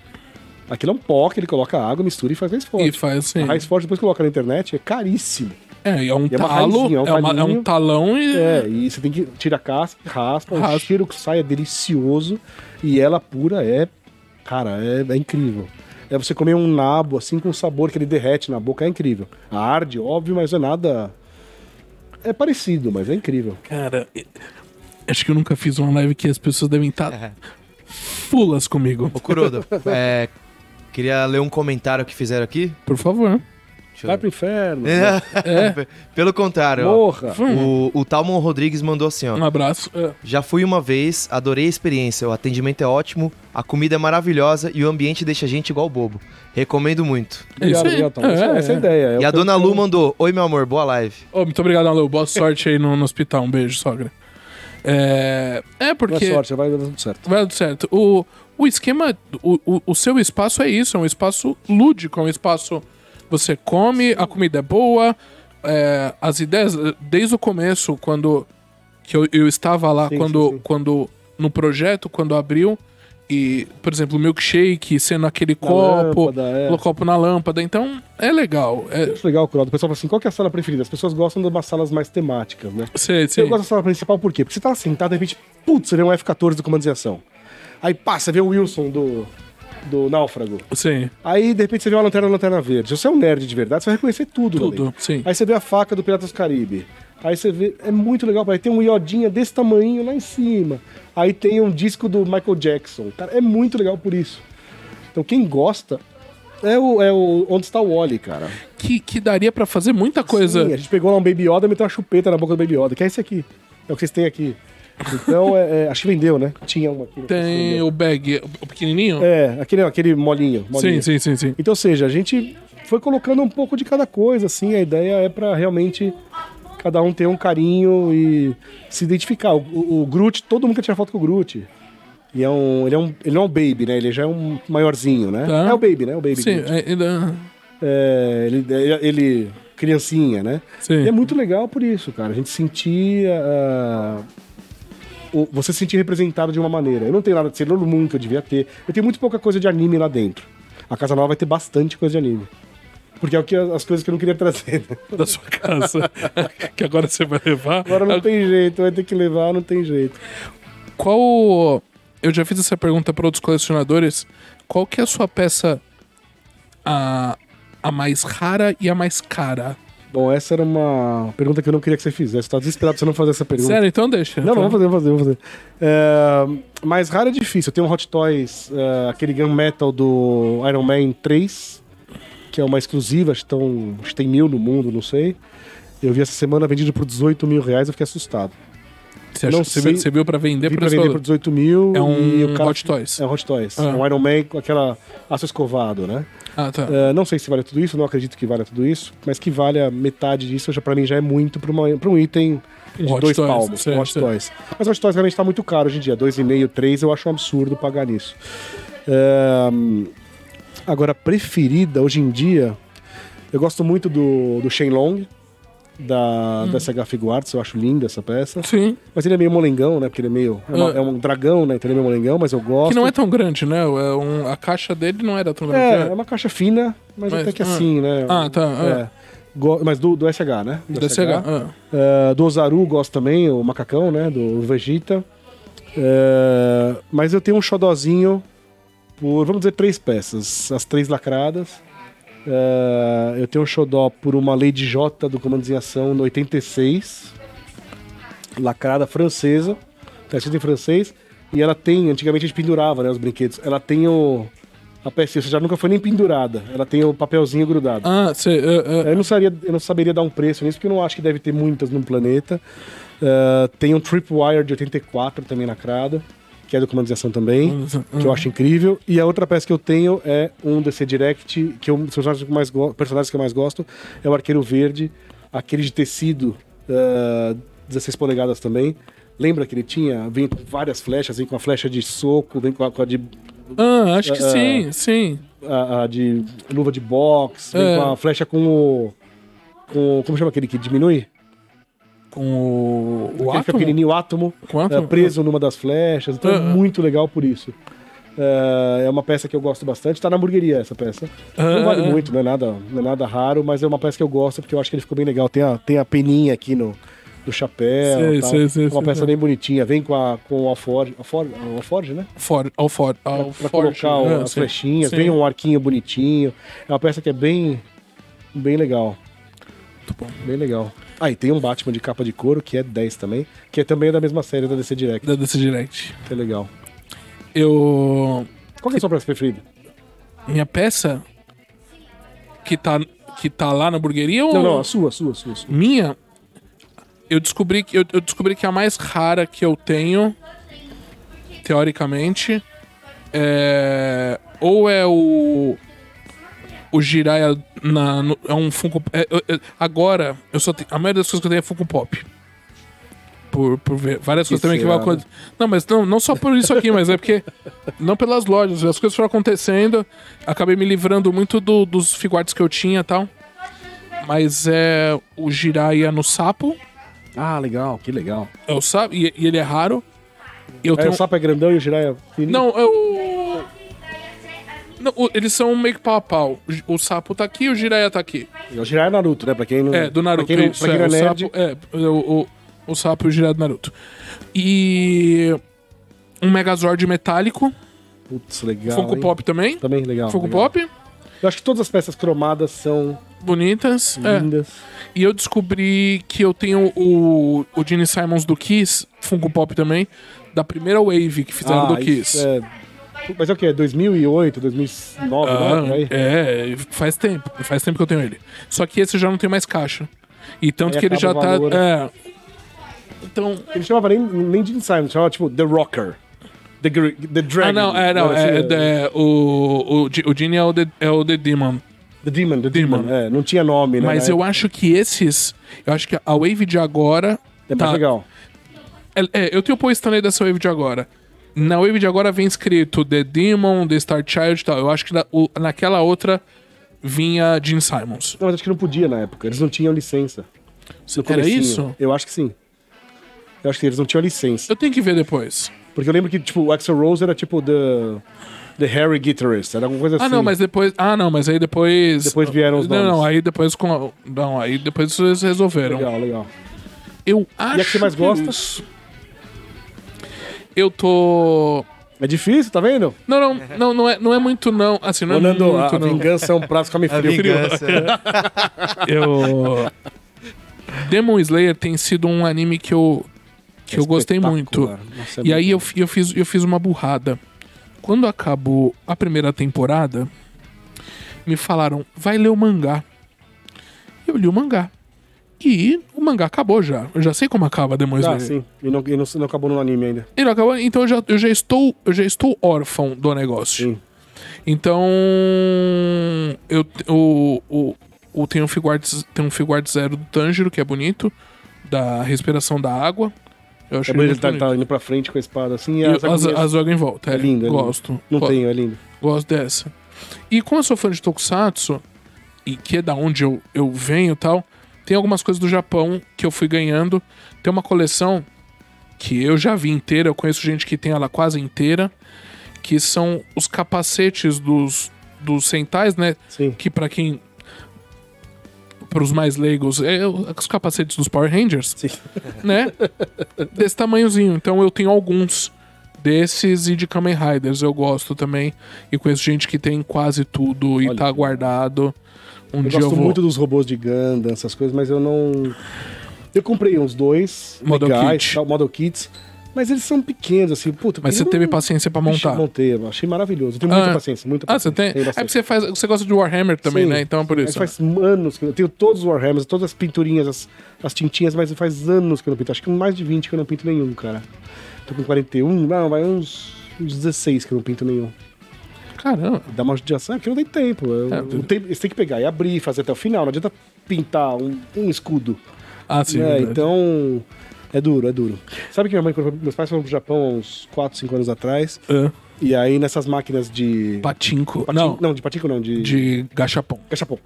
Aquilo é um pó que ele coloca água, mistura e faz raiz forte. E faz assim. A raiz forte, depois que coloca na internet, é caríssimo. É, é um E é uma talo. raizinha, é um é, uma- é um talão e. É, e você tem que tirar a casca, raspa, o Raspa. cheiro que sai é delicioso e ela pura é, cara, é, é incrível. É você comer um nabo assim com sabor que ele derrete na boca, é incrível. Arde, óbvio, mas é nada. É parecido, mas é incrível. Cara, acho que eu nunca fiz uma live que as pessoas devem estar fulas comigo. Ô, Kuroda, é, queria ler um comentário que fizeram aqui. Por favor. Deixa Vai pro inferno. É. Pelo contrário, ó, Morra. o, o Talmon Rodrigues mandou assim, ó. Um abraço. É. Já fui uma vez, adorei a experiência, o atendimento é ótimo, a comida é maravilhosa e o ambiente deixa a gente igual bobo. Recomendo muito. É isso Obrigado, aí. obrigado, Tom. É, Essa, essa é a é. ideia. É e a dona Lu mandou, oi meu amor, boa live. Ô, muito obrigado, Alô. Boa sorte aí no, no hospital. Um beijo, sogra. É, é Boa porque. sorte, vai dar tudo certo. Vai dar tudo certo. O, o esquema, o, o, o seu espaço é isso, é um espaço lúdico, é um espaço. Você come, a comida é boa, é, as ideias, desde o começo, quando que eu, eu estava lá, Sim, quando, sim, sim. quando no projeto, quando abriu, e, por exemplo, o milkshake sendo aquele Na copo, lâmpada, é. o copo na lâmpada, então é legal. É, Acho legal, Crodo. O pessoal fala assim, qual que é a sala preferida? As pessoas gostam de umas salas mais temáticas, né? sei, sei. Eu gosto da sala principal por quê? Porque você tá sentado, de repente, putz, você vê um F-14 do comando de ação. Aí você vê o Wilson do, do Náufrago. Sim, Aí, de repente, você vê uma lanterna lanterna verde. Se você é um nerd de verdade, você vai reconhecer tudo. tudo, ali. sim. Aí você vê a faca do Piratas do Caribe. Aí você vê. É muito legal. Aí tem um iodinha desse tamanho lá em cima. Aí tem um disco do Michael Jackson. Cara, é muito legal por isso. Então quem gosta é o, é o onde está o Wally, cara. Que, que daria pra fazer muita coisa. Sim, a gente pegou lá um Baby Yoda e meteu uma chupeta na boca do Baby Yoda, que é esse aqui. É o que vocês têm aqui. Então, é, é, acho que vendeu, né? Tinha um aqui. se Tem o bag, o pequenininho? É, aquele, aquele molinho. molinho. sim, sim, sim, sim. Então, ou seja, a gente foi colocando um pouco de cada coisa, assim. A ideia é pra realmente cada um ter um carinho e se identificar. O, o, o Groot, todo mundo quer tirar foto com o Groot. E é um, ele, é um, ele não é um baby, né? Ele já é um maiorzinho, né? Tá. É o baby, né? O baby Sim, é, ainda- É, ele, ele criancinha, né? Sim. E é muito legal por isso, cara. A gente sentia. ah, o- você se sentir representado de uma maneira. Eu não tenho nada de Sailor Moon que eu devia ter. Eu tenho muito pouca coisa de anime lá dentro. A Casa Nova vai ter bastante coisa de anime. Porque é o que as coisas que eu não queria trazer. né? da sua casa. que agora você vai levar. Agora não tem jeito, vai ter que levar, não tem jeito. Qual. Eu já fiz essa pergunta para outros colecionadores. Qual que é a sua peça a, a mais rara e a mais cara? Bom, essa era uma pergunta que eu não queria que você fizesse. Tá desesperado pra você não fazer essa pergunta. Sério? Então deixa. Não, não, vamos fazer, vamos fazer, vamos fazer. É, mais raro é difícil. Eu tenho um Hot Toys, é, aquele Gun Metal do Iron Man 3, que é uma exclusiva, acho que, tão, acho que tem mil no mundo, não sei. Eu vi essa semana vendido por 18 mil reais, eu fiquei assustado. Você, não você, sei- viu, você viu pra vender Vi pra pra vender por valor? 18 mil. É um e o cara- Hot Toys. É um Hot Toys. Ah. É um Iron Man com aquela aço escovado, né? Ah, tá. É, não sei se vale tudo isso, não acredito que valha tudo isso, mas que valha metade disso, já, pra mim já é muito pra, uma, pra um item de Hot dois Toys, palmos, Hot. Toys. Mas Hot Toys realmente tá muito caro hoje em dia, 2,5, 3, eu acho um absurdo pagar nisso. É, agora, preferida hoje em dia, eu gosto muito do, do Shenlong, da, Hum. da SH Figuarts, eu acho linda essa peça. Sim. Mas ele é meio molengão, né? Porque ele é meio. É, uma- Ah. é um dragão, né? Então ele é meio molengão, mas eu gosto. Que não é tão grande, né? É um- a caixa dele não era tão É, grande. é uma caixa fina, mas, Mas, até que ah. assim, né? Ah, tá, É. Go- Mas do, do SH, né? Do Da SH. ah. É, do Ozaru gosto também, o macacão, né? Do Vegeta. É, mas eu tenho um xodozinho por, vamos dizer, três peças. As três lacradas. É, eu tenho um xodó por uma Lady J do Comandos em Ação no 86. Lacrada francesa. Tá escrito em francês. E ela tem, antigamente a gente pendurava, né? Os brinquedos. Ela tem o. A peça já nunca foi nem pendurada. Ela tem o papelzinho grudado. Ah, você. Eu não, saberia, eu não saberia dar um preço nisso, porque eu não acho que deve ter muitas no planeta. Uh, tem um Tripwire de 84 também lacrado, que é do Comando de Ação também, que eu acho incrível. E a outra peça que eu tenho é um DC Direct, que eu, os personagens que, eu mais personagens que eu mais gosto é o Arqueiro Verde, aquele de tecido, uh, 16 polegadas também. Lembra que ele tinha? Vem com várias flechas, vem com a flecha de soco, vem com a, com a de Ah, acho que Ah, sim, sim. a, a de luva de boxe, vem É. com a flecha com o. Com, como chama aquele que diminui? Com o. O átomo? pequenininho, átomo, Com átomo? é, preso numa das flechas. Então é Ah. muito legal por isso. É, é uma peça que eu gosto bastante. Tá na hamburgueria essa peça. Não vale Ah, ah. muito, não é, nada, não é nada raro, mas é uma peça que eu gosto porque eu acho que ele ficou bem legal. Tem a, tem a peninha aqui no, no chapéu. Sei, tal. sei, sei, é uma peça bem bonitinha. Vem com, a, com o alforge, alforge, alforge né? For, ao for, Pra, pra colocar né? as Sim, flechinhas. sim. Vem um arquinho bonitinho. É uma peça que é bem, bem legal. Muito bom. Bem legal. Ah, e tem um Batman de capa de couro, que é 10 também, que é também da mesma série da DC Direct, Da DC Direct. que é legal. Eu. Qual que é a sua peça preferida? Minha peça. Que tá, que tá lá na hamburgueria ou. Não, não, a sua, a sua, a sua. sua. Minha. Eu descobri que eu, eu descobri que a mais rara que eu tenho, teoricamente, é ou é o o Jiraiya na no- é um Funko é- é- é- agora eu só tenho, a maioria das coisas que eu tenho é Funko Pop. Por, por ver várias Que coisas também que vão acontecer. Não, mas não, não só por isso aqui, mas é porque não pelas lojas, as coisas foram acontecendo, acabei me livrando muito do- dos figuartes que eu tinha e tal. Mas é o Jiraiya no sapo, Ah, legal, que legal. é o sapo e, e ele é raro. Eu Aí tenho o sapo é grandão e o Jiraiya é fininho? Não, é o Não, o- eles são meio que pau a pau. O, o sapo tá aqui, o Jiraiya tá aqui. O Jiraiya é Naruto, né? Pra quem não... É, do Naruto. Pra quem não, isso, pra quem é, não é nerd... sapo, é, o, o, o sapo e o Jiraiya do Naruto. E um Megazord metálico, Putz, legal, Funko hein? Pop também. Também legal. Funko legal. Pop, Eu acho que todas as peças cromadas são bonitas. é. lindas. E eu descobri que eu tenho o, o Gene Simons do Kiss, Funko Pop também, da primeira wave que fizeram do Ah, Kiss. isso é... Mas é o que? 2008, 2009, Ah, né? É, faz tempo. Faz tempo que eu tenho ele. Só que esse já não tem mais caixa. E tanto Aí que ele já o tá. valor. É. Então. Ele chamava nem, nem Gene Simon, chamava tipo The Rocker. The, the Dragon. Ah, não, é, não. Assim, É, é, o, o, G- o Gene é o, The, é o The Demon. The Demon, The Demon. Demon. É, não tinha nome, né? Mas eu acho que esses. Eu acho que a wave de agora. É mais tá- legal. É, é, eu tenho o pôr Stanley dessa wave de agora. Na wave de agora vem escrito The Demon, The Star Child e tal. Eu acho que na, o- naquela outra vinha Gene Simons. Não, mas acho que não podia na época. Eles não tinham licença. Era isso? Eu acho que sim. Eu acho que eles não tinham licença. Eu tenho que ver depois. Porque eu lembro que, tipo, o Axel Rose era tipo The, the Harry Guitarist. Era alguma coisa assim. Ah, não, mas depois. Ah, não, mas aí depois. Depois vieram os Não, não, nomes. aí depois com. a- Não, aí depois eles resolveram. Legal, legal. Eu acho. que você mais que gosta? os- Eu tô. É difícil, tá vendo? Não, não, não, não é, não é muito, não. Assim, não é Nando, muito, a não. vingança é um prato come A frio. vingança. Eu. Demon Slayer tem sido um anime que eu. que eu gostei muito. Nossa, é E muito aí eu, eu, fiz, eu fiz uma burrada. Quando acabou a primeira temporada, me falaram, vai ler o mangá. Eu li o mangá. E o mangá acabou já. Eu já sei como acaba Demon Ah, Slayer. sim. E não, e não, não acabou no anime ainda. Ele acabou, então eu já, eu já estou eu já estou órfão do negócio. Sim. Então eu o, o, o tem um Figuarts tem um Figuart Zero do Tanjiro que é bonito, da respiração da água. Eu acho É bonito, ele tá, tá indo pra frente com a espada assim. E E as as, agulhas- as joga em volta. É, É lindo, é lindo. Gosto. Não Go- tenho, é lindo. Gosto dessa. E como eu sou fã de Tokusatsu, e que é da onde eu, eu venho e tal, tem algumas coisas do Japão que eu fui ganhando. Tem uma coleção que eu já vi inteira, eu conheço gente que tem ela quase inteira, que são os capacetes dos, dos Sentais, né? Sim. Que pra quem. Para os mais leigos, é o- os capacetes dos Power Rangers, Sim. né? Desse tamanhozinho. Então eu tenho alguns desses e de Kamen Riders eu gosto também. E conheço gente que tem quase tudo e Olha tá guardado. Um Eu dia eu gosto vou. muito dos robôs de Gundam, essas coisas, mas eu não. Eu comprei uns dois Model legais, kit. tal, model kits, mas eles são pequenos, assim, puta. Mas eu você não- teve paciência pra montar. montei, eu achei maravilhoso. Eu tenho muita Ah. paciência, muita Ah, você paciência. tem? É porque você faz. Você gosta de Warhammer também, Sim. né? Então é por Mas isso. faz anos que eu tenho todos os Warhammers, todas as pinturinhas, as, as tintinhas, mas faz anos que eu não pinto. Acho que mais de 20 que eu não pinto nenhum, cara. Tô com 41, não, vai uns, uns 16 que eu não pinto nenhum. Caramba. Dá uma judiação, é porque não tem tempo. É, o tempo- Você tem que pegar e abrir, fazer até o final. Não adianta pintar um, um escudo. Ah, sim. né? verdade. Então, é duro, é duro. Sabe que minha mãe, quando meus pais foram pro Japão há uns 4, 5 anos atrás, Ah, e aí nessas máquinas de... patinco. Patin- Não, Não, de patinco não, de... de gachapon. Cachapão.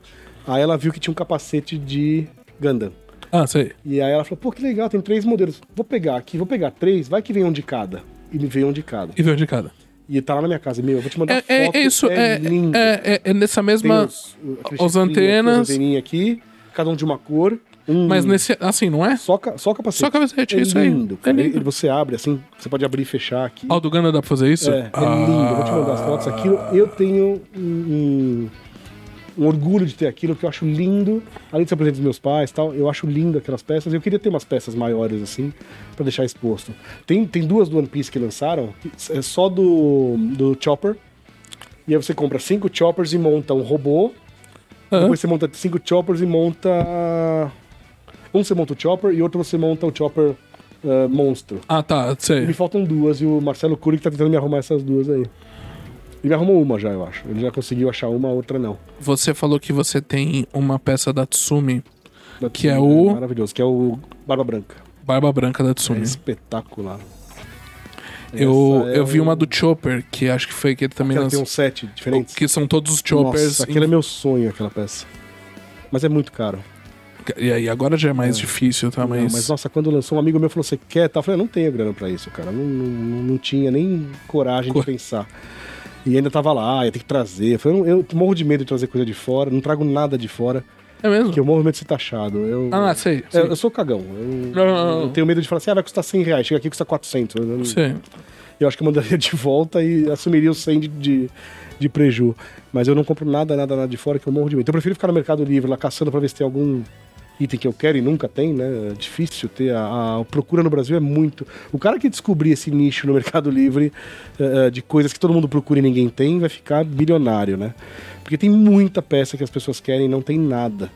Aí ela viu que tinha um capacete de Gundam. Ah, sei. E aí ela falou, pô, que legal, tem três modelos. Vou pegar aqui, vou pegar três, vai que vem um de cada. E me veio um de cada. E veio de cada. E tá lá na minha casa. Meu, eu vou te mandar É, é- foto. é isso, é, lindo. é, é- é nessa mesma. os, os aqui, antenas. As anteninhas aqui, cada um de uma cor. Um, Mas nesse. Assim, não é? Só, só capacete. Só capacete, é isso aí. lindo, É cara. lindo. Ele- Você abre assim, você pode abrir e fechar aqui. Ah, o do Gana dá pra fazer isso? É, é Ah. lindo. Eu vou te mandar as fotos. Aquilo, eu tenho um, um, um orgulho de ter aquilo, que eu acho lindo. Além de ser presente dos meus pais e tal, eu acho lindo aquelas peças. Eu queria ter umas peças maiores assim, pra deixar exposto. Tem, tem duas do One Piece que lançaram, que é só do, do Chopper. E aí você compra cinco Choppers e monta um robô. Aham. Depois você monta cinco Choppers e monta. Um você monta o Chopper e outro você monta o Chopper ah, monstro. Ah, tá, sei. me faltam duas, e o Marcelo Cury que tá tentando me arrumar essas duas aí. Ele arrumou uma já, eu acho. Ele já conseguiu achar uma, a outra não. Você falou que você tem uma peça da Tsumi, Da Que é Tsumi, o- Maravilhoso, que é o Barba Branca. Barba Branca da É Tsumi. espetacular. eu, Essa é eu vi o- uma do Chopper, que acho que foi que ele também Aquela tem lançou. uns sete diferentes. Que são todos os Choppers. Nossa, aquele é meu sonho, aquela peça. Mas é muito caro. E aí, agora já é mais difícil, tá? Não, Mas. mas, nossa, quando lançou, um amigo meu falou: Você quer? Tá? Eu falei: "Eu Não tenho grana pra isso, cara. Não, não, não tinha nem coragem Co- de pensar. E ainda tava lá, ia ter que trazer. Eu, falei, eu, eu morro de medo de trazer coisa de fora, não trago nada de fora, É mesmo? porque eu morro de medo de ser taxado. Eu, Ah, sei. É, sei. eu sou cagão. Eu, Não, não, não. eu tenho medo de falar assim, ah, vai custar 100 reais. Chega aqui custa 400. Eu, sei. eu acho que eu mandaria de volta e assumiria os 100 de, de, de preju. Mas eu não compro nada, nada, nada de fora que eu morro de medo. Então eu prefiro ficar no Mercado Livre lá caçando pra ver se tem algum item que eu quero e nunca tem, né? É difícil ter. A, a procura no Brasil é muito. O cara que descobrir esse nicho no Mercado Livre eh, de coisas que todo mundo procura e ninguém tem vai ficar bilionário, né? Porque tem muita peça que as pessoas querem e não tem nada.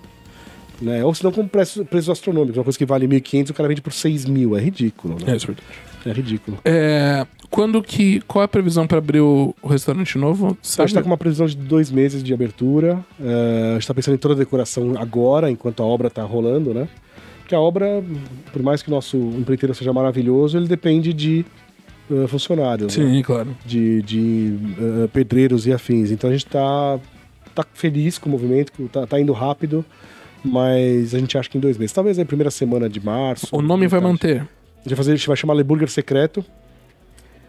Né? Ou se não com preços, preços astronômicos. Uma coisa que vale 1.500, o cara vende por 6 mil. É ridículo, né? É, é verdade. É ridículo. É, quando que. Qual é a previsão pra abrir o, o restaurante novo? A Sabe? gente tá com uma previsão de dois meses de abertura. É, a gente tá pensando em toda a decoração agora, enquanto a obra tá rolando, né? Porque a obra, por mais que o nosso empreiteiro seja maravilhoso, ele depende de eh, funcionários, né? Sim, claro. de, de eh, pedreiros e afins. Então a gente tá, tá feliz com o movimento, que tá, tá indo rápido, mas a gente acha que em dois meses. Talvez na primeira semana de março. O nome vai manter. A gente vai, fazer, vai chamar Le Burger Secreto,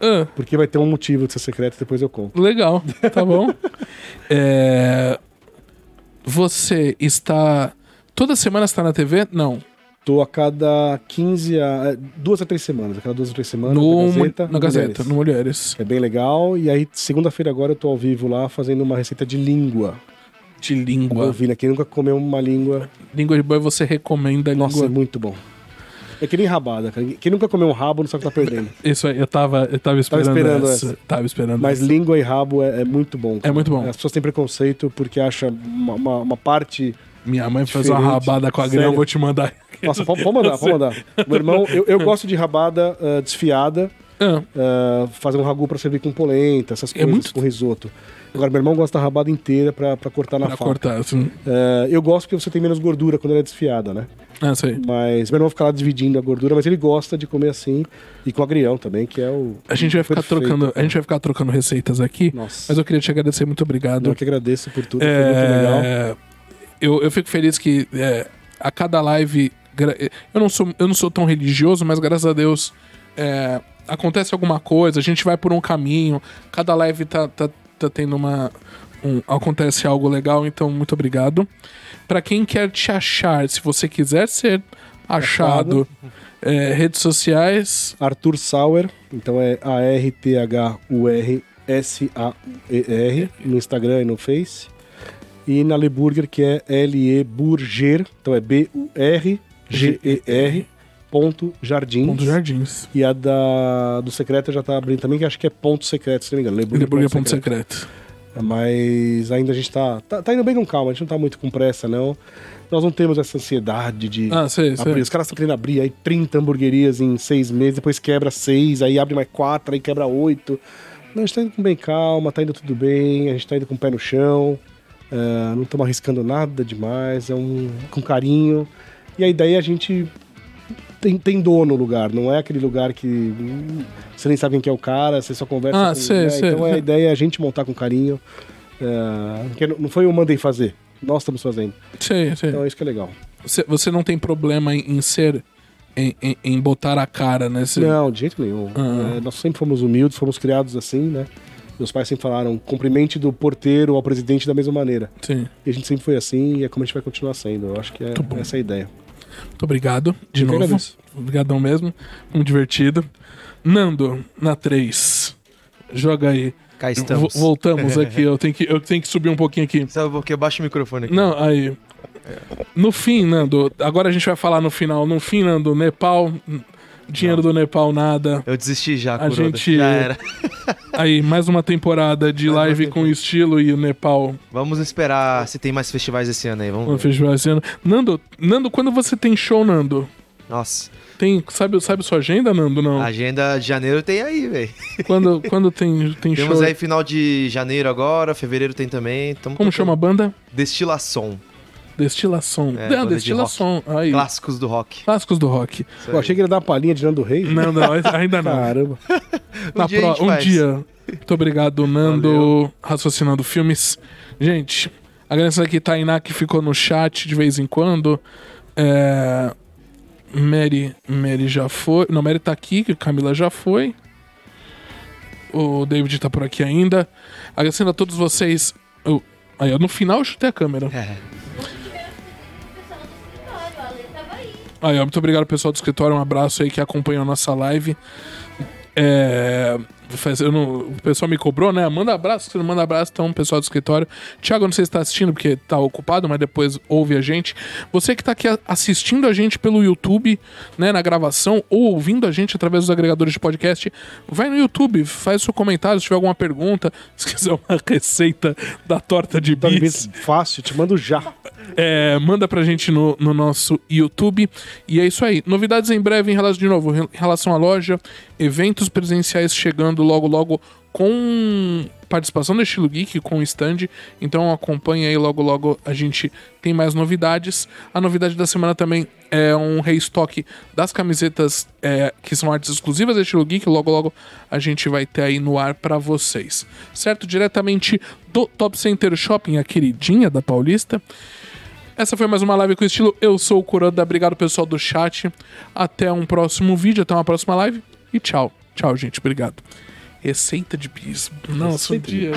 Ah, porque vai ter um motivo de ser secreto, depois eu conto. legal, tá bom. É, você está. Toda semana está na TV? Não. Tô a cada 15 a. é, duas a três semanas. A cada duas a três semanas. No, na Gazeta. na Gazeta, Mulheres. no Mulheres. É bem legal. E aí, segunda-feira agora, eu tô ao vivo lá fazendo uma receita de língua. De língua. Ouvindo. Quem nunca comeu uma língua. Língua de boi você recomenda a Nossa, é língua. muito bom. É que nem rabada, cara. Quem nunca comeu um rabo não sabe o que tá perdendo. Isso aí, eu tava, eu tava esperando, esperando essa. essa. Tava esperando Mas essa. língua e rabo é, é muito bom. cara. É muito bom. As pessoas têm preconceito porque acham uma, uma- uma parte. Minha mãe faz uma Diferente. rabada com a grama, Sério? eu vou te mandar. Nossa, pode, pode mandar, pode mandar. Meu irmão, eu, eu gosto de rabada ah, desfiada. Ah, ah, fazer um ragu pra servir com polenta, essas É coisas, muito- com risoto. Agora, meu irmão gosta da rabada inteira pra, pra cortar na pra faca. cortar, assim. Ah, eu gosto porque você tem menos gordura quando ela é desfiada, né? Ah, sei. Mas meu irmão fica lá dividindo a gordura, mas ele gosta de comer assim. E com agrião também, que é o. A gente vai ficar perfeito, trocando, a gente vai ficar trocando receitas aqui. Nossa. Mas eu queria te agradecer, muito obrigado. Eu que agradeço por tudo, foi muito legal. É, eu, eu fico feliz que é, a cada live. Eu não, sou, eu não sou tão religioso, mas graças a Deus é, acontece alguma coisa, a gente vai por um caminho, cada live tá, tá, tá tendo uma. Um- acontece algo legal, então muito obrigado. Pra quem quer te achar, se você quiser ser achado, é, redes sociais. Arthur Sauer, então é A-R-T-H-U-R-S-A-E-R, no Instagram e no Face. E na Le Burger, que é L-E Burger, então é B-U-R-G-E-R, ponto Jardim. Ponto Jardins. E a da, do secreto já tá abrindo também, que acho que é ponto secreto, se não me engano. Le Ele Burger, ponto secreto. Mas ainda a gente tá, tá, tá indo bem com calma, a gente não tá muito com pressa, não. Nós não temos essa ansiedade de Ah, sei, abrir. sei. Os caras estão querendo abrir aí 30 hamburguerias em seis meses, depois quebra seis, aí abre mais quatro, aí quebra oito. Não, a gente tá indo com bem calma, tá indo tudo bem, a gente tá indo com o pé no chão, é, não estamos arriscando nada demais, é um com carinho. E a ideia é a gente tem, tem dono no lugar, não é aquele lugar que hum, você nem sabe quem que é o cara, você só conversa Ah, com sei, né? sei. Então a ideia é a gente montar com carinho. É, porque não foi eu mandei fazer, nós estamos fazendo. Sei, sei. Então é isso que é legal. Você, você não tem problema em, em ser. Em, em, em botar a cara, né? Você- Não, de jeito nenhum. Ah. É, nós sempre fomos humildes, fomos criados assim, né? Meus pais sempre falaram, cumprimente do porteiro ao presidente da mesma maneira. Sim. E a gente sempre foi assim e é como a gente vai continuar sendo. Eu acho que é essa a ideia. Muito obrigado de Eu novo. agradeço. Obrigadão mesmo. Muito divertido. Nando, na 3. Joga aí. Cá estamos. Vo- voltamos aqui, eu tenho, que, eu tenho que subir um pouquinho aqui. Sabe por que baixa o microfone aqui? Não, aí. No fim, Nando, agora a gente vai falar no final. No fim, Nando, Nepal, dinheiro do Nepal, nada. Eu desisti já, A Kuroda. gente- Já era. Aí, mais uma temporada de Mais live com estilo e o Nepal Vamos esperar se tem mais festivais esse ano aí. Vamos ver. festival esse ano. Nando, Nando, quando você tem show, Nando? Nossa, Tem, sabe, sabe sua agenda, Nando? Não. a agenda de janeiro tem aí, velho. Quando, quando tem, tem Temos show. aí final de janeiro agora, fevereiro tem também. Tamo Como tocando. chama a banda? Destilação. Destilação. É, Ah, banda de Destilação. Aí. Clássicos do rock. Clássicos do rock. Eu achei que ele ia dar uma palhinha de Nando Reis. Não, não, ainda não. Caramba. Um Na dia a pro- gente um faz. dia. Muito obrigado, Nando, Valeu. raciocinando filmes. Gente, agradeço aqui Tainá que ficou no chat de vez em quando. É, Mary, Mary já foi. Não, Mary tá aqui, que Camila já foi. O David tá por aqui ainda. Agradecendo a todos vocês. Eu- aí, ó, no final eu chutei a câmera. É. aí. Ó, muito obrigado, pessoal do escritório. Um abraço aí que acompanhou a nossa live. É, não- o pessoal me cobrou, né? Manda abraço, você não manda abraço, então, pessoal do escritório. Thiago, eu não sei se tá assistindo porque tá ocupado, mas depois ouve a gente. Você que tá aqui assistindo a gente pelo YouTube, né, na gravação, ou ouvindo a gente através dos agregadores de podcast, vai no YouTube, faz seu comentário se tiver alguma pergunta, se quiser uma receita da torta de Tá bis. fácil, te mando já. É, manda pra gente no, no nosso YouTube. E é isso aí. Novidades em breve em relação, de novo, em relação à loja, eventos presenciais chegando logo, logo com participação do Estilo Geek, com o stand. Então acompanha aí, logo, logo a gente tem mais novidades. A novidade da semana também é um restock das camisetas é, que são artes exclusivas do Estilo Geek. Logo, logo a gente vai ter aí no ar pra vocês. Certo? Diretamente do Top Center Shopping, a queridinha da Paulista. Essa foi mais uma live com estilo. Eu sou o Kuroda. Obrigado, pessoal do chat. Até um próximo vídeo, até uma próxima live. E tchau. Tchau, gente. Obrigado. Receita de bis. Nossa, um Receita de dia.